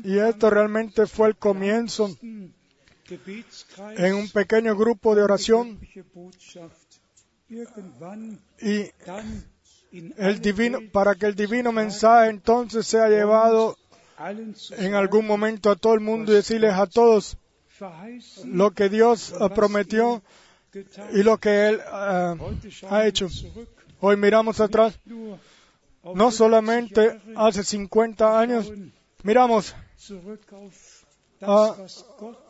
Speaker 1: Y esto realmente fue el comienzo en un pequeño grupo de oración y el divino, para que el divino mensaje entonces sea llevado en algún momento a todo el mundo y decirles a todos lo que Dios eh, prometió y lo que Él eh, ha hecho. Hoy miramos atrás, no
Speaker 3: 50
Speaker 1: solamente hace 50 años, miramos
Speaker 3: Gott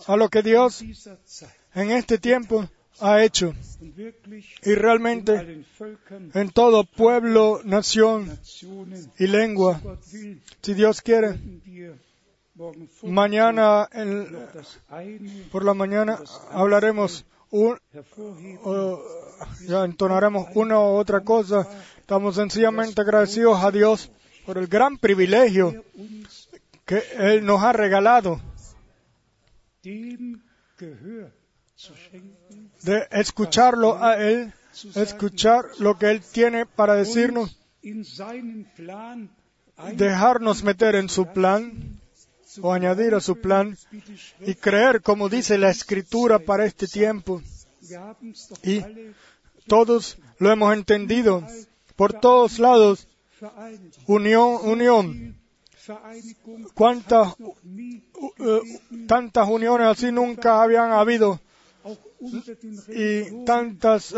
Speaker 1: a lo que Dios en este tiempo ha hecho y realmente en todo pueblo, nación y lengua. Si Dios quiere, mañana por la mañana hablaremos un, o, ya entonaremos una u otra cosa. Estamos sencillamente agradecidos a Dios por el gran privilegio que Él nos ha regalado de escucharlo a Él, escuchar lo que Él tiene para decirnos, dejarnos meter en su plan, o añadir a su plan y creer como dice la escritura para este tiempo. Y todos lo hemos entendido por todos lados. Unión, unión. ¿Cuántas, uh, tantas uniones así nunca habían habido? Y tantas uh,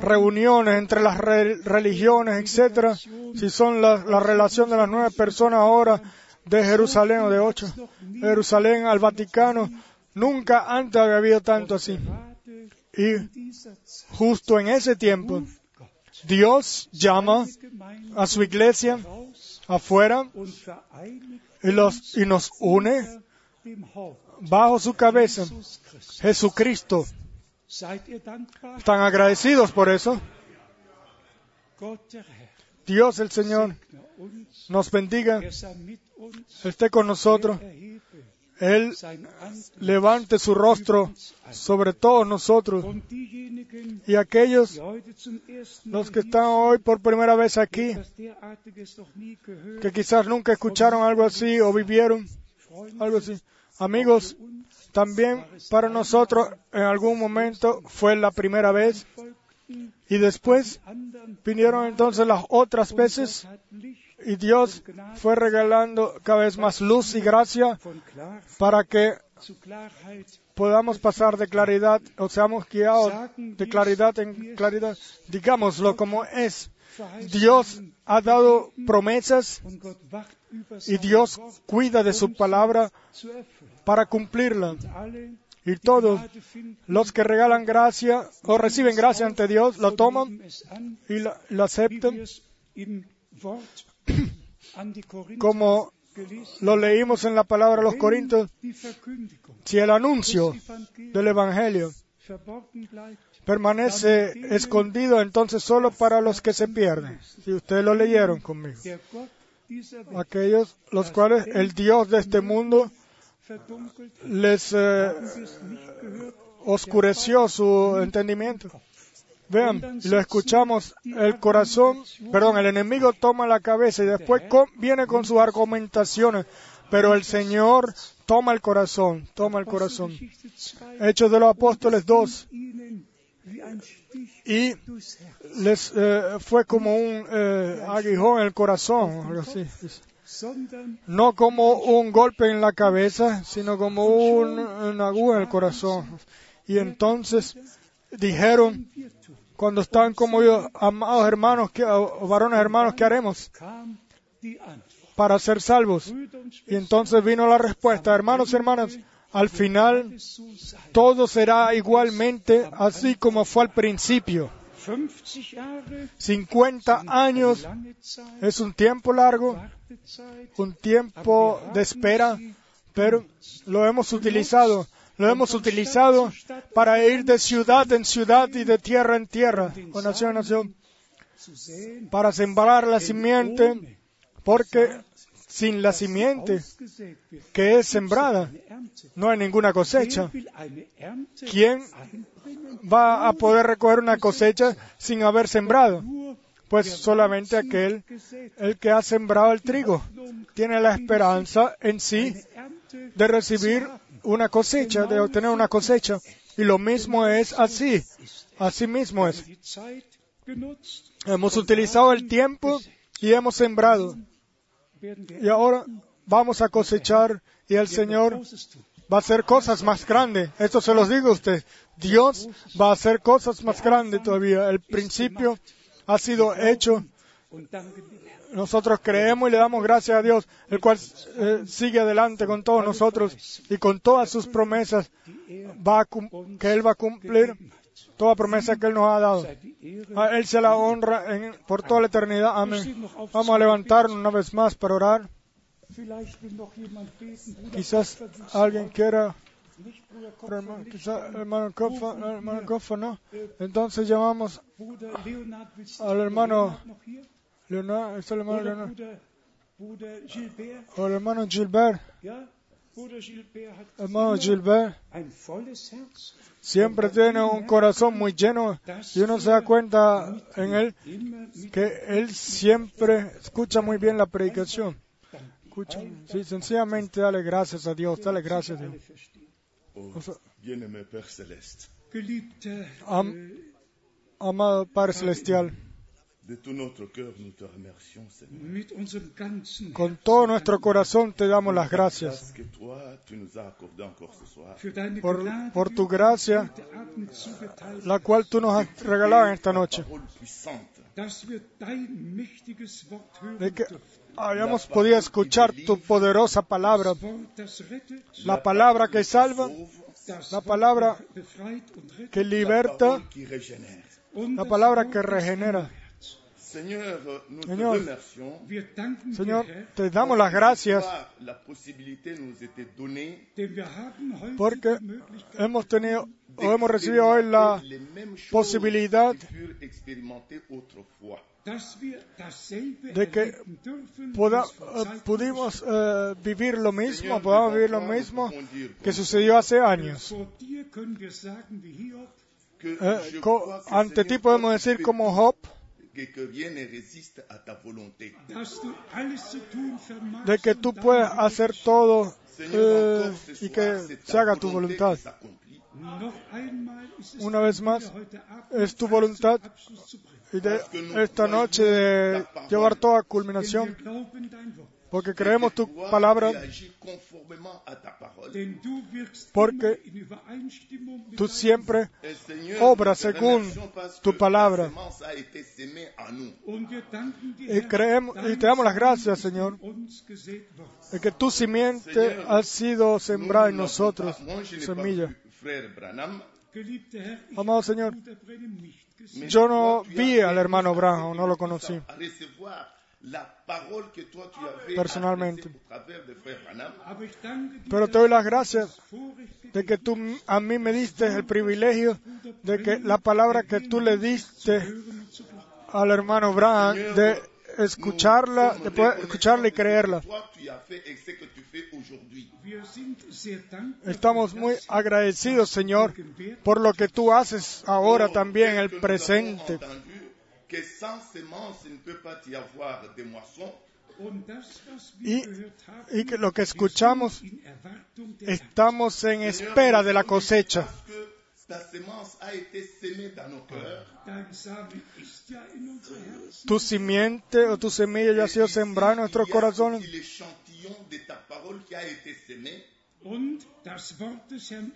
Speaker 1: reuniones entre las religiones, etcétera, si son la, la, relación de las nueve personas ahora de Jerusalén o de ocho, Jerusalén al Vaticano, nunca antes había habido tanto así. Y justo en ese tiempo, Dios llama a su iglesia afuera y, los, y nos une bajo su cabeza, Jesucristo. ¿Están agradecidos por eso? Dios el Señor nos bendiga, esté con nosotros. Él levante su rostro sobre todos nosotros y aquellos, los que están hoy por primera vez aquí, que quizás nunca escucharon algo así o vivieron algo así. Amigos, también para nosotros en algún momento fue la primera vez y después vinieron entonces las otras veces y Dios fue regalando cada vez más luz y gracia para que podamos pasar de claridad o seamos guiados de claridad en claridad. Digámoslo como es. Dios ha dado promesas y Dios cuida de su palabra para cumplirla. Y todos los que regalan gracia o reciben gracia ante Dios, lo toman y lo, aceptan como lo leímos en la palabra de los Corintios, si el anuncio del Evangelio permanece escondido, entonces solo para los que se pierden. Si ustedes lo leyeron conmigo. Aquellos los cuales el Dios de este mundo les eh, oscureció su entendimiento. Vean, lo escuchamos, el corazón, perdón, el enemigo toma la cabeza y después viene con sus argumentaciones, pero el Señor toma el corazón, toma el corazón. Hechos de los Apóstoles 2. Y les eh, fue como un eh, aguijón en el corazón. No como un golpe en la cabeza, sino como un, una en el corazón. Y entonces dijeron, cuando estaban como yo, amados hermanos, varones hermanos, ¿qué haremos? Para ser salvos. Y entonces vino la respuesta, hermanos y hermanas, al final todo será igualmente así como fue al principio. 50 años es un tiempo largo, un tiempo de espera, pero lo hemos utilizado lo hemos utilizado para ir de ciudad en ciudad y de tierra en tierra, o nación en nación, para sembrar la simiente, porque sin la simiente que es sembrada no hay ninguna cosecha. ¿Quién va a poder recoger una cosecha sin haber sembrado? Pues solamente aquel, el que ha sembrado el trigo, tiene la esperanza en sí de recibir una cosecha, de obtener una cosecha. Y lo mismo es así. Así mismo es. Hemos utilizado el tiempo y hemos sembrado. Y ahora vamos a cosechar y el Señor va a hacer cosas más grandes. Esto se los digo a usted. Dios va a hacer cosas más grandes todavía. El principio ha sido hecho nosotros creemos y le damos gracias a Dios, el cual eh, sigue adelante con todos nosotros y con todas sus promesas va que Él va a cumplir toda promesa que Él nos ha dado. A Él se la honra por toda la eternidad. Amén. Vamos a levantarnos una vez más para orar. Quizás alguien quiera quizás hermano Koffa, no. Entonces llamamos al hermano Leonardo, el hermano Leonardo. O el hermano Gilbert. Hermano Gilbert siempre tiene un corazón muy lleno y uno se da cuenta en él que él siempre escucha muy bien la predicación. Sí, sencillamente dale gracias a Dios, dale gracias a Dios.
Speaker 4: Oh,
Speaker 1: O sea- Am-
Speaker 3: äh,
Speaker 1: Amado Padre Celestial, con todo nuestro corazón te damos las gracias. por, tu gracia, la cual tú nos has regalado en esta noche, de que hayamos podido escuchar tu poderosa palabra, la palabra que salva, la palabra que liberta, la palabra que regenera. Señor.
Speaker 3: danken
Speaker 1: Señor, te damos las gracias porque hemos tenido o hemos recibido hoy la posibilidad de que poda- eh, pudimos eh, vivir lo mismo, podamos vivir lo mismo que sucedió hace años. Eh, ante ti podemos decir como Job
Speaker 4: que rien ne résiste à ta
Speaker 3: vermagst.
Speaker 1: de que tú
Speaker 3: Wille
Speaker 1: hacer todo eh,
Speaker 4: ce
Speaker 1: y que se haga tu voluntad.
Speaker 4: qui s'accomplit.
Speaker 3: Noch einmal ist es
Speaker 1: Una vez más, es tu voluntad y de esta noche de llevar a
Speaker 3: wir
Speaker 1: culminación, porque creemos tu palabra, Porque tú siempre
Speaker 4: Et Seigneur,
Speaker 1: obra
Speaker 4: nous te
Speaker 1: según tu palabra. Y creemos- y te damos las gracias, Señor. de que tu simiente ha sido sembrada en nosotros, semilla. Amado Señor, Yo no vi al hermano Branham, no lo conocí.
Speaker 4: À recevoir la parole que toi tu avais
Speaker 1: Personalmente. Pero te doy las gracias de que tú a mí me diste el privilegio de que la palabra que tú le diste al hermano Branham, de escucharla, de poder escucharla y creerla. Estamos muy agradecidos, Señor, por lo que tú haces ahora también en el presente.
Speaker 4: Que sans semence, il ne peut pas y avoir de moisson.
Speaker 1: Y, y que lo que escuchamos, estamos en espera de la cosecha. Tu simiente o tu semilla ya ha sido sembrada en nuestros corazones.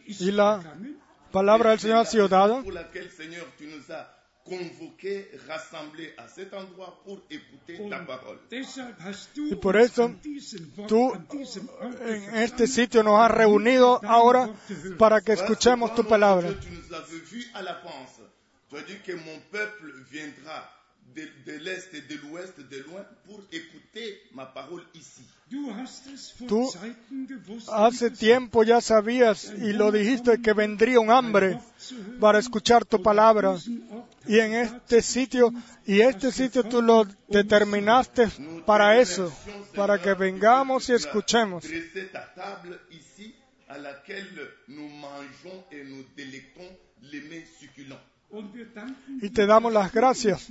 Speaker 1: Y la-. Palabra del Señor ha sido dada.
Speaker 4: Convoqués, rassemblés à cet endroit pour écouter ta
Speaker 3: Und
Speaker 4: parole.
Speaker 1: Y por eso, tú En este sitio nos has reunido ahora para que escuchemos tu palabra.
Speaker 4: Tu nous avais vu à l'avance. Tu as dit que mon peuple viendra de, de l'est de l'ouest, de loin, pour écouter ma parole ici.
Speaker 1: Tú Hace tiempo ya sabías y lo dijiste que vendría un hambre para escuchar tu palabra. Y en este sitio, y este sitio tú lo determinaste para eso, para que vengamos y escuchemos.
Speaker 4: À laquelle nous mangeons et nous délectons les mets succulents.
Speaker 1: Y te damos las gracias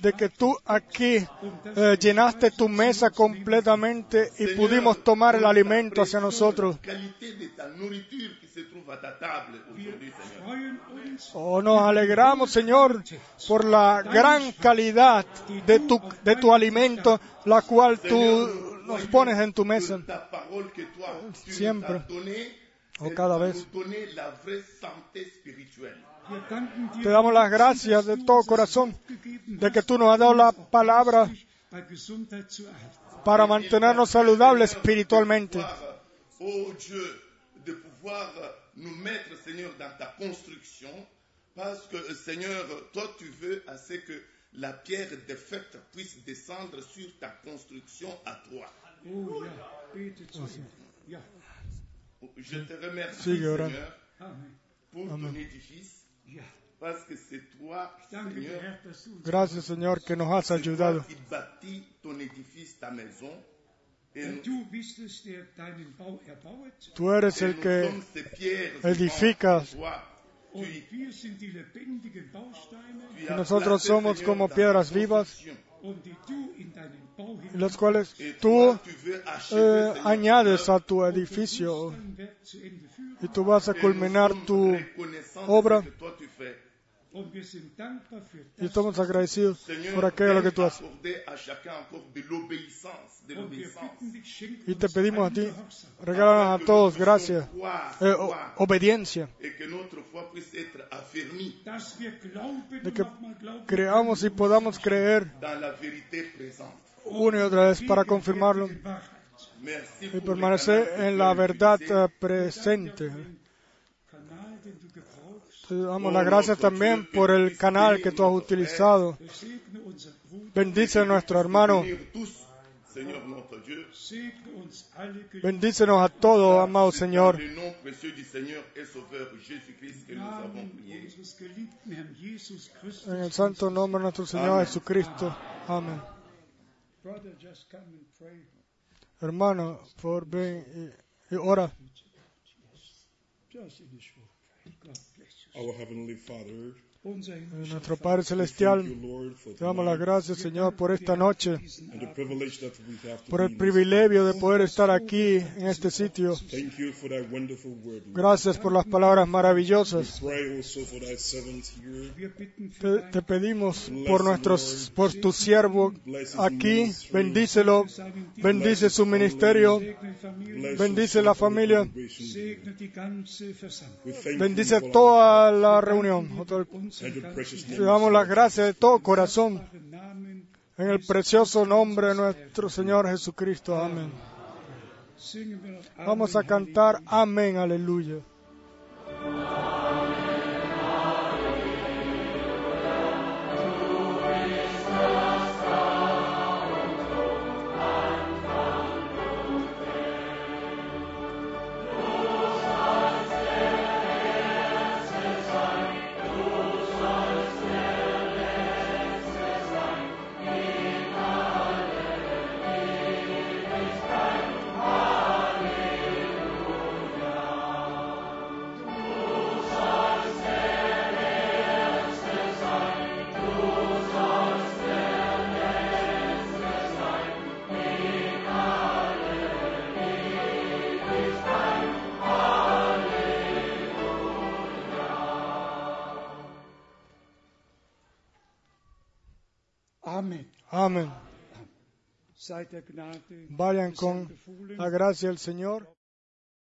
Speaker 1: de que tú aquí eh, llenaste tu mesa completamente y pudimos tomar el alimento hacia nosotros. Oh, nos alegramos, Señor, por la gran calidad de tu, de tu alimento, la cual tú nos pones en tu mesa. Siempre. O cada vez.
Speaker 4: Nous donner la vraie santé spirituelle.
Speaker 3: Wir danken dir,
Speaker 1: Te damos las gracias de todo corazón de que tú nos has dado la palabra
Speaker 3: bei Gesundheit zu erhalten.
Speaker 1: para mantenernos saludables espiritualmente.
Speaker 4: Pouvoir, Oh Dieu, de pouvoir nous mettre, Seigneur, dans ta construction, parce que, Seigneur, toi, tu veux à ce que la pierre défaite puisse descendre sur ta construction à toi.
Speaker 3: Oh ja, bete zu ihm. Ja,
Speaker 4: Je te remercie,
Speaker 1: Sigue orando.
Speaker 4: Seigneur,
Speaker 3: Amen.
Speaker 4: pour ton édifice, Que toi,
Speaker 1: Gracias, Señor, que nos has ayudado.
Speaker 4: toi qui bâtis ton édifice, ta maison, et nous,
Speaker 3: Und du bist es, der deinen Bau erbauet.
Speaker 1: Tú eres el que edificas.
Speaker 4: Tu
Speaker 1: Y nosotros somos como piedras vivas, las cuales tú eh, añades a tu edificio y tú vas a culminar tu obra. Y estamos agradecidos por aquello lo que tú haces. Y te pedimos a ti, regálanos a todos gracias, eh, obediencia, de que creamos y podamos creer una y otra vez para confirmarlo. y permanecer en la verdad eh, presente. Te damos las gracias también por el canal que tú has utilizado. Bendice a nuestro hermano, bendícenos a todos, amado Señor. En el santo nombre de nuestro Señor Jesucristo. Amén. Hermano, por ven y, y ora.
Speaker 5: Our Heavenly Father,
Speaker 1: Nuestro Padre Celestial, te damos las gracias, Señor, por esta noche, por el privilegio de poder estar aquí en este sitio. Gracias por las palabras maravillosas. Te, te pedimos por nuestros, por tu siervo aquí, bendícelo, bendice su ministerio, bendice la familia, bendice toda la reunión. Te damos las gracias de todo corazón en el precioso nombre de nuestro Señor Jesucristo. Amén. Vamos a cantar Amén, aleluya. Vayan con la gracia del Señor.